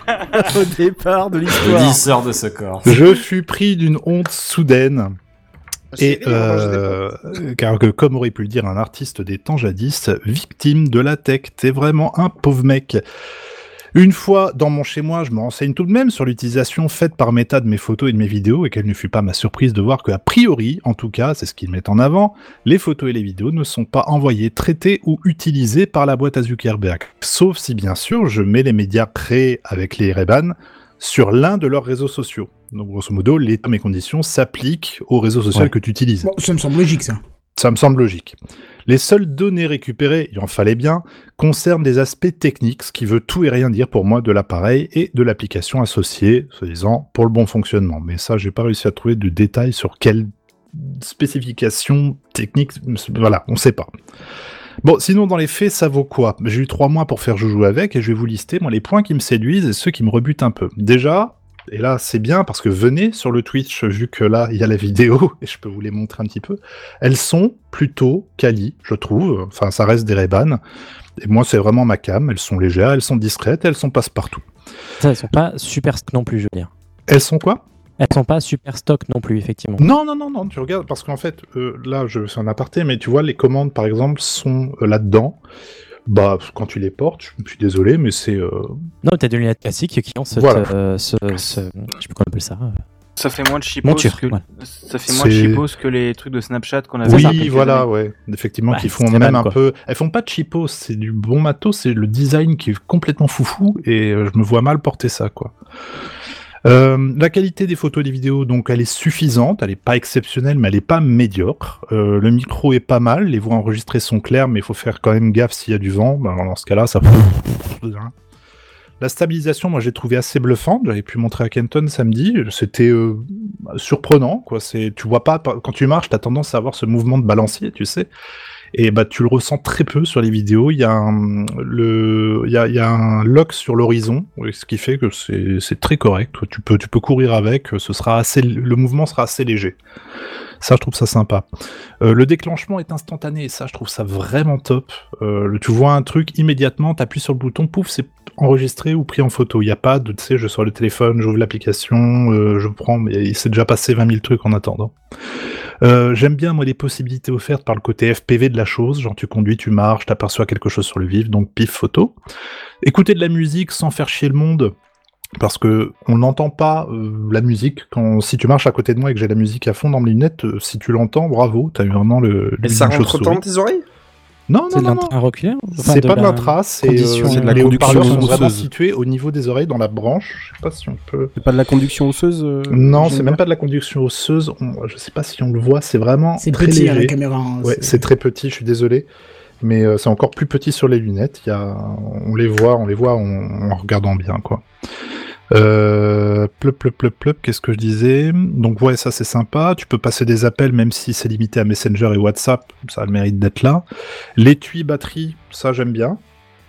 au départ de l'histoire. De ce corps. Je fus pris d'une honte soudaine. Et euh, car que, comme aurait pu le dire un artiste des temps jadis, victime de la tech, t'es vraiment un pauvre mec. Une fois dans mon chez-moi, je me renseigne tout de même sur l'utilisation faite par Meta de mes photos et de mes vidéos, et quelle ne fut pas ma surprise de voir que, a priori, en tout cas, c'est ce qu'ils mettent en avant, les photos et les vidéos ne sont pas envoyées, traitées ou utilisées par la boîte à Zuckerberg. Sauf si, bien sûr, je mets les médias créés avec les Ray-Ban sur l'un de leurs réseaux sociaux. Donc, grosso modo, les termes et conditions s'appliquent au réseau social Ouais. que tu utilises. Bon, ça me semble logique, ça. Ça me semble logique. Les seules données récupérées, il en fallait bien, concernent des aspects techniques, ce qui veut tout et rien dire pour moi de l'appareil et de l'application associée, soi-disant, pour le bon fonctionnement. Mais ça, j'ai pas réussi à trouver de détails sur quelles spécifications techniques, voilà, on sait pas. Bon, sinon, dans les faits, ça vaut quoi? J'ai eu trois mois pour faire joujou avec et je vais vous lister, moi, les points qui me séduisent et ceux qui me rebutent un peu. Déjà, et là, c'est bien parce que venez sur le Twitch, vu que là, il y a la vidéo *laughs* et je peux vous les montrer un petit peu. Elles sont plutôt quali, je trouve. Enfin, ça reste des Ray-Ban. Et moi, c'est vraiment ma cam. Elles sont légères, elles sont discrètes, elles sont passe-partout. Ça, elles sont pas super stock non plus, je veux dire. Elles sont quoi? Elles sont pas super stock non plus, effectivement. Non, non, non, non, tu regardes, parce qu'en fait, euh, là, je c'est un aparté, mais tu vois, les commandes, par exemple, sont euh, là-dedans. Bah, quand tu les portes, je suis désolé, mais c'est... euh, Non, t'as des lunettes classiques qui ont cette, Voilà. euh, ce, ce- je sais plus comment on appelle ça. euh, Ça fait moins de chipos que ouais. ça fait moins de C'est- chipos que les trucs de Snapchat qu'on avait. Oui, voilà, ouais. Effectivement, Ouais, qui font même mal, un peu. Elles font pas de cheapos, c'est du bon matos, c'est le design qui est complètement foufou et je me vois mal porter ça, quoi. Euh, la qualité des photos et des vidéos, donc elle est suffisante, elle est pas exceptionnelle, mais elle est pas médiocre. Euh, le micro est pas mal, les voix enregistrées sont claires, mais il faut faire quand même gaffe s'il y a du vent. Alors, dans ce cas-là, ça. La stabilisation, moi, j'ai trouvé assez bluffante. J'avais pu montrer à Kenton samedi. C'était euh, surprenant, quoi. Tu vois pas quand tu marches, t'as tendance à avoir ce mouvement de balancier, tu sais. Et bah, tu le ressens très peu sur les vidéos. Il y a un, le, il y a, il y a un lock sur l'horizon, ce qui fait que c'est, c'est très correct. Tu peux, tu peux courir avec. Ce sera assez, le mouvement sera assez léger. Ça, je trouve ça sympa. Euh, le déclenchement est instantané, et ça, je trouve ça vraiment top. Euh, tu vois un truc immédiatement, t'appuies sur le bouton, pouf, c'est enregistré ou pris en photo. Il n'y a pas de, tu sais, je sors le téléphone, j'ouvre l'application, euh, je prends, mais il s'est déjà passé 20 000 trucs en attendant. J'aime bien, moi, les possibilités offertes par le côté FPV de la chose. Genre, tu conduis, tu marches, t'aperçois quelque chose sur le vif, donc pif, photo. Écouter de la musique sans faire chier le monde. Parce que on n'entend pas euh, la musique quand si tu marches à côté de moi et que j'ai la musique à fond dans mes lunettes, euh, si tu l'entends, bravo, t'as eu vraiment le. Et ça rentre dans tes oreilles? Non, C'est non, de non, non. l'intra-auriculaire Enfin, C'est pas de la l'intra, c'est euh, C'est de la les conduction haut-parleurs sont vraiment situés au niveau des oreilles dans la branche. Je sais pas si on peut. C'est pas de la conduction osseuse euh, Non, c'est même pas de la conduction osseuse. On- Je sais pas si on le voit. C'est vraiment C'est très petit à léger. la caméra. hein, Ouais, c'est très petit. Je suis désolé, mais euh, c'est encore plus petit sur les lunettes. Il y a, on les voit, on les voit en, en regardant bien, quoi. Euh, plop, plop, plop, qu'est-ce que je disais? Donc ouais, ça c'est sympa. Tu peux passer des appels même si c'est limité à Messenger et WhatsApp, ça a le mérite d'être là. L'étui batterie, ça j'aime bien.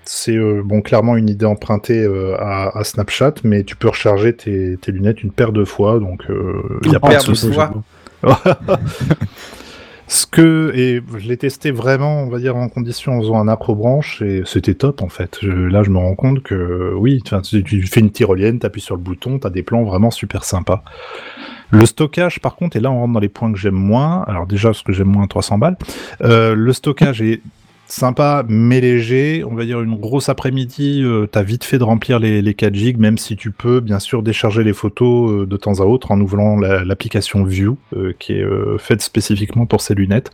C'est euh, bon clairement une idée empruntée euh, à, à Snapchat, mais tu peux recharger tes, tes lunettes une paire de fois, donc il y a pas de souci. *laughs* Ce que et je l'ai testé vraiment, on va dire en condition en faisant un acrobranche et c'était top en fait. Là, je me rends compte que oui, tu, tu- tu fais une tyrolienne, t'appuies sur le bouton, t'as des plans vraiment super sympas. Le stockage, par contre, et là on rentre dans les points que j'aime moins. Alors déjà, ce que j'aime moins, 300 balles. Euh, le stockage est sympa mais léger. On va dire une grosse après-midi, euh, t'as vite fait de remplir les, les 4 gigs, même si tu peux bien sûr décharger les photos euh, de temps à autre en ouvrant la- l'application View, euh, qui est faite spécifiquement pour ces lunettes.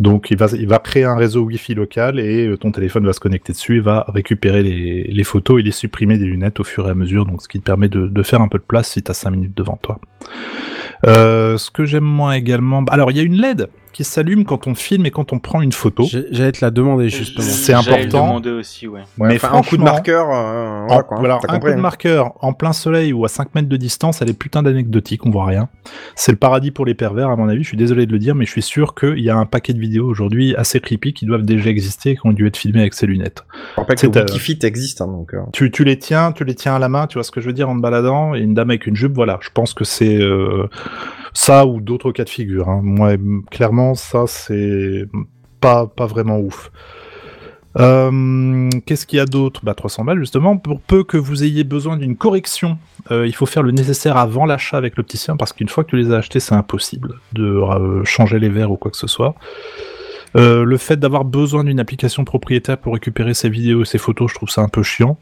Donc il va, créer un réseau Wi-Fi local et ton téléphone va se connecter dessus et va récupérer les, photos et les supprimer des lunettes au fur et à mesure, donc ce qui te permet de, de faire un peu de place si tu as 5 minutes devant toi. Ce que j'aime moins également, alors il y a une LED qui s'allument quand on filme et quand on prend une photo. J'allais te la demander justement. C'est important. demander aussi, ouais. Ouais, Mais enfin, un coup de marqueur, euh, voilà, En- quoi, voilà, un compris, coup de hein. marqueur en plein soleil ou à 5 mètres de distance, elle est putain d'anecdotique, on voit rien. C'est le paradis pour les pervers, à mon avis. Je suis désolé de le dire, mais je suis sûr qu'il y a un paquet de vidéos aujourd'hui assez creepy qui doivent déjà exister et qui ont dû être filmées avec ces lunettes. Je rappelle que euh, Wikifit existe, hein, donc. euh, Tu, tu les tiens, tu les tiens à la main, tu vois ce que je veux dire en te baladant, et une dame avec une jupe, voilà. Je pense que c'est euh, ça ou d'autres cas de figure. hein. Moi, clairement, ça c'est pas pas vraiment ouf. Euh, Qu'est-ce qu'il y a d'autre? Bah 300 balles justement. Pour peu que vous ayez besoin d'une correction, euh, il faut faire le nécessaire avant l'achat avec l'opticien parce qu'une fois que tu les as achetés, c'est impossible de euh, changer les verres ou quoi que ce soit. Le fait d'avoir besoin d'une application propriétaire pour récupérer ses vidéos et ses photos, je trouve ça un peu chiant.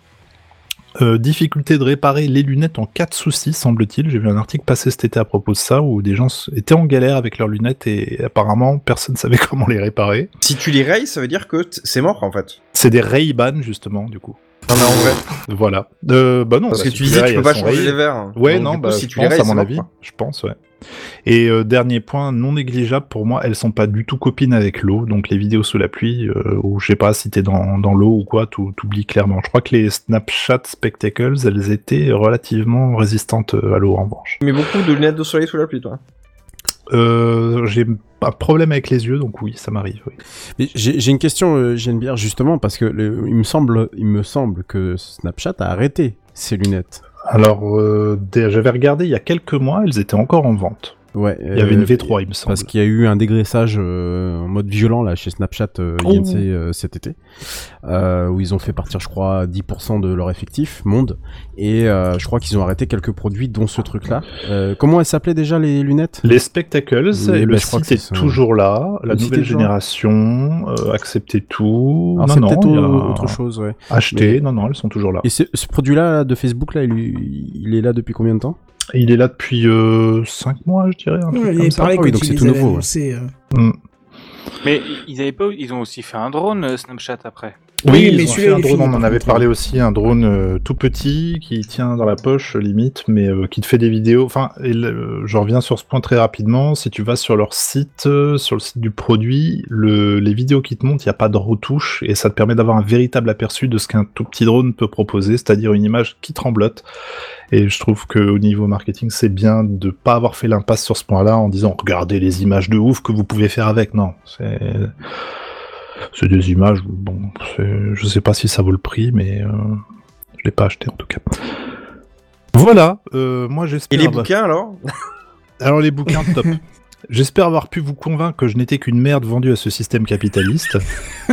Euh, difficulté de réparer les lunettes en cas de soucis, semble-t-il. J'ai vu un article passer cet été à propos de ça, où des gens étaient en galère avec leurs lunettes et apparemment personne *laughs* savait comment les réparer. Si tu les rayes, ça veut dire que c'est mort en fait. C'est des Ray-Ban justement, du coup. Non mais en vrai. Voilà. Euh, bah non, Parce bah, que si tu les disais tu peux elles pas sont changer les verres. Ouais, Donc, non, coup, bah, si je tu les à mon avis. quoi. Je pense, ouais. Et euh, dernier point, non négligeable pour moi, elles sont pas du tout copines avec l'eau. Donc les vidéos sous la pluie, euh, ou je sais pas si t'es dans, dans l'eau ou quoi, tout t'oublies clairement. Je crois que les Snapchat Spectacles, elles étaient relativement résistantes à l'eau en revanche. Mais beaucoup de lunettes de soleil sous la pluie, toi. Euh, j'ai un problème avec les yeux, donc oui, ça m'arrive. Oui. J'ai une question, euh, Geneviève, justement, parce que le- il, me semble, il me semble que Snapchat a arrêté ses lunettes. Alors, euh, j'avais regardé il y a quelques mois, elles étaient encore en vente. Ouais. Il y avait une euh, V3, il me semble. Parce qu'il y a eu un dégraissage euh, en mode violent là chez Snapchat euh, Oh. INC euh, cet été, euh, où ils ont fait partir, je crois, 10% de leur effectif monde, et euh, je crois qu'ils ont arrêté quelques produits, dont ce truc-là. Euh, comment elles s'appelaient déjà les lunettes? Les Spectacles, Oui, et bah, le je crois site que est c'est ça. toujours là, la nouvelle génération, euh, acceptez tout. Alors non, c'est non, peut-être a autre chose, ouais. Acheter, Mais- non, non, elles sont toujours là. Et ce, ce produit-là là, de Facebook là, il, il est là depuis combien de temps? Et il est là depuis 5 mois, je dirais. Un truc Ouais, comme ça. Ah oui, donc c'est tout nouveau, euh. Mm. Mais ils avaient pas, ils ont aussi fait un drone euh, Snapchat après. Oui, mais celui-là, un drone, on en avait parlé aussi, un drone euh, tout petit qui tient dans la poche euh, limite, mais euh, qui te fait des vidéos. Enfin, et euh, je reviens sur ce point très rapidement. Si tu vas sur leur site, sur le site du produit, le, les vidéos qui te montrent, il n'y a pas de retouche et ça te permet d'avoir un véritable aperçu de ce qu'un tout petit drone peut proposer, c'est-à-dire une image qui tremblote. Et je trouve qu'au niveau marketing, c'est bien de pas avoir fait l'impasse sur ce point-là en disant regardez les images de ouf que vous pouvez faire avec. Non, c'est c'est des images, bon, je sais pas si ça vaut le prix, mais euh, je l'ai pas acheté en tout cas. Voilà, euh, moi Et j'espère. les avoir- bouquins alors? Alors les bouquins, top. *laughs* J'espère avoir pu vous convaincre que je n'étais qu'une merde vendue à ce système capitaliste. *laughs*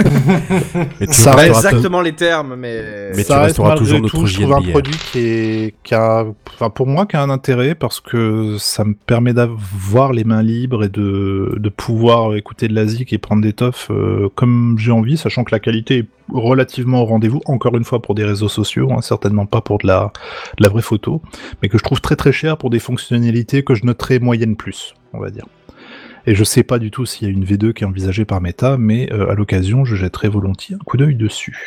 Et tu Ça Pas exactement les termes, mais. Mais ça tu reste resteras malgré toujours notre tout, je trouve un produit qui, est, qui a, enfin pour moi, qui a un intérêt parce que ça me permet d'avoir les mains libres et de, de pouvoir écouter de la zik et prendre des toffs euh, comme j'ai envie, sachant que la qualité est relativement au rendez-vous, encore une fois pour des réseaux sociaux, hein, certainement pas pour de la, de la vraie photo, mais que je trouve très très cher pour des fonctionnalités que je noterais moyenne plus, on va dire. Et je sais pas du tout s'il y a une V2 qui est envisagée par Meta, mais euh, à l'occasion, je jetterai volontiers un coup d'œil dessus.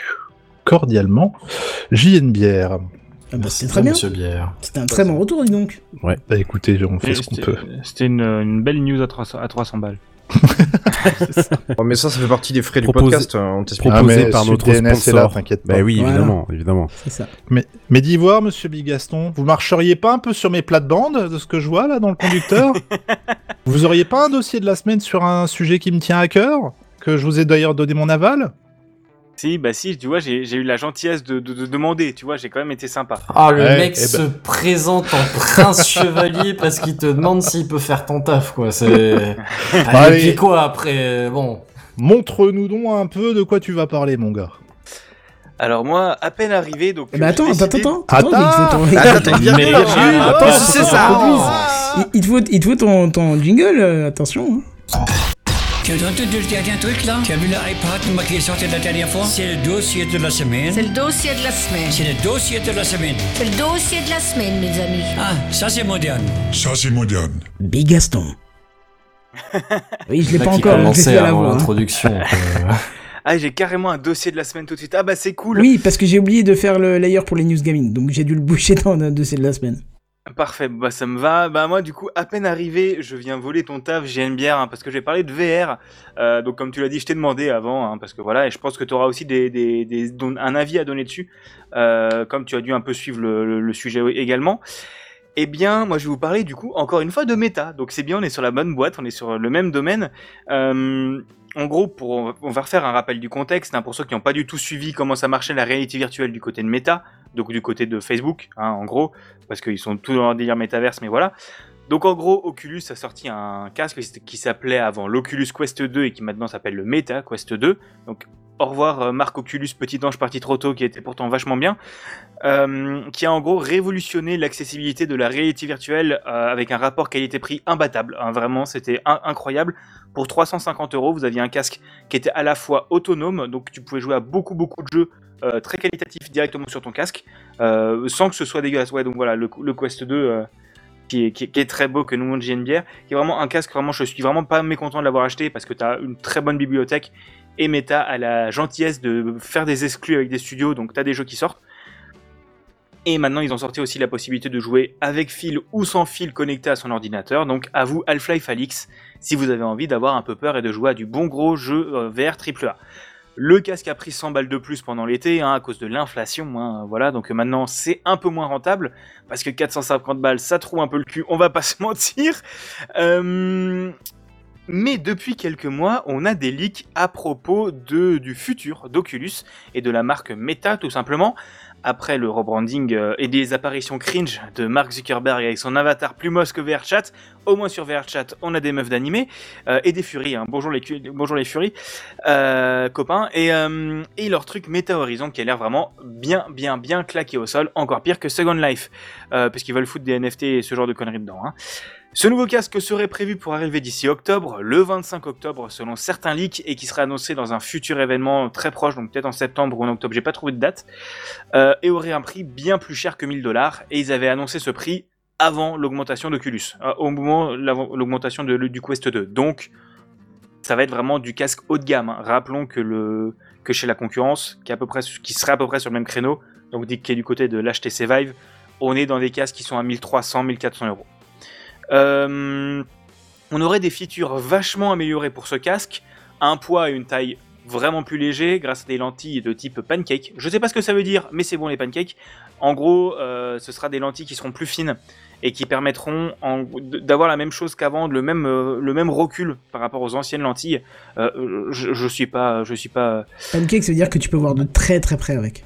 Cordialement, JNBR. Ah bah, c'était très bien. Monsieur Bière. C'était un très bon retour, dis donc. Bah écoutez, on fait Et ce qu'on peut. c'était une, une belle news à 300, à 300 balles. *laughs* Oh, mais ça, ça fait partie des frais du podcast. hein, on t'explique. Ah, proposé mais par notre DNS sponsor. t'inquiète pas. Bah oui, Voilà. évidemment, évidemment. C'est ça. Mais, mais d'ivoire, monsieur Bigaston, vous marcheriez pas un peu sur mes plates-bandes de ce que je vois là dans le conducteur? *laughs* Vous auriez pas un dossier de la semaine sur un sujet qui me tient à cœur Que je vous ai d'ailleurs donné mon aval? Si, bah si, tu vois, j'ai eu la gentillesse de, de- de demander, tu vois, j'ai quand même été sympa. Ah, le Ouais, mec eh ben. se présente en prince chevalier *laughs* parce qu'il te demande s'il peut faire ton taf, quoi. C'est. Ah, *laughs* Allez. et puis quoi après Bon. Montre-nous donc un peu de quoi tu vas parler, mon gars. Alors moi, à peine arrivé, donc... Eh bah euh, attends, j'ai attends, décidé- attends, attends, Attends. il te faut ton, Attends, attends, viens, Mais- viens, Virgile, Ah, attends, ouais, c'est c'est ça. ça. il, il te faut, il te faut ton, ton jingle, euh, attention. hein. Tu as entendu le dernier truc là Tu as vu l'iPad qui est sorti la dernière fois? C'est le dossier de la semaine. C'est le dossier de la semaine. C'est le dossier de la semaine. C'est le dossier de la semaine, mes amis. Ah, ça c'est moderne. Ça, c'est moderne. Bigaston. *laughs* Oui, je l'ai Le pas encore, fait à la avant voix. hein. l'introduction. quoi. *laughs* Ah, j'ai carrément un dossier de la semaine tout de suite. Ah bah c'est cool. Oui, parce que j'ai oublié de faire le layer pour les news gaming, donc j'ai dû le boucher dans le dossier de la semaine. Parfait, bah ça me va. Bah moi du coup, à peine arrivé, je viens voler ton taf, bière, hein, parce que j'ai parlé de VR. Euh, donc comme tu l'as dit, je t'ai demandé avant, hein, parce que voilà, et je pense que tu auras aussi des, un avis à donner dessus, euh, comme tu as dû un peu suivre le sujet également. Eh bien, moi je vais vous parler du coup encore une fois de méta. Donc c'est bien, on est sur la bonne boîte, on est sur le même domaine. Euh, en gros, pour, on va refaire un rappel du contexte hein, pour ceux qui n'ont pas du tout suivi comment ça marchait la réalité virtuelle du côté de Meta, donc du côté de Facebook, hein, en gros, parce qu'ils sont tous dans leur délire métaverse, mais voilà. Donc en gros, Oculus a sorti un casque qui s'appelait avant l'Oculus Quest 2 et qui maintenant s'appelle le Meta Quest 2. Donc au revoir euh, Marc Oculus, petit ange parti trop tôt, qui était pourtant vachement bien, euh, qui a en gros révolutionné l'accessibilité de la réalité virtuelle euh, avec un rapport qualité-prix imbattable. hein, vraiment, c'était in- incroyable. Pour 350 euros, vous aviez un casque qui était à la fois autonome, donc tu pouvais jouer à beaucoup beaucoup de jeux euh, très qualitatifs directement sur ton casque, euh, sans que ce soit dégueulasse. Ouais, donc voilà, le, Quest 2 euh, qui, est, très beau, que nous montre JNBR, qui est vraiment un casque, vraiment, je suis vraiment pas mécontent de l'avoir acheté parce que tu as une très bonne bibliothèque et Meta a la gentillesse de faire des exclus avec des studios, donc tu as des jeux qui sortent. Et maintenant, ils ont sorti aussi la possibilité de jouer avec fil ou sans fil connecté à son ordinateur. Donc, à vous, Half-Life Alix, si vous avez envie d'avoir un peu peur et de jouer à du bon gros jeu VR AAA. Le casque a pris 100 balles de plus pendant l'été hein, à cause de l'inflation. hein, voilà, donc euh, maintenant c'est un peu moins rentable parce que 450 balles, ça trouve un peu le cul. On va pas *laughs* se mentir. Euh, mais depuis quelques mois, on a des leaks à propos de, du futur d'Oculus et de la marque Meta tout simplement. Après le rebranding euh, et des apparitions cringe de Mark Zuckerberg avec son avatar plus moche que VRChat, au moins sur VRChat, on a des meufs d'animé euh, et des furies. hein. Bonjour les bonjour les furies, euh, copains. Et, euh, et leur truc Meta Horizon qui a l'air vraiment bien, bien, bien claqué au sol, encore pire que Second Life, euh, parce qu'ils veulent foutre des NFT et ce genre de conneries dedans. hein. Ce nouveau casque serait prévu pour arriver d'ici octobre, le 25 octobre selon certains leaks, et qui sera annoncé dans un futur événement très proche, donc peut-être en septembre ou en octobre, j'ai pas trouvé de date, euh, et aurait un prix bien plus cher que 1000 dollars, et ils avaient annoncé ce prix avant l'augmentation d'Oculus, euh, au moment de l'augmentation du Quest 2. Donc, ça va être vraiment du casque haut de gamme. hein. Rappelons que, chez la concurrence, qui, à peu serait à peu près sur le même créneau, donc qui est du côté de l'HTC Vive, on est dans des casques qui sont à 1300, 1400 euros. Euh, on aurait des features vachement améliorées pour ce casque, un poids et une taille vraiment plus léger grâce à des lentilles de type pancake. Je sais pas ce que ça veut dire, mais c'est bon les pancakes. En gros, euh, ce sera des lentilles qui seront plus fines et qui permettront en- d'avoir la même chose qu'avant, le même euh, le même recul par rapport aux anciennes lentilles. Euh, je, je suis pas je suis pas Pancake, ça veut dire que tu peux voir de très très près avec.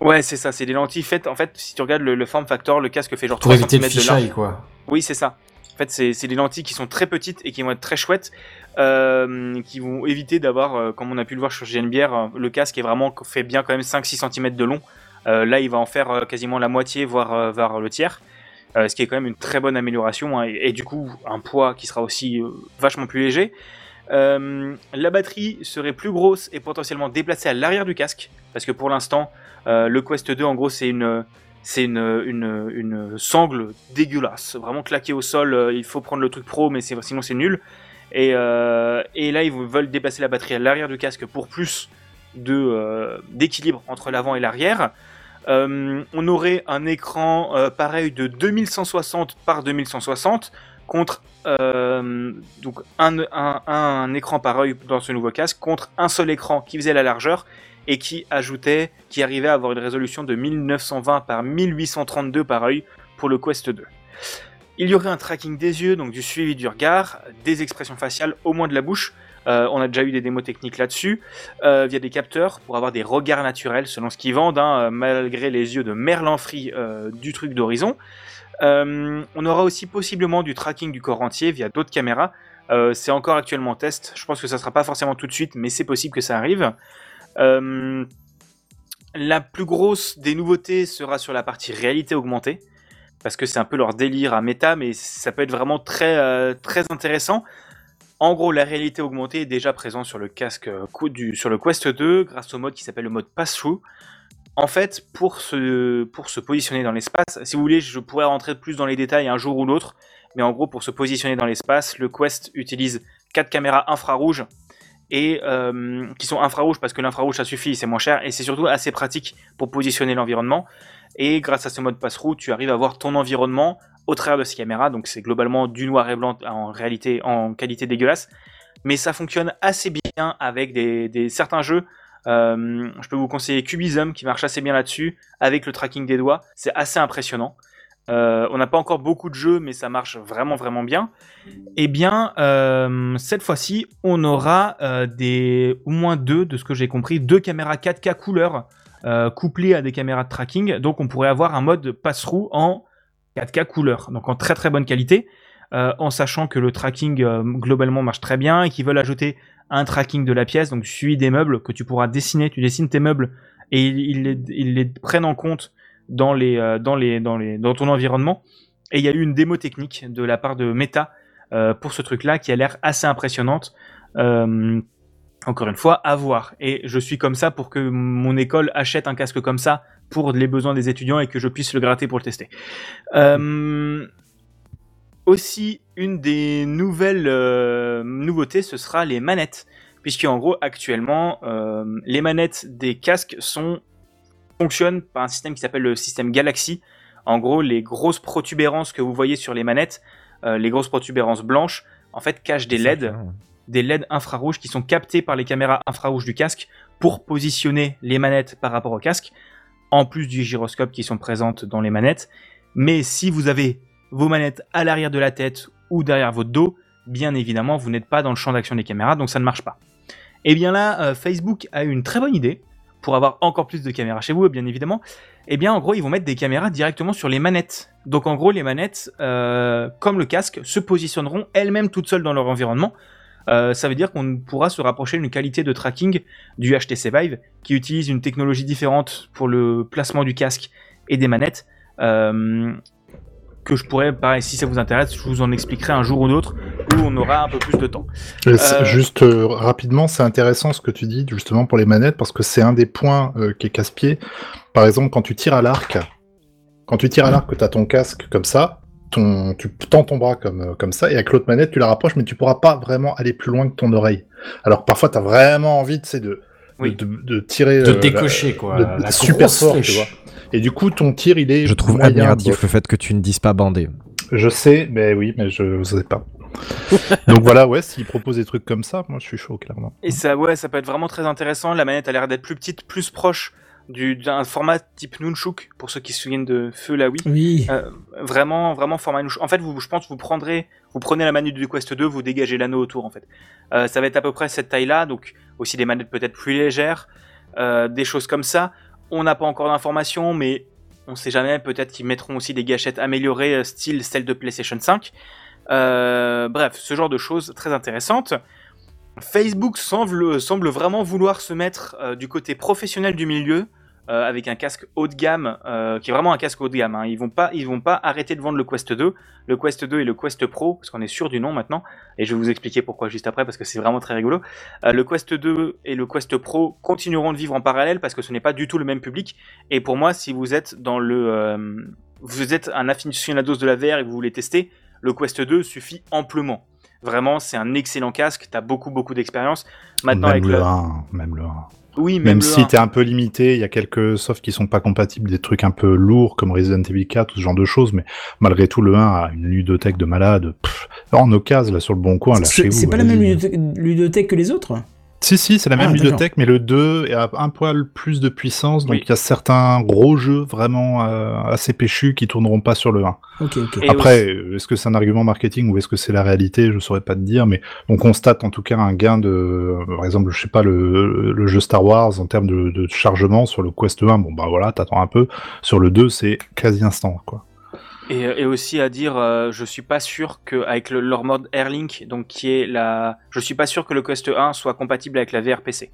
Ouais, c'est ça, c'est des lentilles faites. En fait, si tu regardes le, le form factor, le casque fait genre Pour 3 éviter cm le de large. quoi. Oui, c'est ça. Fait, c'est des lentilles qui sont très petites et qui vont être très chouettes, euh, qui vont éviter d'avoir, euh, comme on a pu le voir sur GNBR, euh, le casque est vraiment fait bien quand même 5-6 cm de long. Là, il va en faire quasiment la moitié, voire, le tiers. Ce qui est quand même une très bonne amélioration hein, et, du coup un poids qui sera aussi vachement plus léger. La batterie serait plus grosse et potentiellement déplacée à l'arrière du casque parce que pour l'instant le Quest 2 en gros c'est une c'est une, sangle dégueulasse vraiment claquée au sol euh, il faut prendre le truc pro mais sinon c'est nul. Et, euh, là ils veulent déplacer la batterie à l'arrière du casque pour plus euh, d'équilibre entre l'avant et l'arrière. On aurait un écran pareil de 2160 par 2160 contre donc un écran pareil dans ce nouveau casque contre un seul écran qui faisait la largeur et qui ajoutait, qui arrivait à avoir une résolution de 1920 par 1832 par œil pour le Quest 2. Il y aurait un tracking des yeux, donc du suivi du regard, des expressions faciales, au moins de la bouche. Euh, on a déjà eu des démos techniques là-dessus, euh, via des capteurs pour avoir des regards naturels selon ce qu'ils vendent, hein, euh, malgré les yeux de Merlin Free du truc d'Horizon. On aura aussi possiblement du tracking du corps entier via d'autres caméras. C'est encore actuellement en test. Je pense que ça sera pas forcément tout de suite, mais c'est possible que ça arrive. Euh, la plus grosse des nouveautés sera sur la partie réalité augmentée, parce que c'est un peu leur délire à méta, mais ça peut être vraiment très, euh, intéressant. En gros, la réalité augmentée est déjà présente sur le casque euh, sur le Quest 2 grâce au mode qui s'appelle le mode pass-through. En fait, pour se, pour se positionner dans l'espace, si vous voulez, je pourrais rentrer plus dans les détails un jour ou l'autre, mais en gros, pour se positionner dans l'espace, le Quest utilise quatre caméras infrarouges et euh, qui sont infrarouges parce que l'infrarouge ça suffit, c'est moins cher et c'est surtout assez pratique pour positionner l'environnement. Et grâce à ce mode pass-through, tu arrives à voir ton environnement au travers de ces caméras. Donc c'est globalement du noir et blanc en réalité en qualité dégueulasse. Mais ça fonctionne assez bien avec des, des certains jeux. Euh, je peux vous conseiller Cubism qui marche assez bien là-dessus avec le tracking des doigts. C'est assez impressionnant. Euh, on n'a pas encore beaucoup de jeux, mais ça marche vraiment vraiment bien. Eh bien, euh, cette fois-ci, on aura euh, des au moins deux, de ce que j'ai compris, deux caméras 4K couleur euh, couplées à des caméras de tracking. Donc, on pourrait avoir un mode pass-through en 4K couleur, donc en très très bonne qualité, euh, en sachant que le tracking euh, globalement marche très bien et qu'ils veulent ajouter un tracking de la pièce, donc suivi des meubles que tu pourras dessiner. Tu dessines tes meubles et ils les, ils les prennent en compte dans les euh, dans les dans les dans ton environnement. Et il y a eu une démo technique de la part de Meta euh, pour ce truc-là qui a l'air assez impressionnante. Euh, encore une fois, à voir. Et je suis comme ça pour que mon école achète un casque comme ça pour les besoins des étudiants et que je puisse le gratter pour le tester. Aussi, une des nouvelles nouveautés, ce sera les manettes. Puisqu'en gros, actuellement, les manettes des casques sont fonctionnent par un système qui s'appelle le système Galaxy. En gros, les grosses protubérances que vous voyez sur les manettes, euh, les grosses protubérances blanches, en fait, cachent des LED, des LED infrarouges qui sont captés par les caméras infrarouges du casque pour positionner les manettes par rapport au casque, en plus du gyroscope qui sont présentes dans les manettes. Mais si vous avez vos manettes à l'arrière de la tête ou derrière votre dos, bien évidemment, vous n'êtes pas dans le champ d'action des caméras, donc ça ne marche pas. Et bien là, euh, Facebook a eu une très bonne idée pour avoir encore plus de caméras chez vous, bien évidemment. Et bien en gros, ils vont mettre des caméras directement sur les manettes. Donc en gros, les manettes, euh, comme le casque, se positionneront elles-mêmes toutes seules dans leur environnement. Euh, ça veut dire qu'on pourra se rapprocher d'une qualité de tracking du HTC Vive qui utilise une technologie différente pour le placement du casque et des manettes. Euh, que je pourrais, pareil, si ça vous intéresse, je vous en expliquerai un jour ou l'autre où on aura un peu plus de temps. Euh, Juste euh, rapidement, c'est intéressant ce que tu dis justement pour les manettes parce que c'est un des points euh, qui est casse-pied. Par exemple, quand tu tires à l'arc, quand tu tires à l'arc, que tu as ton casque comme ça, ton, tu tends ton bras comme, comme ça et avec l'autre manette, tu la rapproches, mais tu pourras pas vraiment aller plus loin que ton oreille. Alors parfois, tu as vraiment envie, de, de, de, de tirer. De euh, la- décocher, quoi, de- la super fort, flèche. tu vois. Et du coup, ton tir, il est. Je trouve moyen, admiratif bof. le fait que tu ne dises pas bandé. Je sais, mais oui, mais je ne sais pas. *laughs* Donc voilà, ouais, s'ils proposent des trucs comme ça, moi je suis chaud, clairement. Et ça, ouais, ça peut être vraiment très intéressant. La manette a l'air d'être plus petite, plus proche du- d'un format type Nunchuk, pour ceux qui se souviennent de Feu la Wii. Oui. Euh, vraiment, vraiment format Nunchuk. En fait, vous, je pense que vous prendrez, vous prenez la manette du Quest 2, vous dégagez l'anneau autour, en fait. Euh, ça va être à peu près cette taille-là, donc aussi des manettes peut-être plus légères, euh, des choses comme ça. On n'a pas encore d'informations, mais on sait jamais. Peut-être qu'ils mettront aussi des gâchettes améliorées, euh, style celle de PlayStation 5. Euh, bref, ce genre de choses très intéressantes. Facebook semble, semble vraiment vouloir se mettre euh, du côté professionnel du milieu euh, avec un casque haut de gamme euh, qui est vraiment un casque haut de gamme. hein. Ils vont pas, ils vont pas arrêter de vendre le Quest 2, le Quest 2 et le Quest Pro parce qu'on est sûr du nom maintenant et je vais vous expliquer pourquoi juste après parce que c'est vraiment très rigolo. Euh, le Quest 2 et le Quest Pro continueront de vivre en parallèle parce que ce n'est pas du tout le même public et pour moi si vous êtes dans le vous êtes un aficionados de la VR et que vous voulez tester, le Quest 2 suffit amplement. Vraiment, c'est un excellent casque, t'as beaucoup beaucoup d'expérience. Maintenant même avec le le 1, même le 1. Oui, même, Même, si 1. t'es un peu limité, il y a quelques softs qui sont pas compatibles, des trucs un peu lourds comme Resident Evil 4 ou ce genre de choses, mais malgré tout, le 1 a une ludothèque de malade. Pff, en occasion, là, sur le bon coin, C'est lâchez-vous. c'est pas la même ludothèque que les autres? Si, si, c'est la même Ah, ludothèque, mais le 2 a un poil plus de puissance, donc Oui. il y a certains gros jeux vraiment euh, assez péchus qui tourneront pas sur le 1. Ok, ok. Et Après, euh, est-ce que c'est un argument marketing ou est-ce que c'est la réalité? Je saurais pas te dire, mais on constate en tout cas un gain de, euh, par exemple, je sais pas, le, le jeu Star Wars en termes de, de chargement sur le Quest 1, bon bah voilà, t'attends un peu. Sur le 2, c'est quasi instant, quoi. Et, et aussi à dire, euh, je suis pas sûr que avec le, leur mode Airlink, donc qui est la, je suis pas sûr que le Quest 1 soit compatible avec la VR PC,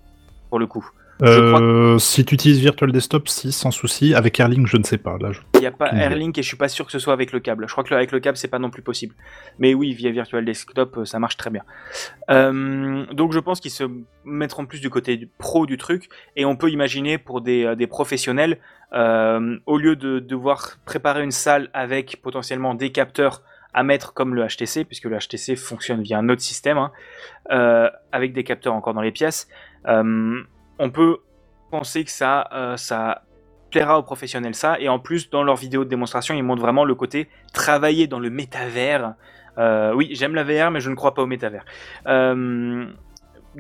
pour le coup. Euh, Si tu utilises Virtual Desktop, si, sans souci. Avec Airlink, je ne sais pas. Là, je- Il n'y a pas. Airlink et je suis pas sûr que ce soit avec le câble. Je crois que avec le câble c'est pas non plus possible. Mais oui, via Virtual Desktop euh, ça marche très bien. Euh, donc je pense qu'ils se mettront plus du côté du pro du truc et on peut imaginer pour des, des professionnels, euh, au lieu de devoir préparer une salle avec potentiellement des capteurs à mettre comme le HTC, puisque le HTC fonctionne via un autre système, hein, euh, avec des capteurs encore dans les pièces, euh, on peut penser que ça, euh, ça plaira aux professionnels ça. Et en plus, dans leurs vidéos de démonstration, ils montrent vraiment le côté travailler dans le métavers. Euh, oui, j'aime la VR, mais je ne crois pas au métavers. Euh,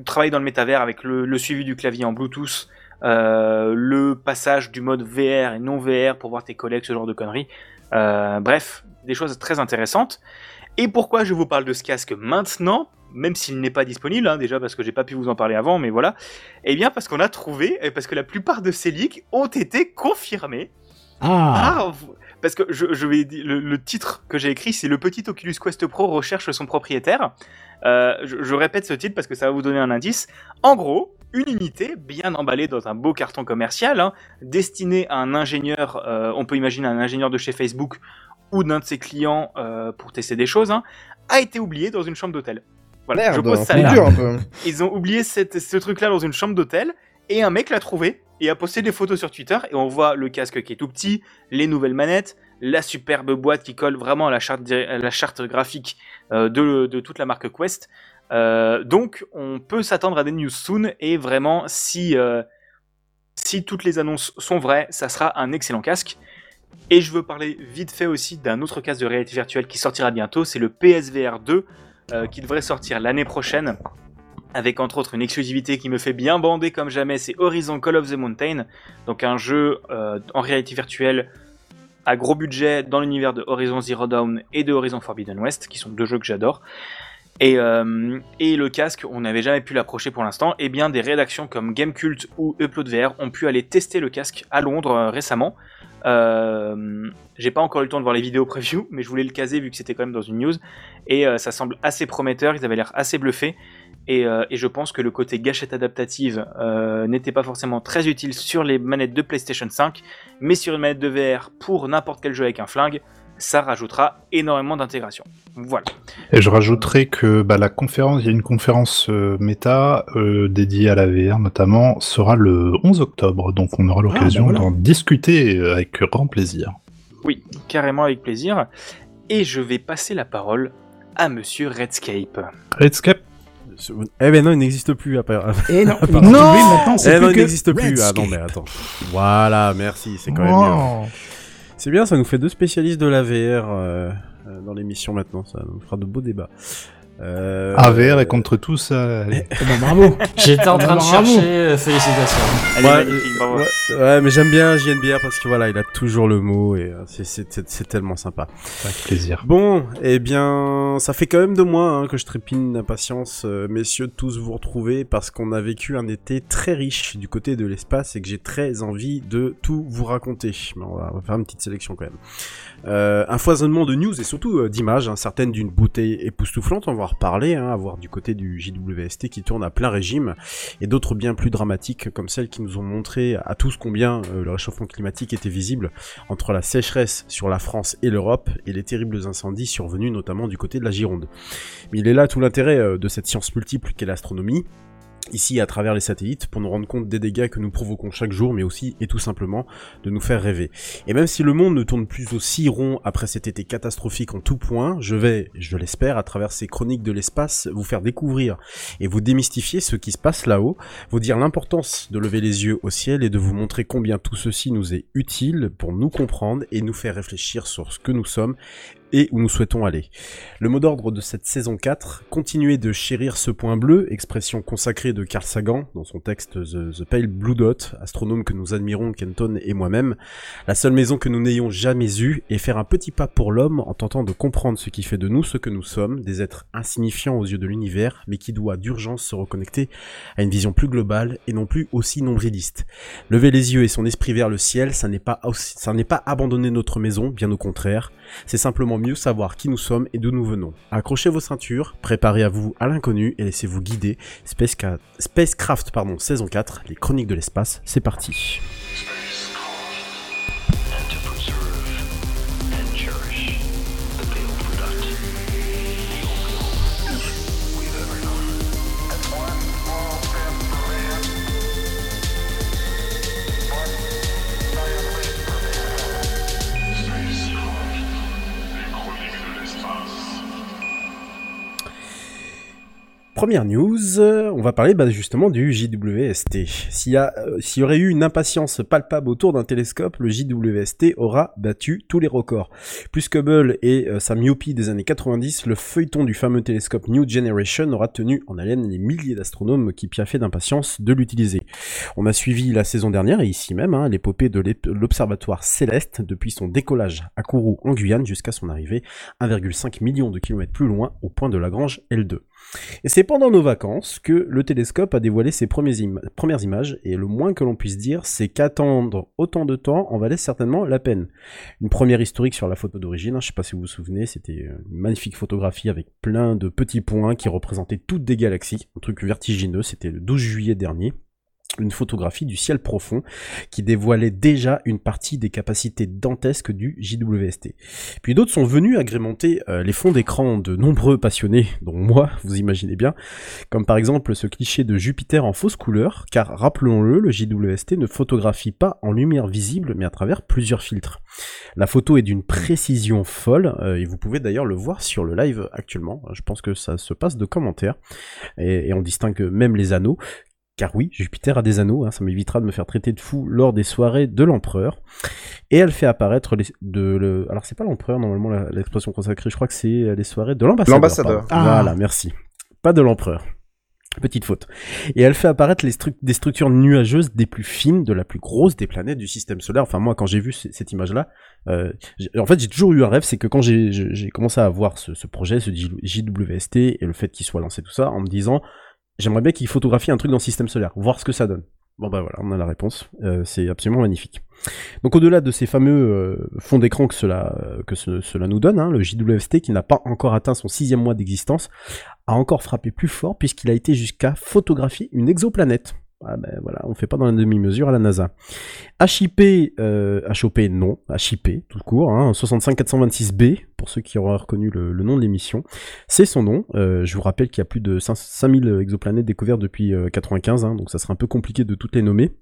travailler dans le métavers avec le, le suivi du clavier en Bluetooth, le passage du mode VR et non VR pour voir tes collègues, ce genre de conneries. Bref, des choses très intéressantes. Et pourquoi je vous parle de ce casque maintenant? Même s'il n'est pas disponible, hein, déjà parce que j'ai pas pu vous en parler avant, mais voilà. Eh bien, parce qu'on a trouvé, et parce que la plupart de ces leaks ont été confirmés. Ah, vous- Parce que je, je vais le, le titre que j'ai écrit, c'est le petit Oculus Quest Pro recherche son propriétaire. Euh, je, je répète ce titre parce que ça va vous donner un indice. En gros, une unité bien emballée dans un beau carton commercial, hein, destinée à un ingénieur, euh, on peut imaginer un ingénieur de chez Facebook ou d'un de ses clients euh, pour tester des choses, hein, a été oublié dans une chambre d'hôtel. Voilà, Merde, je pose ça c'est là. dur un peu. *laughs* Ils ont oublié cette- ce truc-là dans une chambre d'hôtel et un mec l'a trouvé et a posté des photos sur Twitter et on voit le casque qui est tout petit, les nouvelles manettes, la superbe boîte qui colle vraiment à la charte, di- à la charte graphique euh, de, de toute la marque Quest. Euh, donc on peut s'attendre à des news soon et vraiment si, euh, si toutes les annonces sont vraies, ça sera un excellent casque. Et je veux parler vite fait aussi d'un autre casque de réalité virtuelle qui sortira bientôt, c'est le PSVR 2 euh, qui devrait sortir l'année prochaine avec entre autres une exclusivité qui me fait bien bander comme jamais, c'est Horizon Call of the Mountain, donc un jeu euh, en réalité virtuelle à gros budget dans l'univers de Horizon Zero Dawn et de Horizon Forbidden West, qui sont deux jeux que j'adore. Et, euh, et le casque, on n'avait jamais pu l'approcher pour l'instant, et bien des rédactions comme Gamecult ou Upload VR ont pu aller tester le casque à Londres récemment. Euh, J'ai pas encore eu le temps de voir les vidéos preview, *laughs* mais je voulais le caser vu que c'était quand même dans une news, et euh, ça semble assez prometteur, ils avaient l'air assez bluffés. Et, euh, je pense que le côté gâchette adaptative n'était pas forcément très utile sur les manettes de PlayStation 5, mais sur une manette de VR pour n'importe quel jeu avec un flingue, ça rajoutera énormément d'intégration. Voilà. Et je rajouterai que bah, la conférence, il y a une conférence euh, méta euh, dédiée à la VR notamment, sera le 11 octobre, donc on aura l'occasion bah voilà. d'en discuter avec grand plaisir. Oui, carrément avec plaisir. Et je vais passer la parole à Monsieur Redscape. Redscape Eh ben non, il n'existe plus non, il n'existe plus, maintenant, c'est Eh non, *laughs* plus il n'existe plus. Ah non, mais attends. Voilà, merci, c'est quand même Oh. mieux. C'est bien, ça nous fait deux spécialistes de la VR euh, euh, dans l'émission maintenant, ça nous fera de beaux débats. Euh, AVR est contre tout ça. allez. Eh ben, bravo. *laughs* J'étais en train de chercher, euh, félicitations. Ouais, bravo. Ouais, ouais, mais j'aime bien JNBR parce que voilà, il a toujours le mot et euh, c'est- c'est c'est- c'est tellement sympa. Avec plaisir. Bon, eh bien, ça fait quand même deux mois hein, que je trépigne d'impatience, euh, messieurs, de tous vous retrouver parce qu'on a vécu un été très riche du côté de l'espace et que j'ai très envie de tout vous raconter. Mais on va, on va faire une petite sélection quand même. Euh, un foisonnement de news et surtout euh, d'images, hein, certaines d'une beauté époustouflante, on va en reparler, hein, à voir du côté du JWST qui tourne à plein régime, et d'autres bien plus dramatiques comme celles qui nous ont montré à tous combien euh, le réchauffement climatique était visible entre la sécheresse sur la France et l'Europe et les terribles incendies survenus notamment du côté de la Gironde. Mais il est là tout l'intérêt euh, de cette science multiple qu'est l'astronomie, ici à travers les satellites, pour nous rendre compte des dégâts que nous provoquons chaque jour, mais aussi et tout simplement de nous faire rêver. Et même si le monde ne tourne plus aussi rond après cet été catastrophique en tout point, je vais, je l'espère, à travers ces chroniques de l'espace, vous faire découvrir et vous démystifier ce qui se passe là-haut, vous dire l'importance de lever les yeux au ciel et de vous montrer combien tout ceci nous est utile pour nous comprendre et nous faire réfléchir sur ce que nous sommes et où nous souhaitons aller. Le mot d'ordre de cette saison 4, continuer de chérir ce point bleu, expression consacrée de Carl Sagan dans son texte The, Pale Blue Dot, astronome que nous admirons Kenton et moi-même, la seule maison que nous n'ayons jamais eue, et faire un petit pas pour l'homme en tentant de comprendre ce qui fait de nous ce que nous sommes, des êtres insignifiants aux yeux de l'univers, mais qui doit d'urgence se reconnecter à une vision plus globale et non plus aussi nombriliste. Lever les yeux et son esprit vers le ciel, ça n'est pas, ça n'est pas abandonner notre maison, bien au contraire, c'est simplement mieux savoir qui nous sommes et d'où nous venons. Accrochez vos ceintures, préparez à vous à l'inconnu et laissez-vous guider. Spacecraft pardon, saison 4, les chroniques de l'espace, c'est parti. Première news, euh, on va parler bah, justement du JWST. S'il y, a, euh, s'il y aurait eu une impatience palpable autour d'un télescope, le JWST aura battu tous les records. Plus que Hubble et euh, sa myopie des années 90, le feuilleton du fameux télescope New Generation aura tenu en haleine les milliers d'astronomes qui piaffaient d'impatience de l'utiliser. On a suivi la saison dernière, et ici même, hein, l'épopée de l'observatoire céleste depuis son décollage à Kourou en Guyane jusqu'à son arrivée 1,5 million de kilomètres plus loin au point de Lagrange L2. Et c'est pendant nos vacances que le télescope a dévoilé ses premières images, et le moins que l'on puisse dire, c'est qu'attendre autant de temps en valait certainement la peine. Une première historique sur la photo d'origine, hein, je sais pas si vous vous souvenez, c'était une magnifique photographie avec plein de petits points qui représentaient toutes des galaxies, un truc vertigineux, c'était le 12 juillet dernier une photographie du ciel profond qui dévoilait déjà une partie des capacités dantesques du JWST. Puis d'autres sont venus agrémenter euh, les fonds d'écran de nombreux passionnés, dont moi, vous imaginez bien, comme par exemple ce cliché de Jupiter en fausse couleur, car rappelons-le, le JWST ne photographie pas en lumière visible, mais à travers plusieurs filtres. La photo est d'une précision folle, euh, et vous pouvez d'ailleurs le voir sur le live actuellement. Je pense que ça se passe de commentaires, et, et on distingue même les anneaux. Car oui, Jupiter a des anneaux, hein, ça m'évitera de me faire traiter de fou lors des soirées de l'empereur. Et elle fait apparaître les, de le, alors c'est pas l'empereur normalement l'expression consacrée, je crois que c'est les soirées de l'ambassadeur. L'ambassadeur. Ah. Voilà, merci. Pas de l'empereur. Petite faute. Et elle fait apparaître les stru- des structures nuageuses des plus fines, de la plus grosse des planètes du système solaire. Enfin moi, quand j'ai vu cette image-là, euh, en fait j'ai toujours eu un rêve, c'est que quand j'ai j'ai- j'ai commencé à voir ce, ce projet, ce JWST et le fait qu'il soit lancé tout ça, en me disant j'aimerais bien qu'il photographie un truc dans le système solaire, voir ce que ça donne. Bon bah voilà, on a la réponse. Euh, c'est absolument magnifique. Donc au-delà de ces fameux euh, fonds d'écran que cela que ce- cela nous donne, hein, le JWST qui n'a pas encore atteint son sixième mois d'existence a encore frappé plus fort puisqu'il a été jusqu'à photographier une exoplanète. Ah ben voilà, on fait pas dans la demi-mesure à la NASA. HIP, euh, HOP non, HIP tout court, hein, 65426b pour ceux qui auraient reconnu le, nom de l'émission. C'est son nom. Euh, je vous rappelle qu'il y a plus de 5 5000 exoplanètes découvertes depuis euh, 95, hein, donc ça serait un peu compliqué de toutes les nommer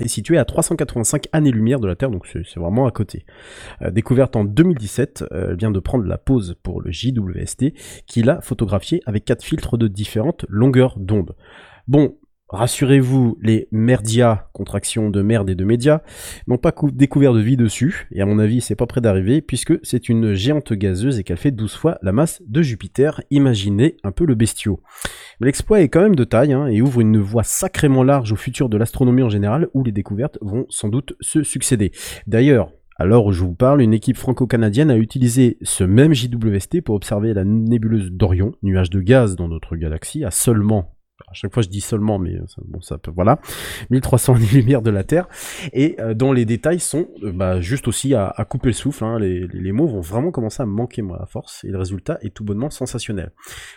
est située à 385 années-lumière de la Terre, donc c'est vraiment à côté. Euh, découverte en 2017, euh, vient de prendre la pause pour le JWST, qu'il a photographié avec quatre filtres de différentes longueurs d'onde. Bon, rassurez-vous, les merdia, contraction de merde et de média, n'ont pas cou- découvert de vie dessus, et à mon avis c'est pas près d'arriver, puisque c'est une géante gazeuse et qu'elle fait 12 fois la masse de Jupiter, imaginez un peu le bestiau. Mais L'exploit est quand même de taille hein, et ouvre une voie sacrément large au futur de l'astronomie en général, où les découvertes vont sans doute se succéder. D'ailleurs, à l'heure où je vous parle, une équipe franco-canadienne a utilisé ce même JWST pour observer la nébuleuse d'Orion, nuage de gaz dans notre galaxie, à seulement à chaque fois je dis seulement, mais ça, bon, ça peut, voilà, 1300 années-lumière de la Terre, et euh, dont les détails sont euh, bah, juste aussi à, couper le souffle. hein. les, les mots vont vraiment commencer à me manquer moi à force, et le résultat est tout bonnement sensationnel.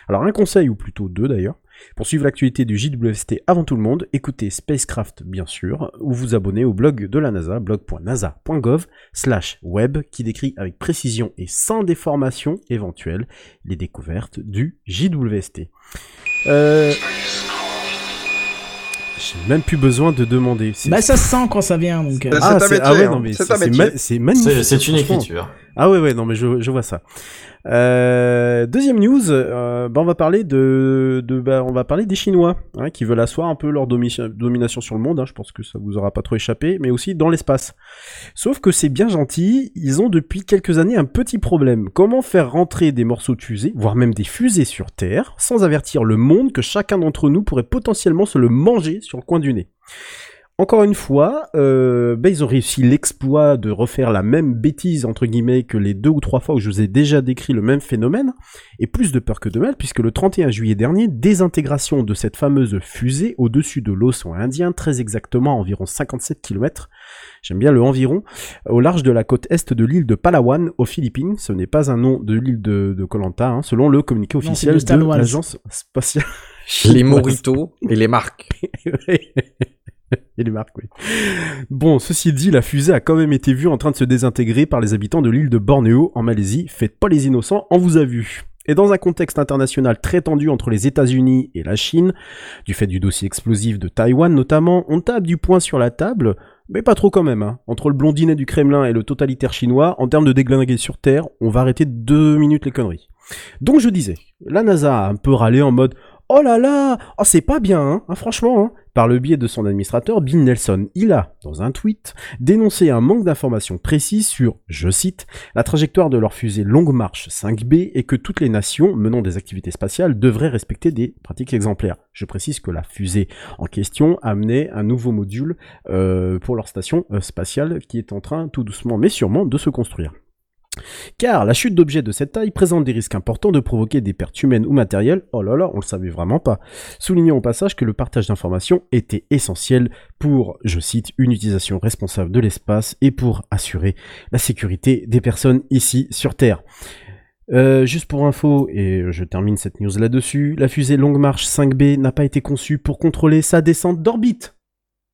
Alors un conseil, ou plutôt deux d'ailleurs, pour suivre l'actualité du JWST avant tout le monde, écoutez Spacecraft bien sûr, ou vous abonnez au blog de la NASA, blog.nasa.gov slash web, qui décrit avec précision et sans déformation éventuelle les découvertes du JWST. Euh... J'ai même plus besoin de demander. Bah ça se sent quand ça vient donc. euh. C'est ah, métier, ah ouais, hein. non, mais C'est ma- magnifique. C'est une écriture. Ah ouais, ouais, non, mais je, je vois ça. Euh, deuxième news, euh, bah on va parler de, de bah, on va parler des Chinois hein, qui veulent asseoir un peu leur domi- domination sur le monde. hein, je pense que ça vous aura pas trop échappé, mais aussi dans l'espace. Sauf que c'est bien gentil, ils ont depuis quelques années un petit problème. Comment faire rentrer des morceaux de fusée, voire même des fusées sur Terre, sans avertir le monde que chacun d'entre nous pourrait potentiellement se le manger sur le coin du nez? Encore une fois, euh, bah, ils ont réussi l'exploit de refaire la même bêtise entre guillemets que les deux ou trois fois où je vous ai déjà décrit le même phénomène, et plus de peur que de mal, puisque le 31 juillet dernier, désintégration de cette fameuse fusée au-dessus de l'océan Indien, très exactement à environ 57 km, j'aime bien le environ, au large de la côte est de l'île de Palawan, aux Philippines. Ce n'est pas un nom de l'île de de Koh Lanta, hein, selon le communiqué officiel de l'agence spatiale. Les *laughs* moritos et les marques. *laughs* Oui. Bon, ceci dit, la fusée a quand même été vue en train de se désintégrer par les habitants de l'île de Bornéo, en Malaisie. Faites pas les innocents, on vous a vu. Et dans un contexte international très tendu entre les États-Unis et la Chine, du fait du dossier explosif de Taïwan notamment, on tape du poing sur la table, mais pas trop quand même. Hein. Entre le blondinet du Kremlin et le totalitaire chinois, en termes de déglinguer sur Terre, on va arrêter deux minutes les conneries. Donc je disais, la NASA a un peu râlé en mode Oh là là, oh c'est pas bien, hein, hein, franchement. Hein. Par le biais de son administrateur, Bill Nelson, il a, dans un tweet, dénoncé un manque d'informations précises sur, je cite, la trajectoire de leur fusée Longue Marche 5B et que toutes les nations menant des activités spatiales devraient respecter des pratiques exemplaires. Je précise que la fusée en question amenait un nouveau module euh, pour leur station euh, spatiale qui est en train tout doucement mais sûrement de se construire. Car la chute d'objets de cette taille présente des risques importants de provoquer des pertes humaines ou matérielles. Oh là là, on le savait vraiment pas. Soulignons au passage que le partage d'informations était essentiel pour, je cite, une utilisation responsable de l'espace et pour assurer la sécurité des personnes ici sur Terre. Euh, juste pour info, et je termine cette news là-dessus, la fusée Longue Marche 5B n'a pas été conçue pour contrôler sa descente d'orbite.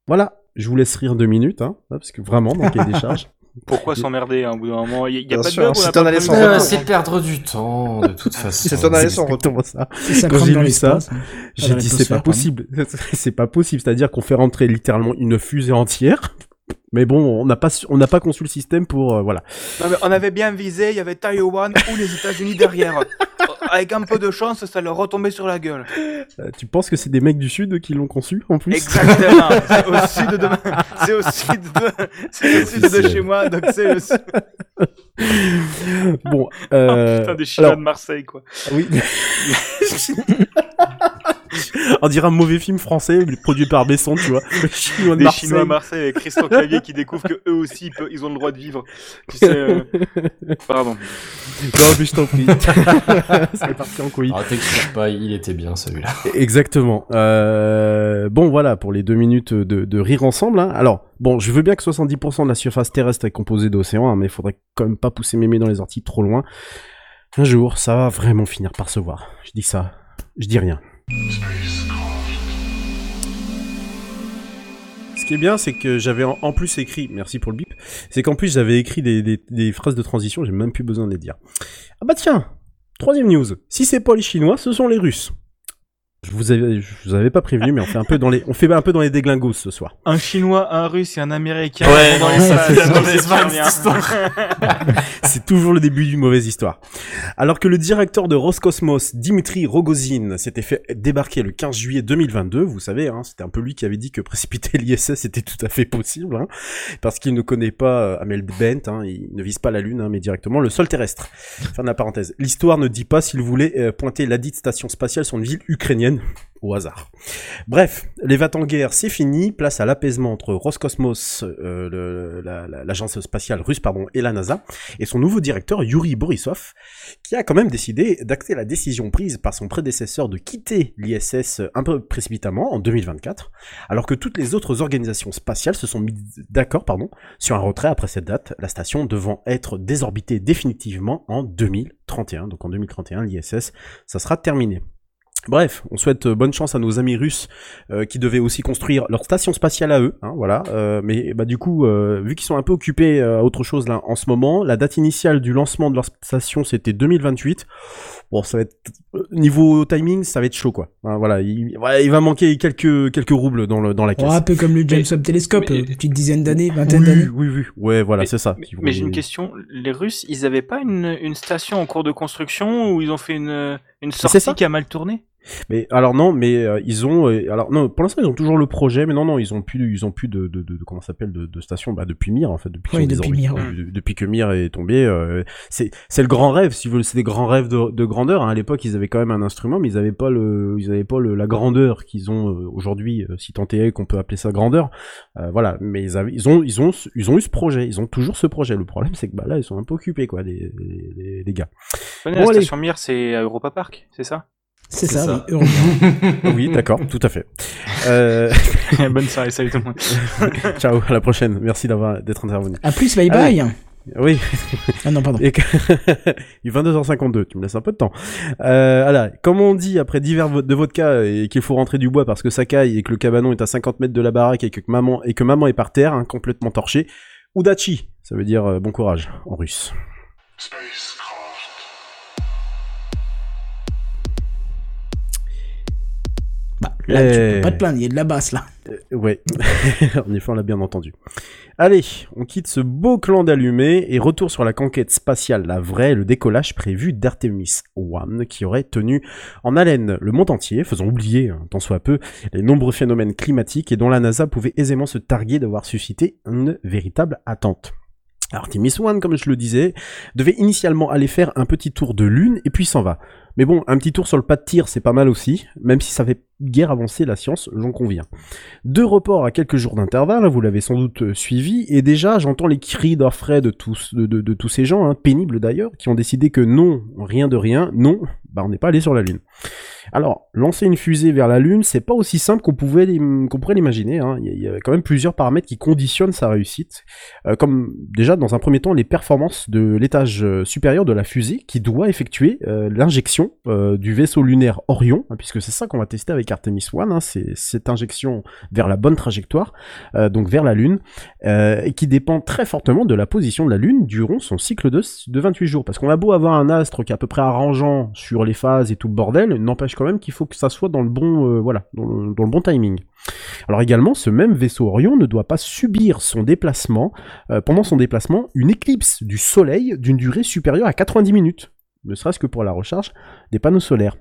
Voilà, je vous laisse rire deux minutes, hein, parce que vraiment, cahier des charges. Pourquoi s'emmerder hein, au bout d'un moment? Il y a, Bien pas sûr, de bug, c'est sans retour. perdre du temps, de toute façon. C'est ton aller sans retour. exactement ça. Ça Quand j'ai lu ça, hein. j'ai dit c'est pas possible. *laughs* c'est pas possible, c'est-à-dire qu'on fait rentrer littéralement une fusée entière. Mais bon, on n'a pas on n'a pas conçu le système pour euh, voilà. Non, mais on avait bien visé, il y avait Taïwan ou les États-Unis derrière. *laughs* Avec un peu de chance, ça leur retombait sur la gueule. Euh, tu penses que c'est des mecs du sud qui l'ont conçu en plus? Exactement. *laughs* c'est au sud de, c'est au sud de, c'est au sud de chez moi, donc c'est le sud. Bon, euh, Oh, putain, des Chinois alors- de Marseille, quoi. Oui. *laughs* On dirait un mauvais film français produit par Besson, tu vois. Chinois de Des Marseille. Chinois à Marseille avec Christian Clavier qui découvrent que eux aussi, ils peuvent- ils ont le droit de vivre. Tu sais, euh, *laughs* pardon. Non, mais je t'en prie. *laughs* C'est parti en couille. Ah, t'expliques pas, il était bien celui-là. Exactement. Euh, bon, voilà, pour les deux minutes de, de rire ensemble. hein. Alors, bon, je veux bien que 70% de la surface terrestre est composée d'océans, hein, mais il faudrait quand même pas pousser mémé dans les orties trop loin. Un jour, ça va vraiment finir par se voir. Je dis ça, je dis rien. Ce qui est bien, c'est que j'avais en, plus écrit, merci pour le bip, c'est qu'en plus j'avais écrit des, des- des phrases de transition, j'ai même plus besoin de les dire. Ah bah tiens, troisième news. Si c'est pas les Chinois, ce sont les Russes. Je vous avais, je vous avais pas prévenu, mais on fait un peu dans les, on fait un peu dans les déglingos ce soir. Un Chinois, un Russe et un Américain. Ouais, dans les *laughs* c'est toujours le début d'une mauvaise histoire. Alors que le directeur de Roscosmos, Dimitri Rogozin, s'était fait débarquer le 15 juillet 2022, vous savez, hein, c'était un peu lui qui avait dit que précipiter l'ISS était tout à fait possible, hein, parce qu'il ne connaît pas euh, Amel Bent, hein, il ne vise pas la Lune, hein, mais directement le sol terrestre. Fin de la parenthèse. L'histoire ne dit pas s'il voulait euh, pointer la dite station spatiale sur une ville ukrainienne, au hasard. Bref, les vats en guerre, c'est fini. Place à l'apaisement entre Roscosmos, euh, l'agence spatiale russe, pardon, et la NASA, et son nouveau directeur, Yuri Borisov, qui a quand même décidé d'acter la décision prise par son prédécesseur de quitter l'ISS un peu précipitamment en 2024, alors que toutes les autres organisations spatiales se sont mis d'accord, pardon, sur un retrait après cette date, la station devant être désorbitée définitivement en 2031. Donc en 2031, l'ISS, ça sera terminé. Bref, on souhaite euh, bonne chance à nos amis russes euh, qui devaient aussi construire leur station spatiale à eux, hein, voilà. Euh, mais bah du coup, euh, vu qu'ils sont un peu occupés euh, à autre chose là en ce moment, la date initiale du lancement de leur station c'était 2028. Bon, ça va être niveau timing, ça va être chaud quoi. Hein, voilà, il, voilà, il va manquer quelques quelques roubles dans le dans la caisse. Oh, un peu comme le James Webb Télescope, mais- euh, une petite dizaine d'années, vingtaine oui, d'années. oui, oui, ouais, voilà, Mais- c'est ça. Mais, Si vous mais j'ai une question. Les Russes, ils avaient pas une, une station en cours de construction où ils ont fait une, une c'est sortie ça. qui a mal tourné? Mais alors non, mais euh, ils ont euh, alors non, pour l'instant ils ont toujours le projet, mais non non, ils ont plus ils ont plus de de, de, de- comment ça s'appelle de, de station bah depuis Mir en fait depuis Oui, depuis Mir, de- depuis que Mir est tombé, euh, c'est c'est le grand rêve si vous voulez, c'est des grands rêves de, de grandeur. hein. À l'époque ils avaient quand même un instrument, mais ils avaient pas le ils avaient pas le, la grandeur qu'ils ont euh, aujourd'hui, euh, si tant est qu'on peut appeler ça grandeur. Euh, voilà, mais ils avaient ils ont ils ont ils ont eu ce projet, ils ont toujours ce projet. Le problème c'est que bah là ils sont un peu occupés quoi, les, les- les gars. Bon, La allez. station Mir, c'est à Europa Park, c'est ça? C'est ça, ça. oui, heureusement. *laughs* oui, d'accord, tout à fait. Euh... *laughs* Bonne soirée, salut tout le monde. *laughs* Ciao, à la prochaine. Merci d'avoir d'être intervenu. À plus, bye Ah bye. Oui. Ah non, pardon. Et que... il est 22h52, tu me laisses un peu de temps. Euh, voilà, comme on dit après divers vo- de vodka et qu'il faut rentrer du bois parce que ça caille et que le cabanon est à 50 mètres de la baraque et que maman et que maman est par terre, hein, complètement torchée. Udachi, ça veut dire euh, bon courage en russe. Bah, là, tu peux pas te plaindre, il y a de la basse là. ouais, *laughs* en effet, on l'a bien entendu. Allez, on quitte ce beau clan d'allumés et retour sur la conquête spatiale, la vraie, le décollage prévu d'Artemis 1, qui aurait tenu en haleine le monde entier, faisant oublier, hein, tant soit peu, les nombreux phénomènes climatiques et dont la NASA pouvait aisément se targuer d'avoir suscité une véritable attente. Artemis 1, comme je le disais, devait initialement aller faire un petit tour de lune et puis s'en va. Mais bon, un petit tour sur le pas de tir, c'est pas mal aussi, même si ça fait guère avancer la science, j'en conviens. Deux reports à quelques jours d'intervalle, vous l'avez sans doute euh, suivi, et déjà j'entends les cris d'orfraie de tous, tous ces gens, hein, pénibles d'ailleurs, qui ont décidé que non, rien de rien, non, bah on n'est pas allé sur la Lune. Alors, lancer une fusée vers la Lune, c'est pas aussi simple qu'on pourrait l'imaginer. hein. Il y, a- quand même plusieurs paramètres qui conditionnent sa réussite, Euh, comme déjà dans un premier temps les performances de l'étage euh, supérieur de la fusée, qui doit effectuer euh, l'injection du vaisseau lunaire Orion, hein, puisque c'est ça qu'on va tester avec Artemis 1, hein, c'est cette injection vers la bonne trajectoire, donc vers la Lune, et qui dépend très fortement de la position de la Lune durant son cycle de, de 28 jours. Parce qu'on a beau avoir un astre qui est à peu près arrangeant sur les phases et tout le bordel, n'empêche quand même qu'il faut que ça soit dans le bon, euh, voilà, dans le, bon timing. Alors également, ce même vaisseau Orion ne doit pas subir son déplacement, euh, pendant son déplacement, une éclipse du Soleil d'une durée supérieure à 90 minutes, ne serait-ce que pour la recharge des panneaux solaires.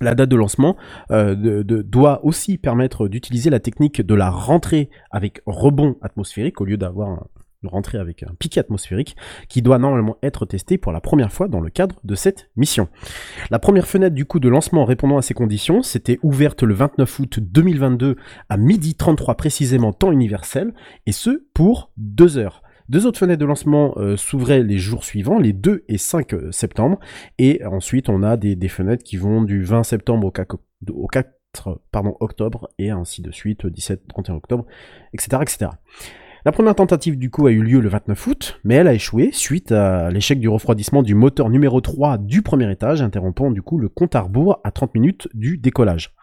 La date de lancement euh, doit aussi permettre d'utiliser la technique de la rentrée avec rebond atmosphérique au lieu d'avoir un- une rentrée avec un piqué atmosphérique qui doit normalement être testé pour la première fois dans le cadre de cette mission. La première fenêtre du coup de lancement répondant à ces conditions, c'était ouverte le 29 août 2022 à midi 33 précisément temps universel et ce pour deux heures. Deux autres fenêtres de lancement euh, s'ouvraient les jours suivants, les 2 et 5 septembre, et ensuite on a des, fenêtres qui vont du 20 septembre au 4, au 4 pardon, octobre, et ainsi de suite, 17-31 octobre, etc., etc. La première tentative du coup a eu lieu le 29 août, mais elle a échoué suite à l'échec du refroidissement du moteur numéro 3 du premier étage, interrompant du coup le compte à rebours à 30 minutes du décollage.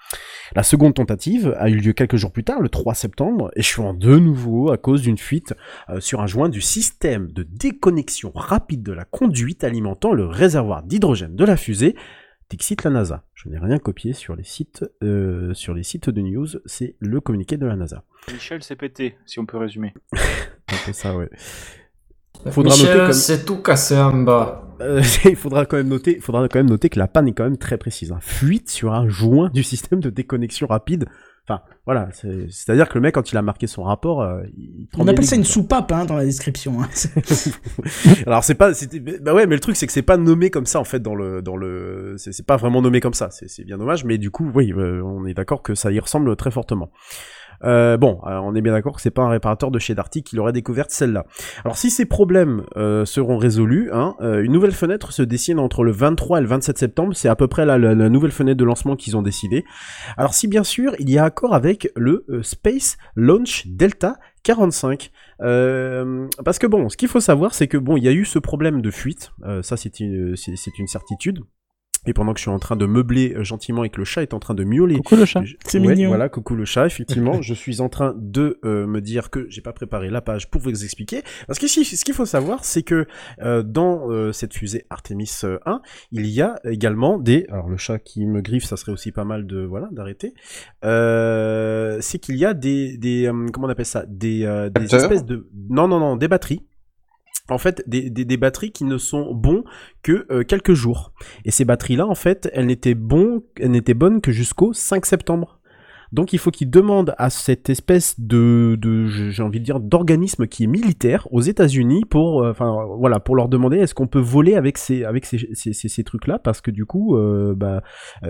La seconde tentative a eu lieu quelques jours plus tard, le 3 septembre, échouant de nouveau à cause d'une fuite euh, sur un joint du système de déconnexion rapide de la conduite alimentant le réservoir d'hydrogène de la fusée, Dixit la NASA. Je n'ai rien copié sur les sites, euh, sur les sites de news, c'est le communiqué de la NASA. Michel s'est pété, si on peut résumer. *laughs* Un peu ça, ouais. Michel, comme- c'est tout cassé en bas. Euh, *laughs* il faudra quand même noter, faudra quand même noter que la panne est quand même très précise. hein. Fuite sur un joint du système de déconnexion rapide. Enfin, voilà, c'est- c'est-à-dire que le mec, quand il a marqué son rapport, euh, il On appelle ça une soupape hein, dans la description. hein. *laughs* Alors c'est pas, c'était, bah ouais, mais le truc c'est que c'est pas nommé comme ça en fait dans le, dans le, c'est pas vraiment nommé comme ça. C'est c'est bien dommage, mais du coup, oui, euh, on est d'accord que ça y ressemble très fortement. Euh, bon, euh, on est bien d'accord que c'est pas un réparateur de chez Darty qui l'aurait découverte celle-là. Alors si ces problèmes euh, seront résolus, hein, euh, une nouvelle fenêtre se dessine entre le 23 et le 27 septembre. C'est à peu près la, nouvelle fenêtre de lancement qu'ils ont décidé. Alors si bien sûr il y a accord avec le Space Launch Delta 45. Euh, parce que bon, ce qu'il faut savoir, c'est que bon, il y a eu ce problème de fuite. Ça, c'est une certitude. Et pendant que je suis en train de meubler euh, gentiment et que le chat est en train de miauler. Coucou le chat. je- C'est ouais, mignon. Voilà, coucou le chat, effectivement. *laughs* je suis en train de euh, me dire que j'ai pas préparé la page pour vous expliquer. Parce que si- ce qu'il faut savoir, c'est que euh, dans euh, cette fusée Artemis euh, 1, il y a également des. Alors le chat qui me griffe, ça serait aussi pas mal de voilà d'arrêter. Euh, c'est qu'il y a des des euh, comment on appelle ça? Des euh, des espèces de non non non des batteries. En fait, des, batteries qui ne sont bons que euh, quelques jours. Et ces batteries-là, en fait, elles n'étaient bonnes que jusqu'au 5 septembre. Donc il faut qu'ils demandent à cette espèce de, j'ai envie de dire, d'organisme qui est militaire aux États-Unis pour, euh, leur demander est-ce qu'on peut voler avec ces, trucs-là parce que du coup, euh, bah,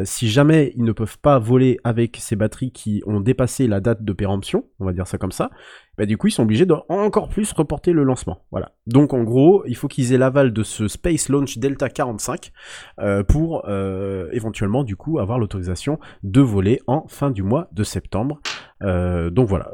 si jamais ils ne peuvent pas voler avec ces batteries qui ont dépassé la date de péremption, on va dire ça comme ça, bah du coup ils sont obligés de encore plus reporter le lancement. Voilà. Donc en gros, il faut qu'ils aient l'aval de ce Space Launch Delta 45 euh, pour euh, éventuellement du coup avoir l'autorisation de voler en fin du mois de septembre. Euh, donc voilà,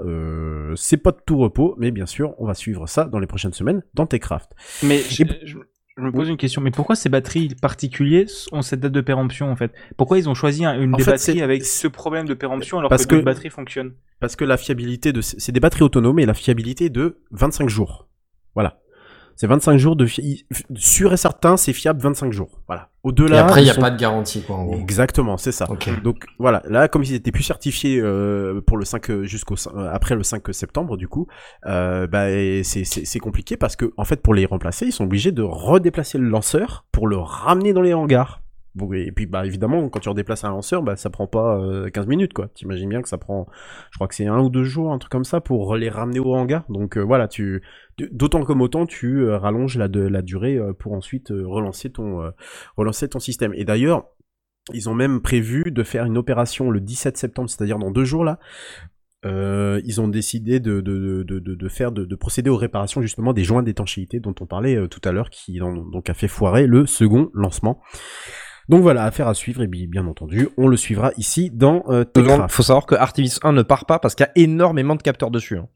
c'est pas de tout repos, mais bien sûr, on va suivre ça dans les prochaines semaines dans Techcraft. Mais je, je- je me pose une question, mais pourquoi ces batteries particuliers ont cette date de péremption en fait? Pourquoi ils ont choisi un- une En des fait, batteries c'est- avec ce problème de péremption alors Parce que que- batteries fonctionnent? Parce que la fiabilité de c'est des batteries autonomes et la fiabilité est de 25 jours. Voilà. C'est 25 jours de fi- sûr et certain, c'est fiable 25 jours. Voilà. Au-delà. Et après, il n'y a sont- pas de garantie, quoi, en gros. Exactement, c'est ça. Ok. Donc voilà, là comme ils étaient plus certifiés euh, pour le 5 euh, jusqu'au euh, après le 5 septembre du coup, euh, bah c'est compliqué parce que en fait pour les remplacer, ils sont obligés de redéplacer le lanceur pour le ramener dans les hangars. Et puis bah évidemment quand tu redéplaces un lanceur, bah ça prend pas euh, 15 minutes quoi. T'imagines bien que ça prend je crois que c'est un ou deux jours, un truc comme ça pour les ramener au hangar. Donc euh, voilà, tu d'autant comme autant tu euh, rallonges la de la durée euh, pour ensuite euh, relancer ton euh, relancer ton système. Et d'ailleurs, ils ont même prévu de faire une opération le 17 septembre, c'est-à-dire dans deux jours là. Euh, ils ont décidé de, de, de, de, faire de, de procéder aux réparations justement des joints d'étanchéité dont on parlait euh, tout à l'heure, qui donc a fait foirer le second lancement. Donc voilà, affaire à suivre et bi- bien entendu, on le suivra ici dans euh, Techcraft. faut savoir que Artemis 1 ne part pas parce qu'il y a énormément de capteurs dessus. hein.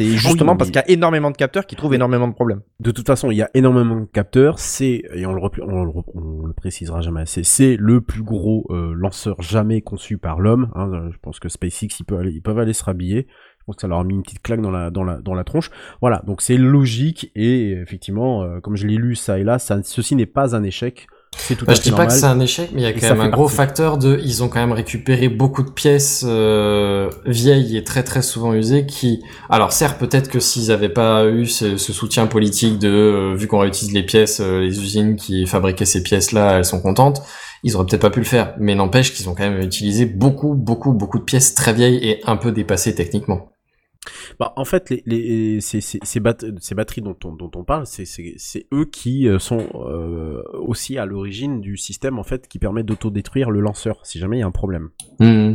C'est justement oui, parce qu'il y a énormément de capteurs qui trouvent énormément de problèmes. De toute façon, il y a énormément de capteurs. C'est et on le, repl- on le, rep- on le précisera jamais assez. C'est le plus gros euh, lanceur jamais conçu par l'homme. hein. Euh, Je pense que SpaceX ils peuvent aller, ils peuvent aller se rhabiller. Je pense que ça leur a mis une petite claque dans la dans la dans la tronche. Voilà. Donc c'est logique et effectivement, euh, comme je l'ai lu ça et là, ça, ceci n'est pas un échec. C'est tout Bah, à je fait dis pas que c'est un échec, mais il y a quand même un gros partie. facteur de, ils ont quand même récupéré beaucoup de pièces euh, vieilles et très très souvent usées qui, alors certes peut-être que s'ils avaient pas eu ce, ce soutien politique de, euh, vu qu'on réutilise les pièces, euh, les usines qui fabriquaient ces pièces-là, elles sont contentes, ils auraient peut-être pas pu le faire, mais n'empêche qu'ils ont quand même utilisé beaucoup beaucoup beaucoup de pièces très vieilles et un peu dépassées techniquement. Bah, en fait, les, les, ces, ces, ces, bat- ces batteries dont on, dont on parle, c'est- eux qui euh, sont euh, aussi à l'origine du système en fait qui permet d'autodétruire le lanceur si jamais il y a un problème. Hmm.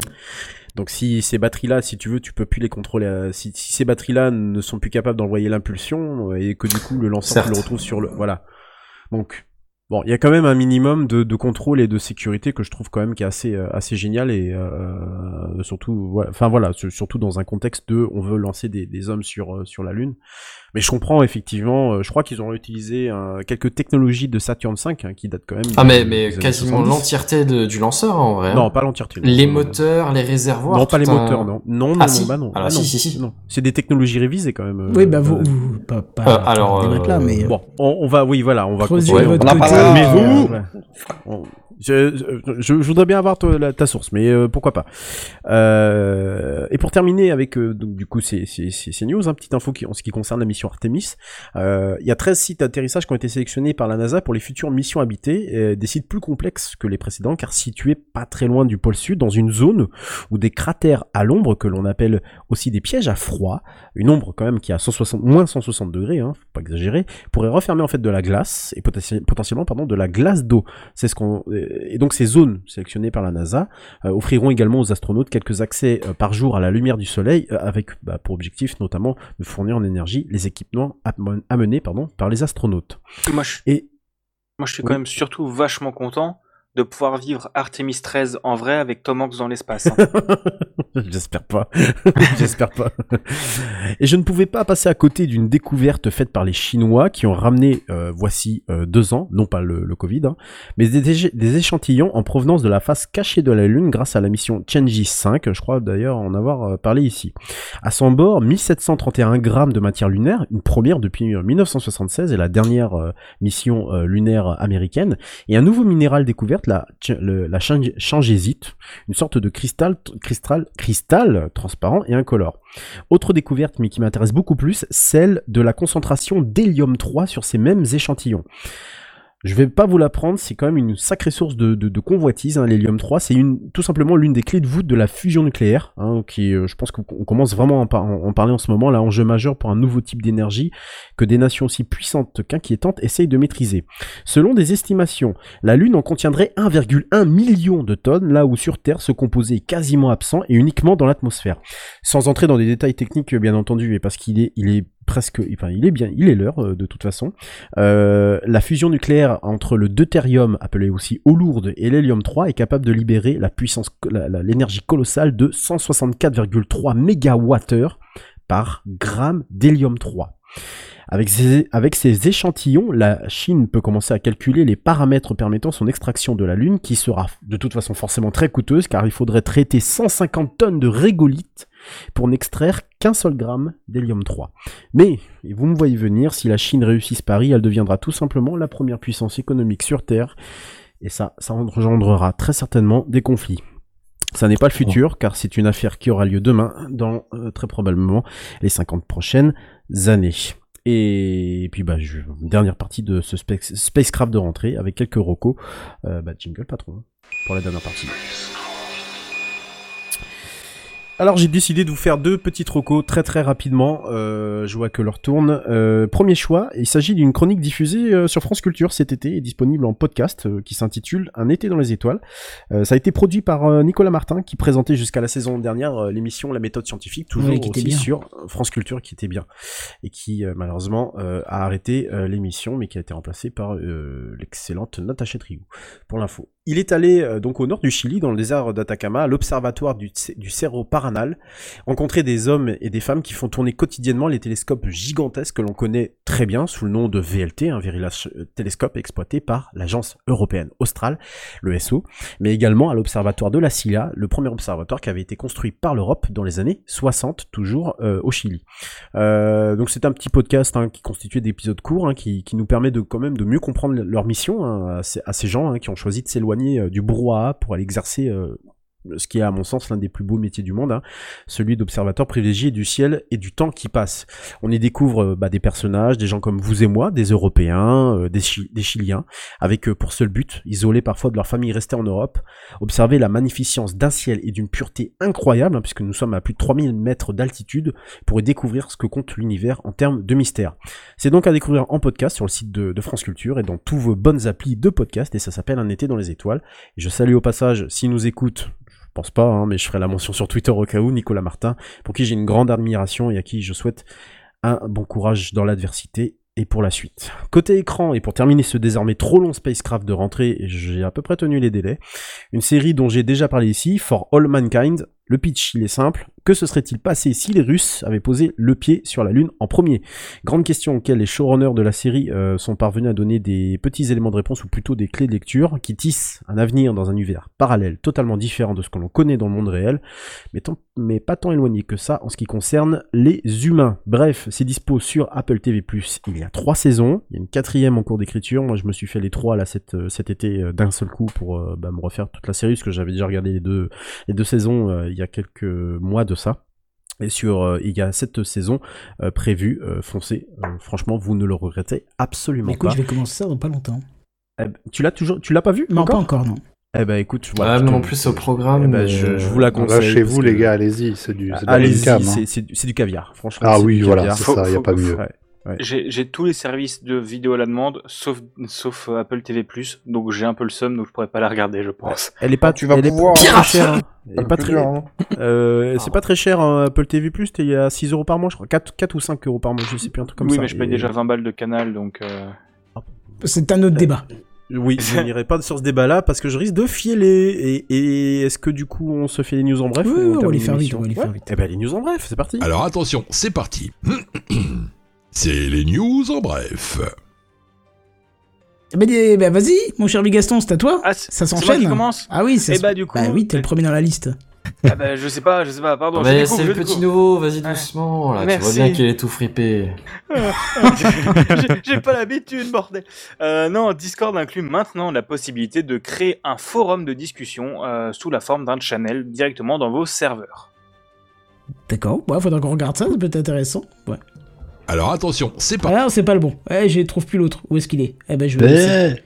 Donc si ces batteries-là, si tu veux, tu peux plus les contrôler. euh, Si, si ces batteries-là ne sont plus capables d'envoyer l'impulsion euh, et que du coup le lanceur tu le Certes. retrouves sur le, voilà. Donc bon, il y a quand même un minimum de, contrôle et de sécurité que je trouve quand même qui est assez euh, assez génial et euh, surtout, voilà, enfin voilà, sur- surtout dans un contexte de, on veut lancer des, des hommes sur euh, sur la lune. Mais je comprends effectivement. euh, je crois qu'ils ont utilisé euh, quelques technologies de Saturn V hein, qui datent quand même. Ah mais mais quasiment 70. l'entièreté du lanceur en vrai. hein. Non, pas l'entièreté. non. Les Non, non, non. moteurs, les réservoirs. Non, pas les un- moteurs, non. Non, non, Ah, non, si. bah non. Alors, Ah, si, non. si, si. Non. C'est des technologies révisées quand même. euh, Oui, bah vous, euh, vous- pas, pas, Euh, alors, mecs là, euh, mais Bon, on, on va, oui, voilà, on va continuer. votre on côté. Mais euh, vous. On- je, je, je voudrais bien avoir ta, la- ta source, mais euh, pourquoi pas. Euh, et pour terminer avec euh, donc du coup ces, ces, ces, ces news, un petite info qui, en ce qui concerne la mission Artemis. Euh, Il y a 13 sites d'atterrissage qui ont été sélectionnés par la NASA pour les futures missions habitées, des sites plus complexes que les précédents, car situés pas très loin du pôle sud, dans une zone où des cratères à l'ombre que l'on appelle aussi des pièges à froid, une ombre quand même qui a 160, moins 160 degrés, hein, faut pas exagérer, pourrait refermer en fait de la glace et potentiel- potentiellement pardon de la glace d'eau. C'est ce qu'on et donc ces zones sélectionnées par la NASA euh, offriront également aux astronautes quelques accès euh, par jour à la lumière du soleil avec bah, pour objectif notamment de fournir en énergie les équipements am- amenés pardon par les astronautes. Moi, je, Et moi, je suis quand même surtout vachement content de pouvoir vivre Artemis 13 en vrai avec Tom Hanks dans l'espace. hein. *laughs* J'espère pas. *laughs* J'espère pas. Et je ne pouvais pas passer à côté d'une découverte faite par les Chinois qui ont ramené, euh, voici euh, deux ans, non pas le, Covid, hein, mais des, échantillons en provenance de la face cachée de la Lune grâce à la mission Tianji 5, je crois d'ailleurs en avoir euh, parlé ici. À son bord, 1731 grammes de matière lunaire, une première depuis euh, 1976 et la dernière mission lunaire américaine, et un nouveau minéral découvert, la, changésite, une sorte de cristal, cristal, cristal transparent et incolore. Autre découverte, mais qui m'intéresse beaucoup plus, celle de la concentration d'hélium 3 sur ces mêmes échantillons. Je vais pas vous l'apprendre, c'est quand même une sacrée source de, convoitise, hein, l'hélium 3. C'est une, tout simplement l'une des clés de voûte de la fusion nucléaire, hein, qui, euh, je pense qu'on commence vraiment à en, par- en parler en ce moment, là, enjeu majeur pour un nouveau type d'énergie que des nations aussi puissantes qu'inquiétantes essayent de maîtriser. Selon des estimations, la Lune en contiendrait 1,1 million de tonnes, là où sur Terre ce composé est quasiment absent et uniquement dans l'atmosphère. Sans entrer dans des détails techniques, bien entendu, et parce qu'il est, il est presque, enfin, il est bien, il est l'heure euh, de toute façon. Euh, la fusion nucléaire entre le deutérium, appelé aussi eau lourde, et l'hélium 3 est capable de libérer l'énergie colossale de 164,3 mégawattheures par gramme d'hélium 3. Avec ces, avec ces échantillons, la Chine peut commencer à calculer les paramètres permettant son extraction de la Lune, qui sera de toute façon forcément très coûteuse, car il faudrait traiter 150 tonnes de régolithes pour n'extraire qu'un seul gramme d'hélium-3. Mais, et vous me voyez venir, si la Chine réussit ce pari, elle deviendra tout simplement la première puissance économique sur Terre, et ça, ça engendrera très certainement des conflits. Ça n'est pas le futur, car c'est une affaire qui aura lieu demain, dans euh, très probablement les 50 prochaines années. Et puis bah je, dernière partie de ce space- spacecraft de rentrée avec quelques rocos. Euh, bah jingle patron pour la dernière partie. Alors j'ai décidé de vous faire deux petites recos très très rapidement. Euh, je vois que l'heure tourne. Euh, premier choix, il s'agit d'une chronique diffusée euh, sur France Culture cet été et disponible en podcast euh, qui s'intitule Un été dans les étoiles. Euh, ça a été produit par Nicolas Martin qui présentait jusqu'à la saison dernière l'émission La méthode scientifique, toujours Ouais, qui était aussi bien. sur France Culture qui était bien et qui malheureusement a arrêté l'émission mais qui a été remplacée par l'excellente Natacha Trigou pour l'info. Il est allé donc au nord du Chili, dans le désert d'Atacama, à l'observatoire du, du Cerro Rencontrer des hommes et des femmes qui font tourner quotidiennement les télescopes gigantesques que l'on connaît très bien sous le nom de VLT, un Very Large Telescope exploité par l'agence européenne Austral, le SO, mais également à l'observatoire de la Silla, le premier observatoire qui avait été construit par l'Europe dans les années 60, toujours euh, au Chili. Euh, donc c'est un petit podcast hein, qui constituait d'épisodes courts, hein, qui, nous permet de quand même de mieux comprendre leur mission hein, à, ces, gens hein, qui ont choisi de s'éloigner euh, du brouhaha pour aller exercer euh, ce qui est à mon sens l'un des plus beaux métiers du monde, hein, celui d'observateur privilégié du ciel et du temps qui passe. On y découvre euh, bah, des personnages, des gens comme vous et moi, des Européens, euh, des, Chi- des Chiliens, avec euh, pour seul but, isolés parfois de leur famille restée en Europe, observer la magnificence d'un ciel et d'une pureté incroyable, hein, puisque nous sommes à plus de 3000 mètres d'altitude, pour y découvrir ce que compte l'univers en termes de mystère. C'est donc à découvrir en podcast sur le site de, France Culture et dans tous vos bonnes applis de podcast, et ça s'appelle Un été dans les étoiles. Je salue au passage, s'ils nous écoutent, pense pas, hein, mais je ferai la mention sur Twitter au cas où, Nicolas Martin, pour qui j'ai une grande admiration et à qui je souhaite un bon courage dans l'adversité et pour la suite. Côté écran, et pour terminer ce désormais trop long spacecraft de rentrée, j'ai à peu près tenu les délais, une série dont j'ai déjà parlé ici, For All Mankind. Le pitch, il est simple. Que se serait-il passé si les Russes avaient posé le pied sur la Lune en premier? Grande question auxquelles les showrunners de la série euh, sont parvenus à donner des petits éléments de réponse ou plutôt des clés de lecture qui tissent un avenir dans un univers parallèle totalement différent de ce que l'on connaît dans le monde réel, mais, pas tant éloigné que ça en ce qui concerne les humains. Bref, c'est dispo sur Apple TV+. Il y a trois saisons, il y a une quatrième en cours d'écriture. Moi, je me suis fait les trois là cet, euh, cet été euh, d'un seul coup pour bah, me refaire toute la série parce que j'avais déjà regardé les deux saisons il y a quelques mois de ça. Et sur, euh, il y a cette saison euh, prévue, euh, foncez. Euh, franchement, vous ne le regrettez absolument Mais écoute, pas. je vais commencer ça dans pas longtemps. Eh ben, tu l'as toujours, tu l'as pas vu Non, encore pas encore, non. Eh ben écoute, Ah, je non, en plus, au programme, Eh ben, je, je vous la Là, conseille. chez vous, que- les gars, allez-y, c'est du, c'est webcam, hein. c'est- du, c'est du caviar, franchement. Ah oui, du voilà, c'est ça, y a pas mieux. Ouais, ouais. J'ai j'ai tous les services de vidéo à la demande, sauf, sauf euh, Apple TV+, donc j'ai un peu le seum, donc je pourrais pas la regarder, je pense. Elle est pas, tu vas elle pouvoir, hein. très chère. hein. Elle est pas très, dur, hein. euh, c'est pas très cher, hein, Apple TV+, t'es- il y a 6 euros par mois, je crois. 4, 4 ou 5 euros par mois, je sais plus, un truc comme oui, ça. mais je paye Et- déjà 20 balles de canal, donc... euh, C'est un autre débat. Oui, *laughs* je n'irai pas sur ce débat-là parce que je risque de filer. Et, et est-ce que du coup on se fait les news en bref Oui, ou oui, on va les faire vite, on va les faire vite. Eh ben les news en bref, c'est parti. Alors attention, c'est parti. *clears throat* C'est les news en bref. Ben, vas-y, mon cher Bigaston, c'est à toi. Ah, c'est ça c'est s'enchaîne. commence Ah oui, ça Eh bah, du coup- Bah oui, t'es le premier dans la liste. *laughs* Ah bah, je sais pas, je sais pas, pardon. je Mais découvre, c'est le petit nouveau, vas-y doucement, là, tu vois bien qu'il est tout fripé. J'ai- *laughs* J'ai pas l'habitude, bordel. Euh, non, Discord inclut maintenant la possibilité de créer un forum de discussion euh, sous la forme d'un channel directement dans vos serveurs. D'accord, ouais, faudra qu'on regarde ça, ça peut être intéressant. Ouais. Alors attention, c'est parti. Ah, c'est pas le bon. Ouais, je trouve plus l'autre. Où est-ce qu'il est? Eh ben, je, Ben,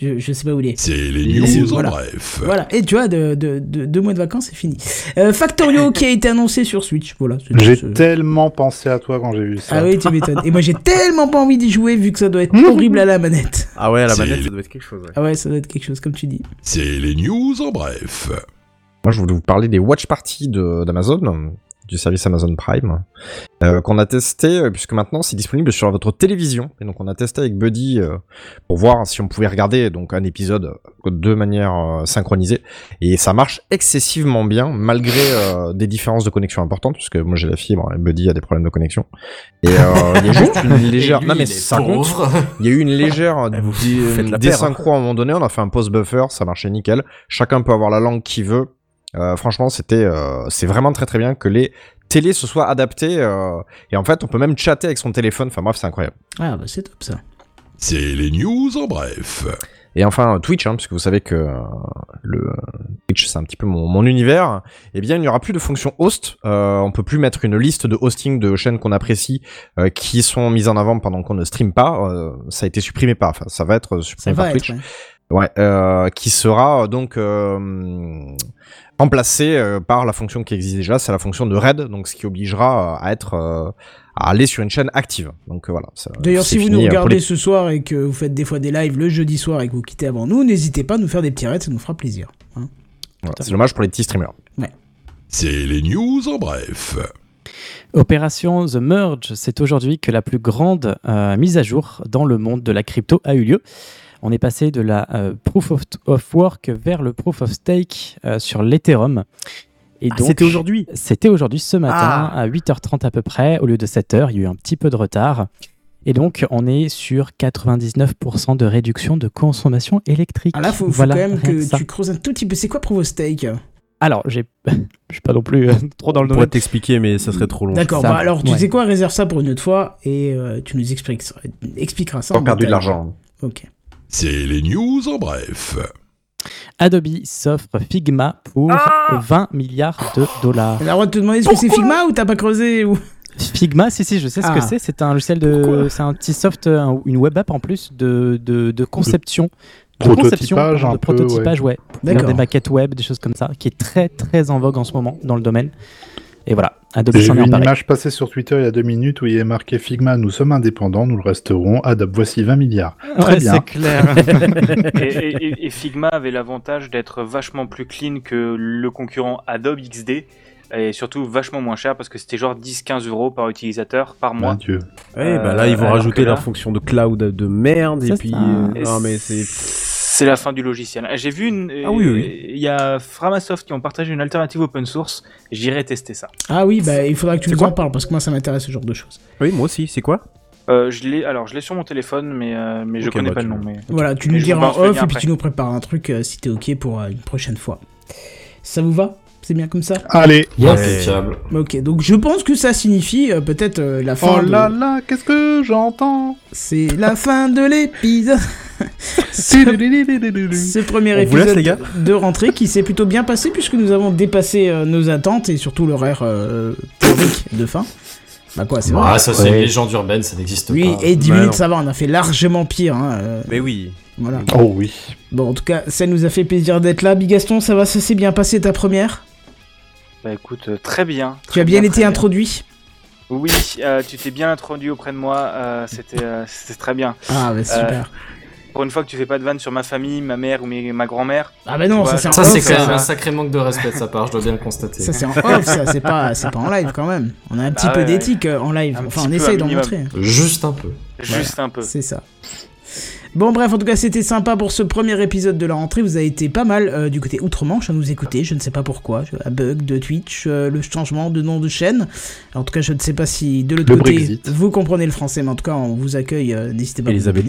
je, je sais pas où il est. C'est les news en voilà. bref. Voilà, et tu vois, de, de, de- deux mois de vacances, c'est fini. Euh, Factorio *laughs* qui a été annoncé sur Switch, voilà. J'ai c'est- tellement pensé à toi quand j'ai vu ça. Ah oui, tu m'étonnes. Et moi, j'ai tellement pas envie d'y jouer vu que ça doit être horrible à la manette. *laughs* Ah ouais, à la manette, ça doit être quelque chose. ouais. Ah ouais, ça doit être quelque chose, comme tu dis. C'est les news en bref. Moi, je voulais vous parler des watch parties de- d'Amazon, du service Amazon Prime, euh, qu'on a testé, euh, puisque maintenant c'est disponible sur votre télévision. Et donc, on a testé avec Buddy euh, pour voir si on pouvait regarder donc un épisode euh, de manière euh, synchronisée. Et ça marche excessivement bien, malgré euh, des différences de connexion importantes, puisque moi j'ai la fibre et Buddy a des problèmes de connexion. Et euh, il y a juste une *laughs* légère. Lui, non, mais ça compte. pauvre. Il y a eu une légère *laughs* Eh, dé- paire, désynchro à un moment donné, on a fait un post buffer, ça marchait nickel. Chacun peut avoir la langue qu'il veut. Euh, franchement, c'était, euh, c'est vraiment très très bien que les télés se soient adaptées. euh, et en fait, on peut même chatter avec son téléphone. Enfin bref, c'est incroyable. Ah bah c'est top ça. C'est les news en bref. Et enfin, Twitch, hein, puisque vous savez que euh, le Twitch, c'est un petit peu mon, mon univers. Eh bien, il n'y aura plus de fonction host. Euh, on peut plus mettre une liste de hosting de chaînes qu'on apprécie euh, qui sont mises en avant pendant qu'on ne stream pas. Euh, ça a été supprimé par, enfin, ça va être Ça supprimé va par être. Twitch. ouais. Ouais, euh, qui sera euh, donc euh, remplacé euh, par la fonction qui existe déjà, c'est la fonction de raid, donc ce qui obligera euh, à être euh, à aller sur une chaîne active. Donc euh, voilà. D'ailleurs, si vous nous regardez les- ce soir et que vous faites des fois des lives le jeudi soir et que vous quittez avant nous, n'hésitez pas à nous faire des petits raids, ça nous fera plaisir. hein. voilà, c'est dommage pour les petits streamers. C'est les news en bref. Opération The Merge, c'est aujourd'hui que la plus grande euh, mise à jour dans le monde de la crypto a eu lieu. On est passé de la euh, Proof of, of Work vers le Proof of Stake euh, sur l'Ethereum. Et Ah, donc, c'était aujourd'hui C'était aujourd'hui ce matin Ah. à 8h30 à peu près, au lieu de 7h. Il y a eu un petit peu de retard. Et donc, on est sur 99% de réduction de consommation électrique. Ah là, faut, faut Voilà, quand même que ça. tu creuses un tout petit peu. C'est quoi Provo Steak Alors, j'ai- *laughs* je suis pas non plus euh, trop dans le On pourrait domaine. t'expliquer, mais ça serait trop long. D'accord, bah alors tu ouais. sais quoi, réserve ça pour une autre fois et euh, tu nous expliques ça- expliqueras ça. Pas perdu de l'argent. Ok. C'est les news en bref. Adobe s'offre Figma pour Ah 20 milliards de dollars. T'as le droit de te demander ce que c'est Figma ou t'as pas creusé ou... Figma, si, si, je sais ce Ah. que c'est. C'est un logiciel de. C'est un petit soft, un- une web app en plus de, de, de conception. De conception, prototypage, un de peu, prototypage, ouais. Pour faire D'accord. des maquettes web, des choses comme ça, qui est très très en vogue en ce moment dans le domaine. Et voilà, Adobe J'ai vu une image passer sur Twitter il y a deux minutes où il est marqué Figma, nous sommes indépendants, nous le resterons. Adobe, voici 20 milliards. Très Ouais, bien. c'est clair. *laughs* et, et- et- et Figma avait l'avantage d'être vachement plus clean que le concurrent Adobe XD et surtout vachement moins cher parce que c'était genre 10-15 euros par utilisateur par mois. Mon Dieu. Ouais, bah là, ils vont alors rajouter là- leur fonction de cloud de merde, et puis... ça. euh, Et non, mais c'est... C'est la fin du logiciel. J'ai vu une. Ah oui, oui. Il y a Framasoft qui ont partagé une alternative open source. J'irai tester ça. Ah oui, bah il faudra que tu nous en parles parce que moi ça m'intéresse ce genre de choses. Oui, moi aussi, c'est quoi? Euh, je l'ai. Alors, je l'ai sur mon téléphone, mais mais mais je connais bah, pas tu- le nom. Mais Voilà, tu Mais nous diras en off et puis tu nous prépares un truc euh, si t'es ok pour euh, une prochaine fois. Ça vous va? C'est bien comme ça? Allez. Impeccable. Ok, donc je pense que ça signifie euh, peut-être euh, la fin. Oh de- là là, qu'est-ce que j'entends? C'est la fin de l'épisode. *laughs* ce, premier On vous laisse, épisode les gars de rentrée qui s'est plutôt bien passé puisque nous avons dépassé euh, nos attentes et surtout l'horaire euh, théorique de fin. Bah quoi, c'est vrai. Ah, ça, c'est Ouais. une légende urbaine, ça n'existe Oui, pas. et 10 Bah minutes non. ça va, on a fait largement pire. Hein, euh, Mais oui. voilà. Oh oui. Bon, en tout cas, ça nous a fait plaisir d'être là. Bigaston, ça va, ça s'est bien passé ta première? Bah écoute, euh, très bien. Tu as bien été introduit? Oui, euh, tu t'es bien introduit auprès de moi. euh, C'était euh, c'était très bien. Ah, bah super. Pour une fois que tu fais pas de vanne sur ma famille, ma mère ou mes- ma grand-mère. Ah, bah non, ça vois, c'est Ça, ça. un sacré manque de respect de sa part, je dois bien le constater. Ça c'est en off, ça, c'est pas, c'est pas en live quand même. On a un petit Ah peu ouais, d'éthique euh, en live. Un Enfin, petit on essaye un d'en montrer. Juste un peu. Juste un peu. C'est ça. Bon bref, en tout cas c'était sympa pour ce premier épisode de la rentrée, vous avez été pas mal euh, du côté outre-Manche à nous écouter, je ne sais pas pourquoi, un bug de Twitch, euh, le changement de nom de chaîne, en tout cas je ne sais pas si de l'autre côté Brexit. vous comprenez le français, mais en tout cas on vous accueille, euh, n'hésitez pas Elisabeth.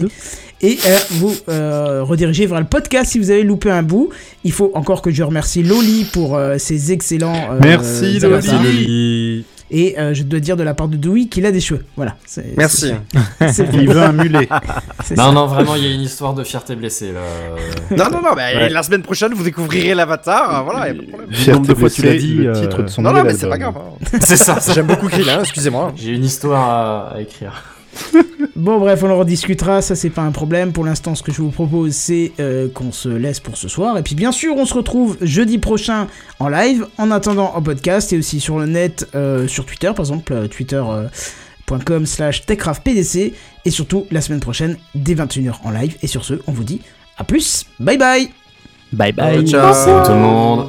Et euh, vous redirigez vers le podcast si vous avez loupé un bout, il faut encore que je remercie Loli pour ses excellents... Merci, Loli. Et euh, je dois dire de la part de Dewey qu'il a des cheveux, voilà. Merci. *laughs* c'est- Il veut un mulet. *laughs* Non, ça. non, vraiment, il y a une histoire de fierté blessée, là. *laughs* Non, non, non, mais Ouais. la semaine prochaine, vous découvrirez l'avatar. Voilà, y a pas de problème. Le nombre de fois tu l'as dit, le euh, titre de son Non, non, mais c'est pas grave. hein. c'est ça. ça. J'aime beaucoup Krillin, excusez-moi. J'ai une histoire à, à écrire. *laughs* Bon bref, on en rediscutera, ça c'est pas un problème. Pour l'instant, ce que je vous propose, c'est euh, qu'on se laisse pour ce soir. Et puis bien sûr, on se retrouve jeudi prochain en live, en attendant en podcast et aussi sur le net, euh, sur Twitter, par exemple, euh, twitter.com slash techcraftpdc. Et surtout, la semaine prochaine, dès 21h en live. Et sur ce, on vous dit à plus, bye bye Bye bye. Ciao. Tout le monde.